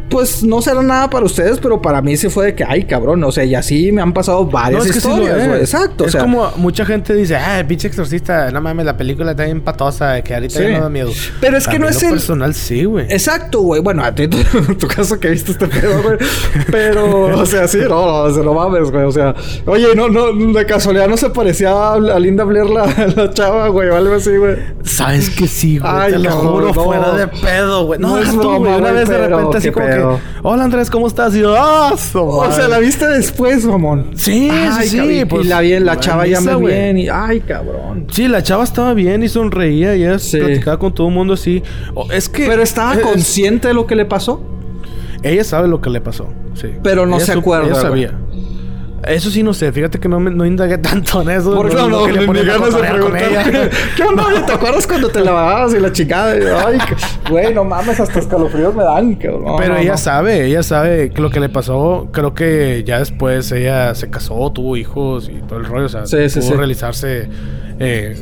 pues no será nada para ustedes, pero para mí se fue de que, ay, cabrón, o sea, y así me han pasado varias historias, güey. Exacto. Es como mucha gente dice, ah, pinche exorcista, no mames, la película está bien patosa, que ahorita ya no da miedo. Pero es que no es el. personal, sí, güey. Exacto, güey. Bueno, a ti, [LAUGHS] en tu caso que viste este pedo, güey. Pero, [LAUGHS] o sea, sí, no, no, se lo mames, güey. O sea, oye, no, no, de casualidad no se parecía a Linda Blair la, [LAUGHS] la chava, güey, o algo así, güey. Sabes que sí, güey. Ay, te lo juro, fuera de pedo, güey. No, es tú, güey. Una vez de repente así como que Hola Andrés, ¿cómo estás? Y yo, ¡ah! o sea, la viste después, mamón. Sí, sí, sí. Pues, y la, bien, la chava ya me bien. Y, ay, cabrón. Sí, la chava estaba bien y sonreía y ella platicaba con todo el mundo así. es que. Pero estaba consciente de lo que le pasó. Ella sabe lo que le pasó, sí. Pero no se acuerda. Ella sabía. Eso sí no sé, fíjate que no, me, no indagué tanto en eso. Porque no, no, no, ni ganas de preguntar. [LAUGHS] ¿Qué onda? ¿Te acuerdas cuando te lavabas y la chingada? Ay, güey, no mames, hasta escalofríos me dan, cabrón. Pero ella sabe, ella sabe lo que le pasó. Creo que ya después ella se casó, tuvo hijos y todo el rollo. O sea, sí, pudo realizarse eh,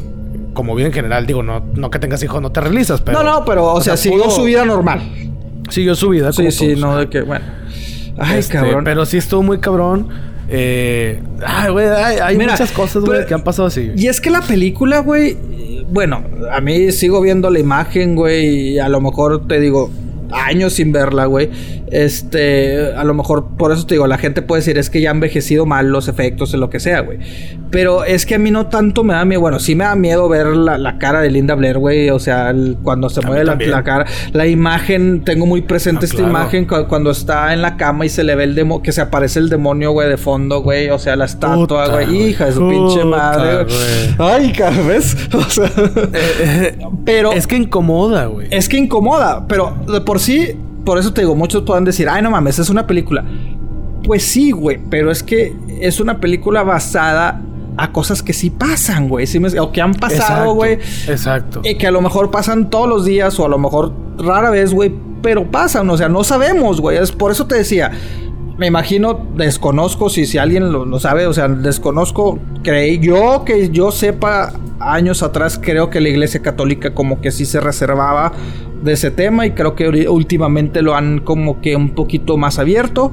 como bien en general. Digo, no, no que tengas hijos, no te realizas, pero... No, no, pero, o, sea, siguió su vida normal. Siguió su vida. Sí, sí, no de que, bueno... Ay, este, cabrón. Pero sí estuvo muy cabrón. Eh, ay, güey, hay, muchas cosas, güey, que han pasado así. Y es que la película, güey, bueno, a mí sigo viendo la imagen, güey, y a lo mejor te digo, años sin verla, güey. Este, a lo mejor por eso te digo, la gente puede decir es que ya han envejecido mal los efectos, en lo que sea, güey. Pero es que a mí no tanto me da miedo, bueno, sí me da miedo ver la, cara de Linda Blair, güey. O sea, cuando se mueve la, cara, la imagen, tengo muy presente ah, esta imagen cuando está en la cama y se le ve el demonio, que se aparece el demonio, güey, de fondo, güey. O sea, la estatua, güey. Hija de su pinche madre, Ay, ¿ves? [LAUGHS] O sea, eh, pero. Es que incomoda, güey. Es que incomoda, pero de por sí por eso te digo, muchos pueden decir, ay, no mames, es una película. Pues sí, güey, pero es que es una película basada a cosas que sí pasan, güey. o que han pasado, güey. Exacto. Y que a lo mejor pasan todos los días o a lo mejor rara vez, güey. Pero pasan, o sea, no sabemos, güey. Es por eso te decía. Me imagino, desconozco si, si alguien lo, lo sabe, o sea, desconozco, creí yo que yo sepa, años atrás creo que la iglesia católica como que sí se reservaba de ese tema y creo que últimamente lo han como que un poquito más abierto.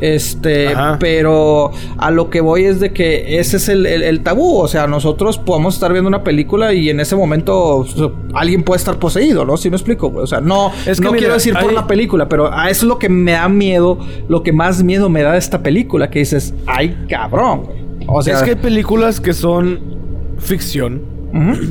Este, pero a lo que voy es de que ese es el, tabú. O sea, nosotros podemos estar viendo una película y en ese momento alguien puede estar poseído, ¿no? Si me explico, O sea, no, es que no quiero decir por la película, pero a eso es lo que me da miedo, lo que más miedo me da de esta película, que dices, ay, cabrón, O sea, es que hay películas que son ficción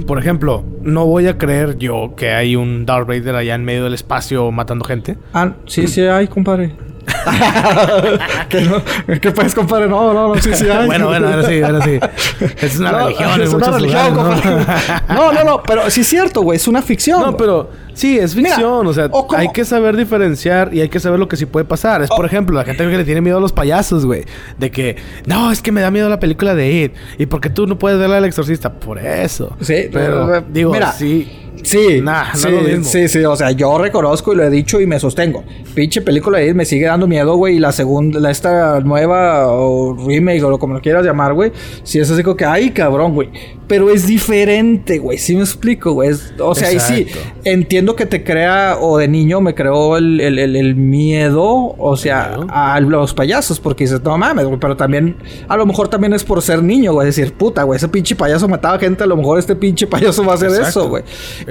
por ejemplo, no voy a creer yo que hay un Darth Vader allá en medio del espacio matando gente. Ah, sí, sí hay, compadre. [LAUGHS] ¿Qué, no? ¿Qué puedes, compadre? No, no, no, sí, sí hay. bueno, bueno, ahora sí, ahora sí. [LAUGHS] Es una religión es una religión, [LAUGHS] ¿no? no, no, pero sí es cierto, güey, es una ficción. No, pero sí, es ficción, o sea, hay que saber diferenciar y hay que saber lo que sí puede pasar. Es, por ejemplo, la gente que le tiene miedo a los payasos, güey, de que, no, es que me da miedo la película de It y porque tú no puedes verla al exorcista, por eso. Sí, pero, digo, mira, sí Sí, sí, sí, sí, o sea, yo reconozco y lo he dicho y me sostengo. Pinche película de me sigue dando miedo, güey, y la segunda, la esta nueva o remake o como lo quieras llamar, güey, si es así como que, ay, cabrón, güey. Pero es diferente, güey, sí me explico, güey. O sea, y sí, entiendo que te crea, o de niño me creó el, el, miedo, o sea, a los payasos, porque dices, no mames, güey, pero también, a lo mejor también es por ser niño, güey, decir, puta, güey, ese pinche payaso mataba gente, a lo mejor este pinche payaso va a hacer eso, güey.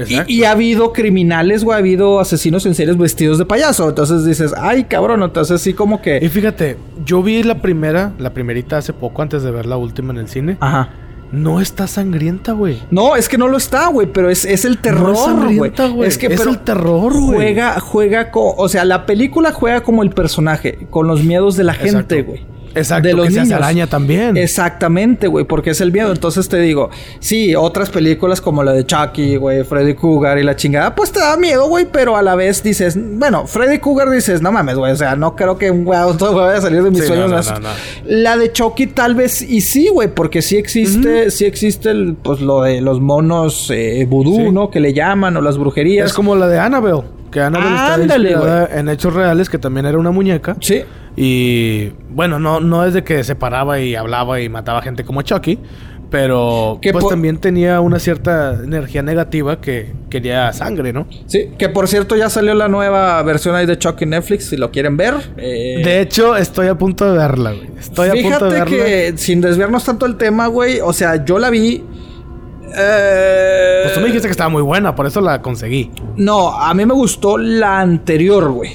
Y, ha habido criminales, güey, ha habido asesinos en series vestidos de payaso. Entonces dices, ay, cabrón, entonces sí como que... Y fíjate, yo vi la primera, la primerita hace poco antes de ver la última en el cine. Ajá. No está sangrienta, güey. No, es que no lo está, güey, pero es, es el terror, güey. Es que es el terror, güey. Juega, juega con, o sea, la película juega como el personaje, con los miedos de la gente, güey. Exacto, de los que se hace niños. araña también. Exactamente, güey, porque es el miedo. Entonces te digo, sí, otras películas como la de Chucky, güey, Freddy Cougar y la chingada, pues te da miedo, güey, pero a la vez dices, bueno, Freddy Cougar dices, no mames, güey, o sea, no creo que un güey [LAUGHS] vaya a salir de mis Sí, sueños. no, no, ¿no? La de Chucky tal vez y sí, güey, porque sí existe, sí existe el, pues lo de los monos eh, vudú, Sí. ¿no? Que le llaman o las brujerías. Es como la de Annabelle. Que Annabelle Ándale, está en hechos reales, que también era una muñeca. Sí. Y bueno, no, no es de que se paraba y hablaba y mataba gente como Chucky. Pero Que pues también tenía una cierta energía negativa que quería sangre, ¿no? Sí, que por cierto ya salió la nueva versión ahí de Chucky Netflix, si lo quieren ver. eh, De hecho, estoy a punto de verla, güey. Estoy a punto de Fíjate verla. que sin desviarnos tanto el tema, güey, o sea, yo la vi. eh, Pues tú me dijiste que estaba muy buena, por eso la conseguí. No, a mí me gustó la anterior, güey.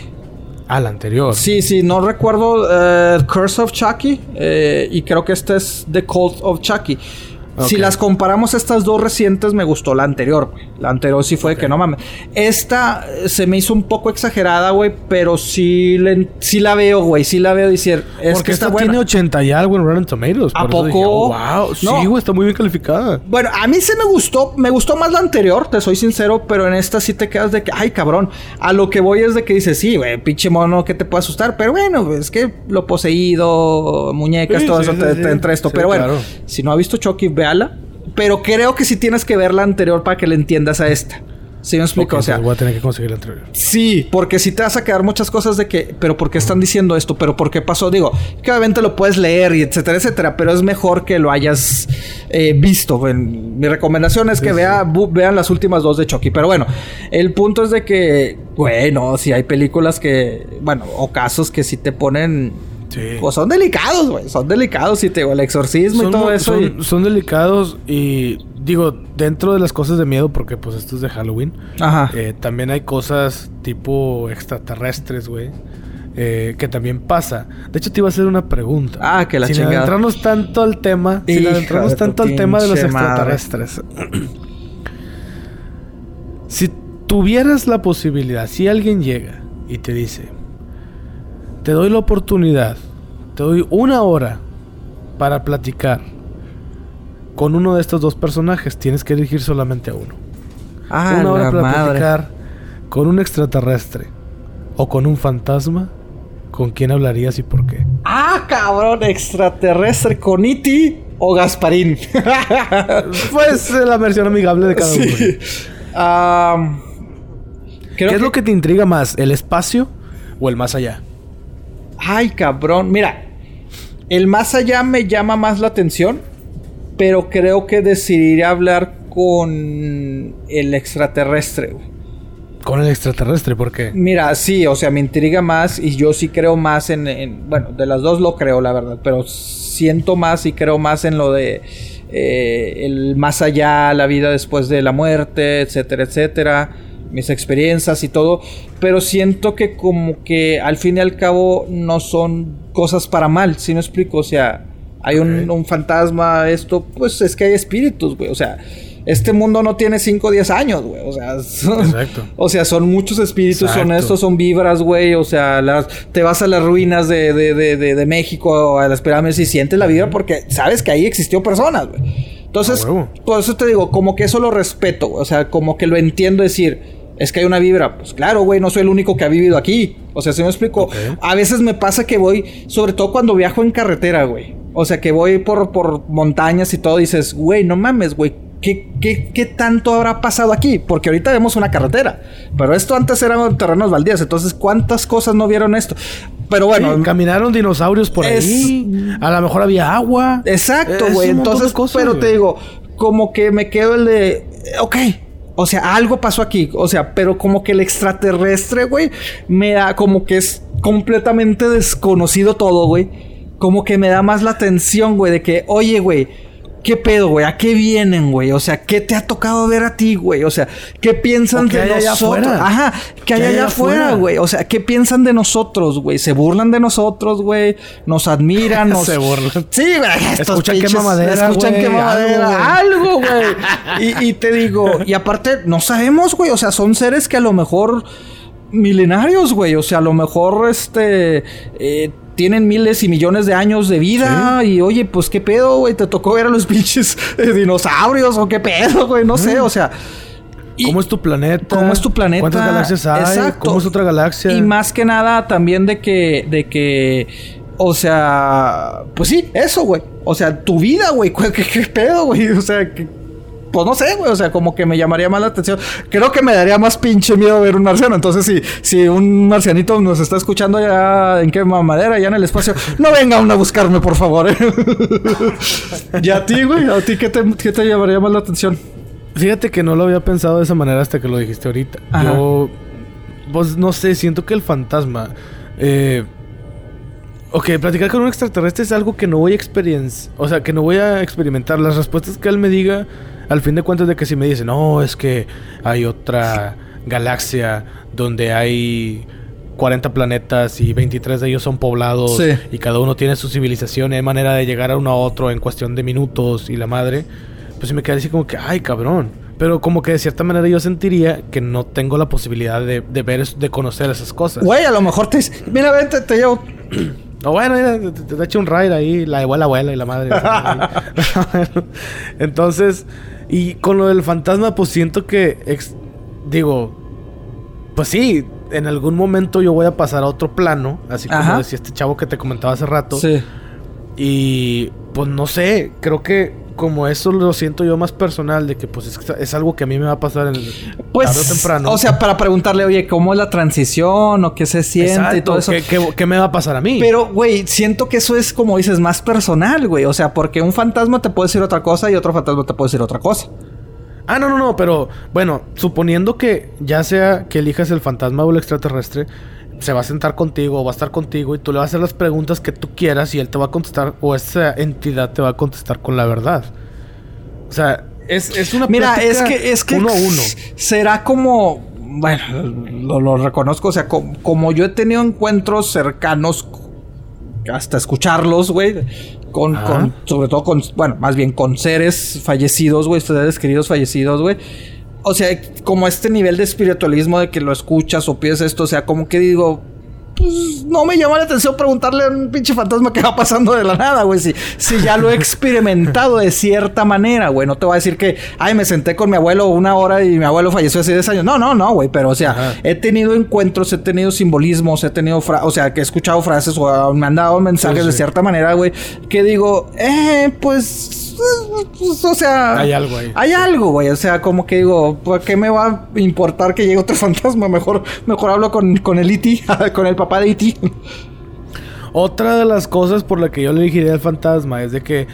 La anterior. Sí, sí, no recuerdo eh, Curse of Chucky eh, y creo que esta es The Cult of Chucky. Si las comparamos estas dos recientes, me gustó la anterior, güey. La anterior sí fue de que no mames. Esta eh, se me hizo un poco exagerada, güey, pero sí, le- sí la veo, güey. Sí la veo decir. Es Porque que esta buena. tiene 80 y algo en Rotten Tomatoes. ¿A dije, poco? oh, wow. Sí, No. güey, está muy bien calificada. Bueno, a mí sí me gustó, me gustó más la anterior, te soy sincero, pero en esta sí te quedas de que, ay cabrón, a lo que voy es de que dices, sí, güey, pinche mono que te puede asustar, pero bueno, es que lo poseído, muñecas, Sí, todo sí, eso sí, te, entra esto, pero bueno, claro. si no ha visto Chucky, pero creo que sí tienes que ver la anterior para que le entiendas a esta. ¿Sí me explico? O sea, voy a tener que conseguir la anterior. Sí, porque si te vas a quedar muchas cosas de que, pero ¿por qué están diciendo esto? ¿Pero por qué pasó? Digo, que obviamente lo puedes leer y etcétera, etcétera, pero es mejor que lo hayas eh, visto. Mi recomendación es que vea, vean las últimas dos de Chucky. Pero bueno, el punto es de que, bueno, si hay películas que, bueno, o casos que si te ponen... Sí. Pues son delicados, güey. Son delicados. Si te digo, el exorcismo y todo eso. son, y- son delicados y digo, dentro de las cosas de miedo, porque pues esto es de Halloween, Ajá. eh, también hay cosas tipo extraterrestres, güey. eh, que también pasa. De hecho, te iba a hacer una pregunta. Ah, que la sin chingada. adentrarnos tanto al tema, sin adentrarnos tanto al tema de los extraterrestres. [CLEARS THROAT] si tuvieras la posibilidad, si alguien llega y te dice, te doy la oportunidad, te doy una hora para platicar con uno de estos dos personajes, tienes que elegir solamente a uno. Ah, una hora para madre. platicar con un extraterrestre o con un fantasma, ¿con quién hablarías y por qué? Ah, cabrón, extraterrestre con Iti o Gasparín. [LAUGHS] Pues la versión amigable de cada uno. sí. ¿Qué es lo que te intriga más, el espacio o el más allá? Ay, cabrón. Mira, el más allá me llama más la atención, pero creo que decidiría hablar con el extraterrestre. güey. Con el extraterrestre, ¿por qué? Mira, sí, o sea, me intriga más y yo sí creo más en, en- bueno, de las dos lo creo, la verdad, pero siento más y creo más en lo de eh, el más allá, la vida después de la muerte, etcétera, etcétera, mis experiencias y todo, pero siento que como que al fin y al cabo no son cosas para mal, si me explico? O sea, hay un, fantasma, esto, pues es que hay espíritus, güey, o sea... Este mundo no tiene 5 o 10 años, güey. O sea, [LAUGHS] Exacto. o sea, son muchos espíritus, son estos, son vibras, güey. O sea, las, te vas a las ruinas de, de, de, de, México, a las pirámides y sientes la vibra porque sabes que ahí existió personas, güey. Entonces, por eso te digo, como que eso lo respeto, güey. O sea, como que lo entiendo decir, es que hay una vibra. Pues claro, güey, no soy el único que ha vivido aquí. O sea, si me explico, a veces me pasa que voy, sobre todo cuando viajo en carretera, güey. O sea, que voy por, por montañas y todo, dices, güey, no mames, güey. ¿Qué, qué, qué tanto habrá pasado aquí? Porque ahorita vemos una carretera. Pero esto antes eran terrenos baldíos. Entonces, ¿cuántas cosas no vieron esto? Pero bueno, Sí, caminaron dinosaurios por es- ahí. A lo mejor había agua. Exacto, güey. Entonces, cosas, pero te digo, como que me quedo el de, ok. O sea, algo pasó aquí. O sea, pero como que el extraterrestre, güey, me da como que es completamente desconocido todo, güey. Como que me da más la atención, güey, de que, oye, güey, ¿qué pedo, güey? ¿A qué vienen, güey? O sea, ¿qué te ha tocado ver a ti, güey? O sea, ¿qué piensan de hay nosotros? Ajá, ¿qué hay allá afuera, güey? O sea, ¿qué piensan de nosotros, güey? ¿Se burlan de nosotros, güey? ¿Nos admiran? [LAUGHS] Nos... Se burlan. Sí, güey. [LAUGHS] Escuchan qué mamadera, Escuchan qué mamadera. algo, Algo, [LAUGHS] güey. y, y te digo, y aparte, no sabemos, güey. O sea, son seres que a lo mejor milenarios, güey. O sea, a lo mejor, este, eh, tienen miles y millones de años de vida. Y oye, pues qué pedo, güey. Te tocó ver a los [LAUGHS] pinches eh, dinosaurios o qué pedo, güey. No sé, o sea. ¿Cómo es tu planeta? ¿Cómo es tu planeta? ¿Cuántas galaxias hay? Exacto. ¿Cómo es otra galaxia? Y más que nada también de que, de que, o sea, pues sí, eso, güey. O sea, tu vida, güey. ¿Qué, qué pedo, güey? [LAUGHS] O sea, que pues no sé, güey, o sea, como que me llamaría más la atención. Creo que me daría más pinche miedo ver un marciano. Entonces, si, si un marcianito nos está escuchando allá en qué mamadera, allá en el espacio, [LAUGHS] no venga aún a buscarme, por favor. ¿eh? [LAUGHS] y a ti, güey, a ti, ¿qué te, ¿qué te llamaría más la atención? Fíjate que no lo había pensado de esa manera hasta que lo dijiste ahorita. Yo, pues no sé, siento que el fantasma. Eh, ok, platicar con un extraterrestre es algo que no voy a experienciar. O sea, que no voy a experimentar. Las respuestas que él me diga al fin de cuentas de que si me dicen, no, es que hay otra galaxia donde hay 40 planetas y 23 de ellos son poblados y cada uno tiene su civilización y hay manera de llegar a uno a otro en cuestión de minutos y la madre, pues me queda así como que, ay cabrón. Pero como que de cierta manera yo sentiría que no tengo la posibilidad de, ver, de conocer esas cosas. Güey, a lo mejor te mira, vente, te llevo [CLEARS THROAT] o bueno, te, te, echo un ride ahí, la abuela, abuela y la madre. [LAUGHS] Entonces, y con lo del fantasma, pues siento que, digo, pues sí, en algún momento yo voy a pasar a otro plano, así como decía este chavo que te comentaba hace rato. Sí. Y pues no sé, creo que como eso lo siento yo más personal, de que pues es, algo que a mí me va a pasar en pues, tarde o temprano. O sea, para preguntarle, oye, ¿cómo es la transición? ¿O qué se siente? y todo eso. ¿Qué, me va a pasar a mí? Pero, güey, siento que eso es, como dices, más personal, güey. O sea, porque un fantasma te puede decir otra cosa y otro fantasma te puede decir otra cosa. Ah, no, no, no, pero bueno, suponiendo que ya sea que elijas el fantasma o el extraterrestre, se va a sentar contigo o va a estar contigo y tú le vas a hacer las preguntas que tú quieras y él te va a contestar o esa entidad te va a contestar con la verdad. O sea, es, es una Mira, es que es que uno a uno. Será como bueno, lo, reconozco, o sea, como, yo he tenido encuentros cercanos hasta escucharlos, güey, con, con, sobre todo con, bueno, más bien con seres fallecidos, güey, seres queridos fallecidos, güey o sea, como este nivel de espiritualismo de que lo escuchas o piensas esto, o sea, como que digo, pues no me llama la atención preguntarle a un pinche fantasma qué va pasando de la nada, güey. Si, si ya lo he experimentado de cierta manera, güey. No te voy a decir que, ay, me senté con mi abuelo una hora y mi abuelo falleció hace 10 años. No, no, no, güey. Pero, o sea, he tenido encuentros, he tenido simbolismos, he tenido, o sea, que he escuchado frases o me han dado mensajes de cierta manera, güey. Que digo, eh, pues pues, o sea. Hay algo ahí. Hay algo, güey. O sea, como que digo, ¿por qué me va a importar que llegue otro [LAUGHS] fantasma? Mejor, mejor hablo con, con el E.T., [LAUGHS] con el papá E.T. Otra de las cosas por la que yo le elegiría al fantasma es de que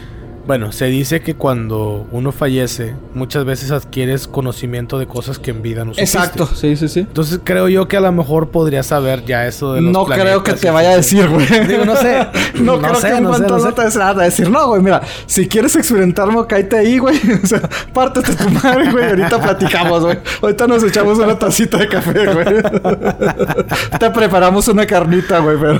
bueno, se dice que cuando uno fallece, muchas veces adquieres conocimiento de cosas que en vida no supiste. Exacto, sí, sí, sí. Entonces creo yo que a lo mejor podría saber ya eso de los No creo que te vaya a decir, güey. Digo, no sé. [LAUGHS] no, creo que un no sé, no te va a decir, no, güey, mira, si quieres experimentarme, cállate ahí, güey. [LAUGHS] o sea, pártete tu madre, güey. Ahorita platicamos, güey. Ahorita nos echamos una tacita de café, güey. [LAUGHS] te preparamos una carnita, güey, pero...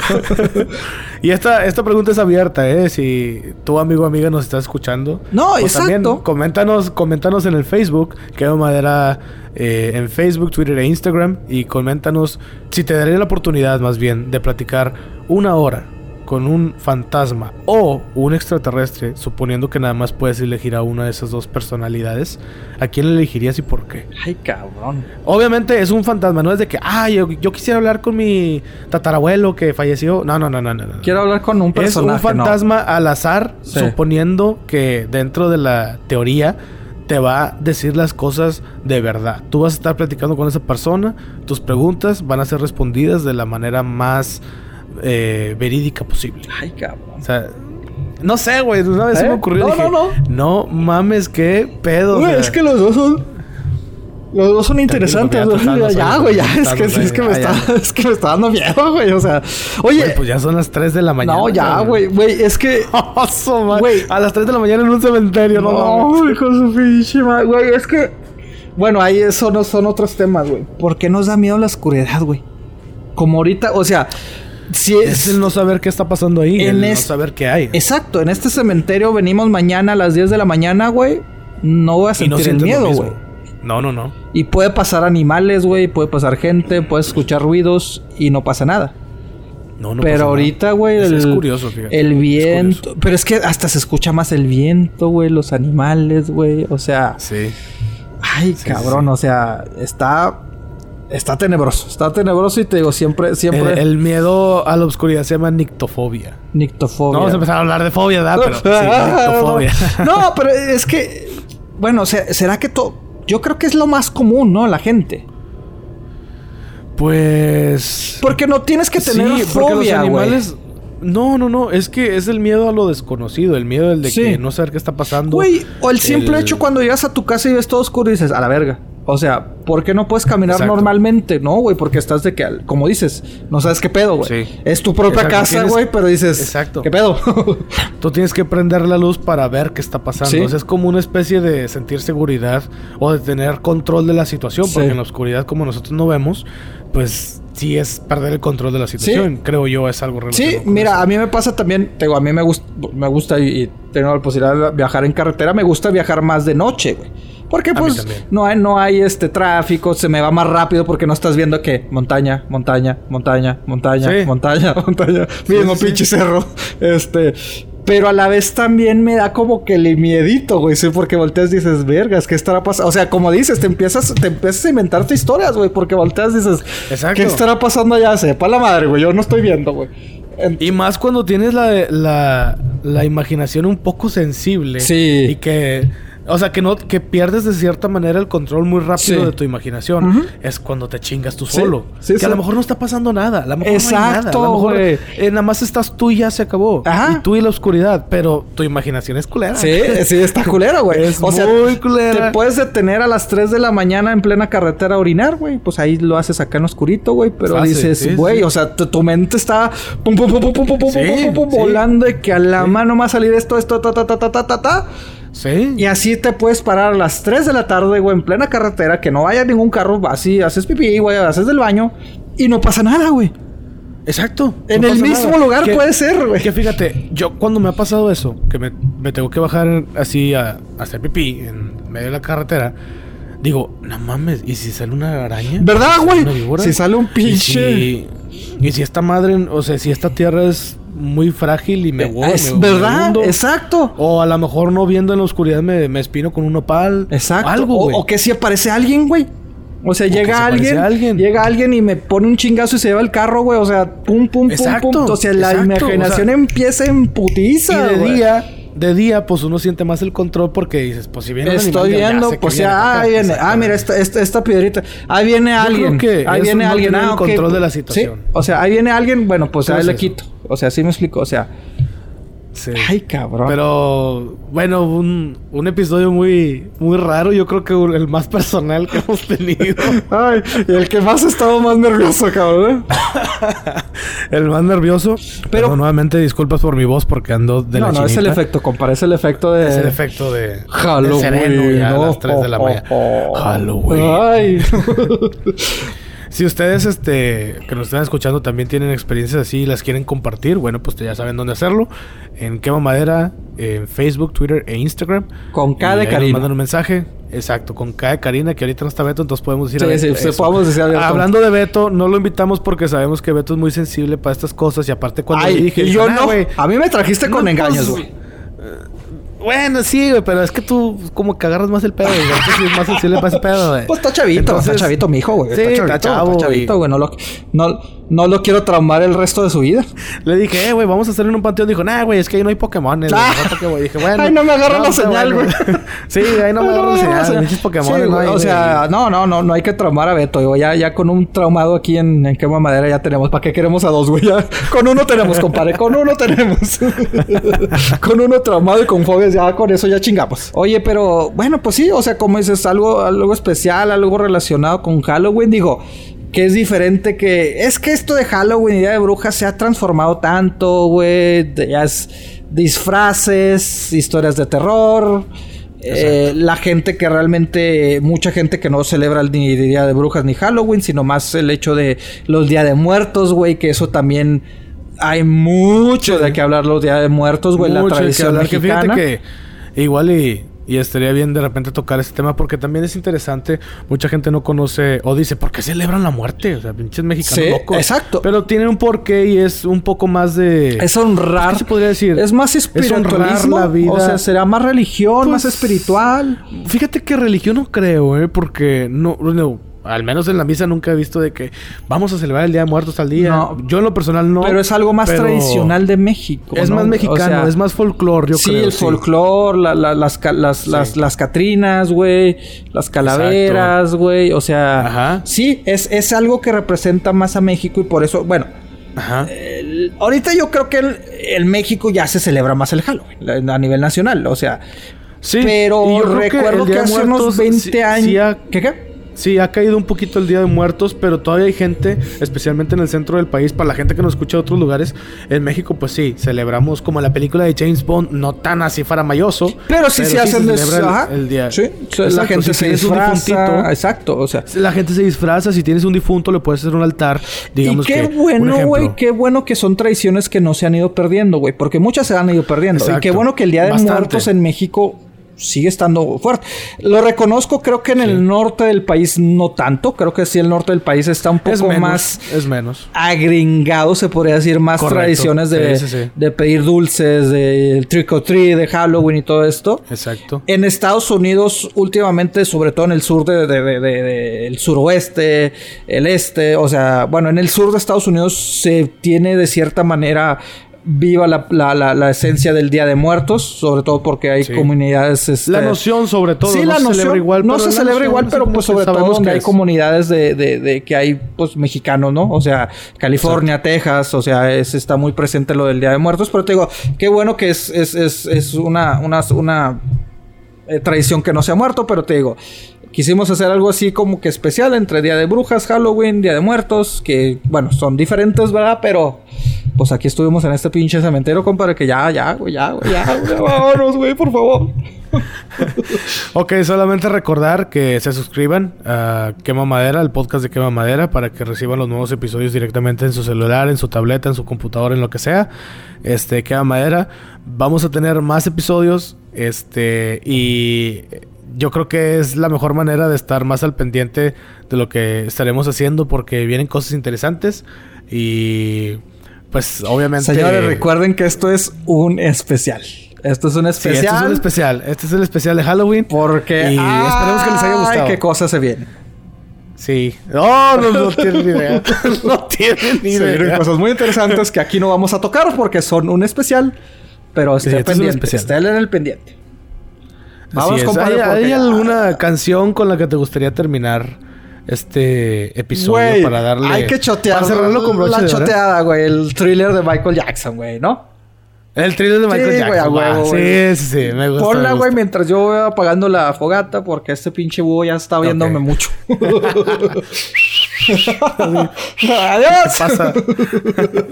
y esta, esta pregunta es abierta, ¿eh? Si tu amigo o amiga nos estás escuchando. No, pues exacto. coméntanos, coméntanos en el Facebook, que Madera eh, en Facebook, Twitter e Instagram. Y coméntanos si te daré la oportunidad, más bien, de platicar una hora con un fantasma o un extraterrestre, suponiendo que nada más puedes elegir a una de esas dos personalidades, ¿a quién le elegirías y por qué? Ay, cabrón. Obviamente es un fantasma, no es de que, ah, yo, quisiera hablar con mi tatarabuelo que falleció. No, no, no, no, no. Quiero hablar con un personaje. Es un fantasma al azar, suponiendo que dentro de la teoría te va a decir las cosas de verdad. Tú vas a estar platicando con esa persona, tus preguntas van a ser respondidas de la manera más eh, verídica posible. Ay, cabrón. O sea, no sé, güey. Una vez se me ¿Eh? ocurrió. No, no, no. No mames, qué pedo. Güey, es que los dos son. Los dos son interesantes, Ya, güey, ya. Es que, es, que me está, es que me está dando miedo, güey. O sea, oye. pues ya son las 3 de la mañana. No, ya, güey. Güey, es que. [LAUGHS] güey. A las 3 de la mañana en un cementerio, no. No, hijo de su pinche Güey, es que. Bueno, ahí eso no son otros temas, güey. ¿Por qué nos da miedo la oscuridad, güey? Como ahorita, o sea, es, el no saber qué está pasando ahí, el no saber qué hay. Exacto, en este cementerio venimos mañana a las 10 de la mañana, güey. No voy a sentir el miedo, güey. No, no, no. Y puede pasar animales, güey, puede pasar gente, puedes escuchar ruidos y no pasa nada. No, no Pero ahorita, güey, el, es curioso, fíjate. el viento. pero es que hasta se escucha más el viento, güey, los animales, güey. O sea. Sí. Ay, cabrón, o sea, está. Está tenebroso, está tenebroso y te digo, siempre, siempre. El, miedo a la oscuridad se llama nictofobia. Nictofobia. No vamos a empezar a hablar de fobia, ¿verdad? Pero sí, [LAUGHS] nictofobia. no, pero es que. Bueno, o sea, será que todo. Yo creo que es lo más común, ¿no? La gente. Pues. Porque no tienes que tener sí, fobia, los animales. No, no, no. Es que es el miedo a lo desconocido. El miedo del de que no saber qué está pasando. Güey, o el simple hecho cuando llegas a tu casa y ves todo oscuro y dices, a la verga. O sea, ¿por qué no puedes caminar normalmente? No, güey, porque estás de que, como dices, no sabes qué pedo, güey. Sí. Es tu propia casa, güey, pero dices, Exacto. ¿qué pedo? [LAUGHS] Tú tienes que prender la luz para ver qué está pasando. O sea, es como una especie de sentir seguridad o de tener control de la situación, porque en la oscuridad, como nosotros no vemos, pues sí es perder el control de la situación. Creo yo es algo relacionado. Sí, mira, a mí me pasa también, tengo, a mí me gusta, me gusta y, tengo la posibilidad de viajar en carretera, me gusta viajar más de noche, güey. Porque pues no hay, no hay este tráfico, se me va más rápido porque no estás viendo que montaña, montaña, montaña, montaña, montaña, [LAUGHS] montaña, mismo pinche cerro. Este, pero a la vez también me da como que le miedito, güey. Sí, porque volteas y dices, vergas, ¿qué estará pasando? O sea, como dices, te empiezas, te empiezas a inventarte historias, güey. Porque volteas y dices, ¿qué estará pasando allá? Sepa la madre, güey. Yo no estoy viendo, güey. Y más cuando tienes la, la, la imaginación un poco sensible. Sí. Y que o sea, que no que pierdes de cierta manera el control muy rápido de tu imaginación. Es cuando te chingas tú solo. que a lo mejor no está pasando nada. A lo mejor Exacto, no hay nada. A lo mejor eh, nada más estás tú y ya se acabó. Y tú y la oscuridad. Pero tu imaginación es culera. Sí, sí, está [LAUGHS] culera, güey. Es muy culera. Te puedes detener a las 3 de la mañana en plena carretera a orinar, güey. Pues ahí lo haces acá en oscurito, güey. Pero dices, güey, o sea, tu, mente está pum, pum, pum, pum, pum, pum, pum, pum, pum, volando y que a la mano va a salir esto, esto, ta, ta, ta, ta, ta, ta, ta. Sí. Y así te puedes parar a las 3 de la tarde, güey, en plena carretera, que no vaya ningún carro, así haces pipí, güey, haces del baño y no pasa nada, güey. Exacto. En el mismo lugar puede ser, güey. Que fíjate, yo cuando me ha pasado eso, que me, tengo que bajar así a, hacer pipí en medio de la carretera, digo, no mames, ¿y si sale una araña? ¿Verdad, güey? Si sale un pinche. ¿Y si, y si esta madre, o sea, si esta tierra es muy frágil y me. Es verdad, exacto. O a lo mejor no viendo en la oscuridad me, me espino con un opal. Exacto. Algo, o, o, que si aparece alguien, güey. O sea, llega alguien, alguien, llega alguien y me pone un chingazo y se lleva el carro, güey. O sea, pum, pum, pum, pum. O sea, la imaginación empieza en putiza. Y de día de día, pues uno siente más el control porque dices, pues si viene Estoy viendo, pues ya, ahí viene. Ah, mira, esta, esta, piedrita. Ahí viene alguien. ahí viene alguien. Ah, el control de la situación. O sea, ahí viene alguien, bueno, pues ahí le quito. O sea, sí me explico. O sea, Ay, cabrón. Pero, bueno, un, un, episodio muy, muy raro. Yo creo que el más personal que hemos tenido. [LAUGHS] Ay, y el que más ha estado más nervioso, cabrón. [LAUGHS] el más nervioso. Pero, nuevamente disculpas por mi voz porque ando de no, la No, no, es el efecto, compadre. Es el efecto de... Es el efecto de... Halloween. sereno ya a las 3 de la mañana. Halloween. Ay. [LAUGHS] Si ustedes este, que nos están escuchando también tienen experiencias así y las quieren compartir, bueno, pues ya saben dónde hacerlo. En Quema Madera, en Facebook, Twitter e Instagram. Con K de Karina. mandan un mensaje. Exacto, con K de Karina, que ahorita no está Beto, entonces podemos decir sí, Sí, sí, podemos decir Hablando de Beto, no lo invitamos porque sabemos que Beto es muy sensible para estas cosas. Y aparte, cuando le dije. yo no, A mí me trajiste con engaños, güey. Bueno, sí, güey, pero es que tú como que agarras más el pedo, güey. Tú es más sensible para ese pedo, güey. Pues está chavito, está chavito mi hijo, güey. Sí, está chavito, está chavito, güey. No lo, no, no lo quiero traumar el resto de su vida. Le dije, eh, güey, vamos a hacer en un panteón. Dijo, nah, güey, es que ahí no hay Pokémon. Ah. Dije, bueno. Ay, no me agarra la señal, güey. [LAUGHS] sí, ahí no me agarra la señal. Muchos Pokémon. Sí, no o sea, no, no, no, no hay que traumar a Beto. Güey. Ya, ya con un traumado aquí en, en Quema Madera ya tenemos. ¿Para qué queremos a dos, güey? Con uno tenemos, compadre. Con uno tenemos. [LAUGHS] con uno traumado y con fobias, ya con eso ya chingamos Oye, pero bueno, pues sí, o sea, como dices, algo, algo especial, algo relacionado con Halloween, digo, que es diferente que... Es que esto de Halloween y Día de Brujas se ha transformado tanto, güey, ya es disfraces, historias de terror. Eh, la gente que realmente, mucha gente que no celebra ni Día de Brujas ni Halloween, sino más el hecho de los Día de Muertos, güey, que eso también hay mucho de qué hablar los Días de Muertos, güey, la tradición mexicana. Que que Igual y Y estaría bien de repente tocar ese tema porque también es interesante. Mucha gente no conoce o dice, ¿por qué celebran la muerte? O sea, pinches mexicanos Sí, locos. exacto. Pero tienen un porqué y es un poco más de... Es honrar. ¿Qué se podría decir? Es más Es espiritualismo. la vida. O sea, será más religión, más Pues, espiritual. Fíjate que religión no creo, ¿eh? Porque no, no, al menos en la misa nunca he visto de que vamos a celebrar el Día de Muertos al día. No. Yo en lo personal no. pero es algo más tradicional de México. Es ¿no? más O mexicano, sea, es más folclore, yo sí, creo. el folclore, la- la- las, las, las, las catrinas, güey, las calaveras, güey. O sea, Ajá. sí, es, es algo que representa más a México y por eso, bueno, Ajá. el- ahorita yo creo que el, el México ya se celebra más el Halloween a nivel nacional, o sea, Sí. pero yo recuerdo el que, hace unos Muertos 20 sí- años... sí ha- ¿Qué qué? Sí, ha caído un poquito el Día de Muertos, pero todavía hay gente, especialmente en el centro del país, para la gente que nos escucha de otros lugares, en México, pues sí, celebramos como la película de James Bond, no tan así faramayoso. Pero sí se hacen celebra el- ajá. el, día. Sí, o sea, la Exacto, gente si se disfraza. Exacto, o sea. La gente se disfraza, si tienes un difunto le puedes hacer un altar, digamos y qué que, bueno, güey, qué bueno que son tradiciones que no se han ido perdiendo, güey, porque muchas se han ido perdiendo. Y Exacto. qué bueno que el Día de Bastante. Muertos en México sigue estando fuerte. Lo reconozco, creo que en el norte del país no tanto, creo que sí el norte del país está un poco es menos, más es menos. agringado, se podría decir, más Correcto. tradiciones de, Sí, sí, sí. de pedir dulces, de trick or treat, de Halloween y todo esto. Exacto. En Estados Unidos, últimamente, sobre todo en el sur de- de- de- el suroeste, el este, o sea, bueno, en el sur de Estados Unidos se tiene de cierta manera viva la, la- la- la esencia del Día de Muertos, sobre todo porque hay Sí. comunidades... este, La noción sobre todo, Sí, no la se noción celebra igual, no se celebra igual, pero pues sobre todo donde que hay es. comunidades de, de- de que hay pues mexicanos, ¿no? O sea, California, Texas, o sea, es, está muy presente lo del Día de Muertos, pero te digo, qué bueno que es, es, es, es una, una, una eh, tradición que no se ha muerto, pero te digo, quisimos hacer algo así como que especial entre Día de Brujas, Halloween, Día de Muertos, que bueno, son diferentes, ¿verdad? Pero pues aquí estuvimos en este pinche cementerio, compadre, que ya, ya, güey, ya, güey, ya, [LAUGHS] güey, vámonos, güey, por favor. [LAUGHS] Ok, solamente recordar que se suscriban a Quema Madera, el podcast de Quema Madera, para que reciban los nuevos episodios directamente en su celular, en su tableta, en su computadora, en lo que sea. Este, Quema Madera. Vamos a tener más episodios. Este, y yo creo que es la mejor manera de estar más al pendiente de lo que estaremos haciendo, porque vienen cosas interesantes. Y pues, obviamente. Señores, recuerden que esto es un especial. Esto es un Sí, especial. este es un especial. Este es el especial de Halloween. Porque. Y esperemos que les haya gustado. Ay, qué cosa se viene. Sí. No, no, no [LAUGHS] tienen ni idea. [LAUGHS] no tienen ni Se vienen idea. cosas muy interesantes que aquí no vamos a tocar porque son un especial. Pero Sí, esté es un pendiente. especial. Esté en el pendiente. Vamos, compadre, ¿Hay, porque hay ya- alguna canción con la que te gustaría terminar este episodio para darle. hay que chotear Para cerrarlo con broche la de oro? choteada, güey. El thriller de Michael Jackson, güey, ¿no? El thriller de Michael Sí, Jackson. sí, sí, sí. Me gusta. Ponla, güey, mientras yo voy apagando la fogata porque este pinche búho ya está viéndome mucho. [LAUGHS] Adiós. Pasa.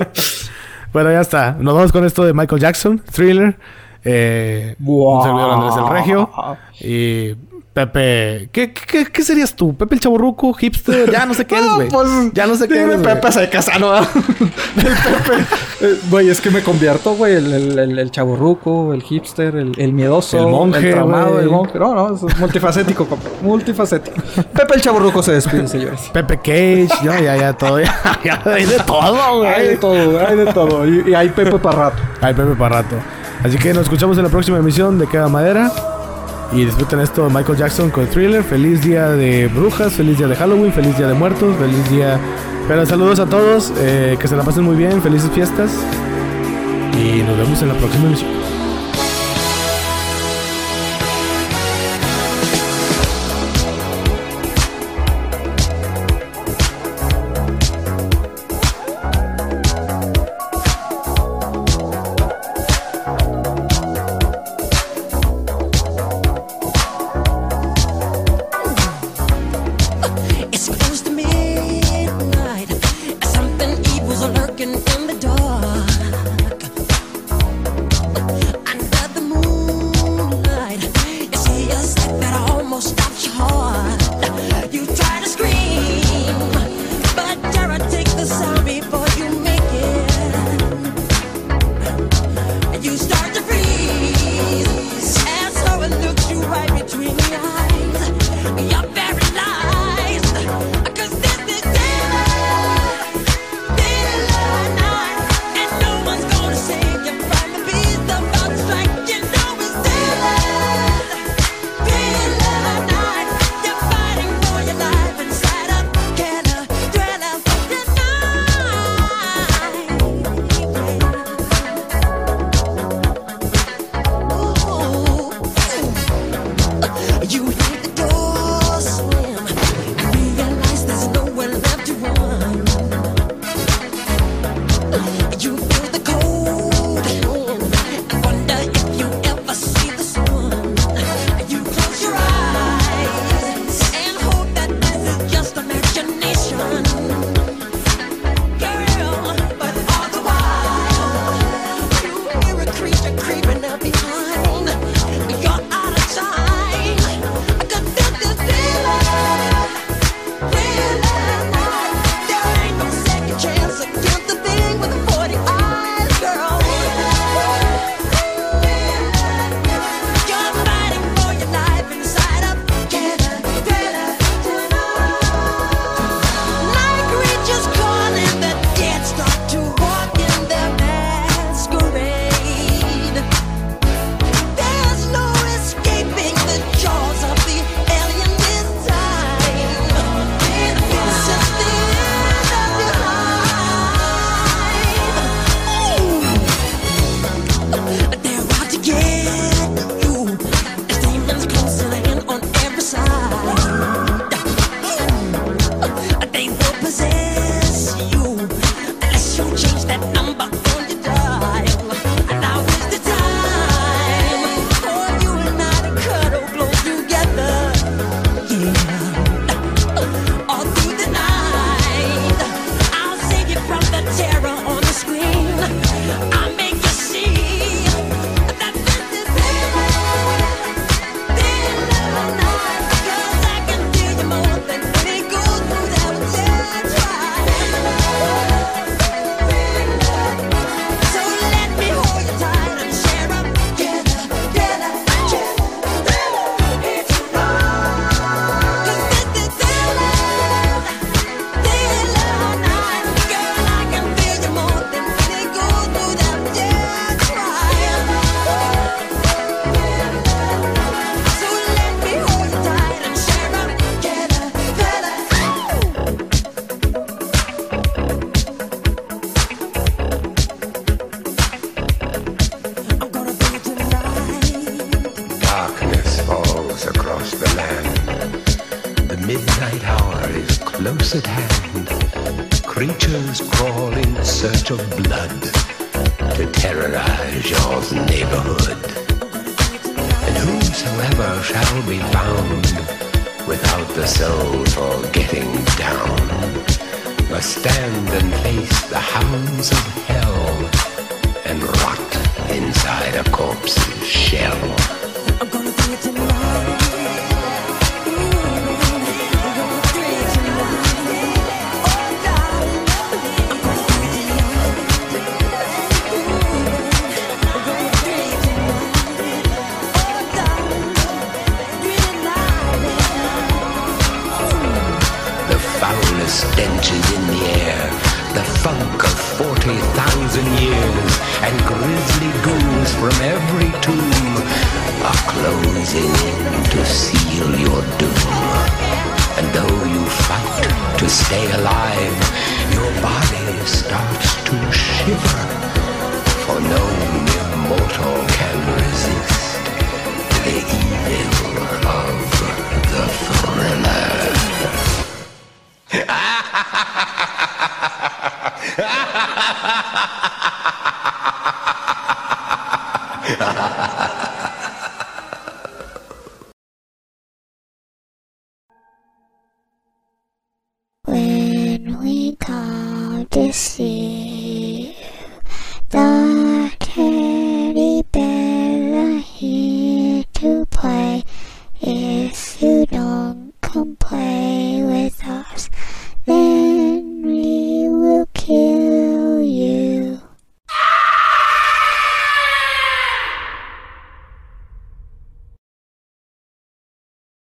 [LAUGHS] bueno, ya está. Nos vamos con esto de Michael Jackson, thriller. Eh, Un servidor Andrés del Regio. Y Pepe. ¿Qué, qué, qué serías tú? ¿Pepe el chaburruco? ¿Hipster? Ya no sé qué eres, [LAUGHS] No, güey. pues, ya no sé qué dime eres. Pepe se casano. [LAUGHS] el Pepe. Eh, Güey, es que me convierto, güey. El, el, el, el el hipster, el, el miedoso, El monje, el traumado, el monje. No, no, es multifacético, compa. Multifacético. Pepe el chavorruco se despide, señores. Pepe Cage. No, ya, ya, todo. Ya, ya hay de todo, güey. Hay de todo, hay de todo. Y, y hay Pepe para rato. Ay, Pepe para rato. Así que nos escuchamos en la próxima emisión de Queda Madera. Y disfruten esto Michael Jackson con Thriller. Feliz día de brujas, feliz día de Halloween, feliz día de muertos, feliz día. Pero saludos a todos, eh, que se la pasen muy bien, felices fiestas. Y nos vemos en la próxima emisión.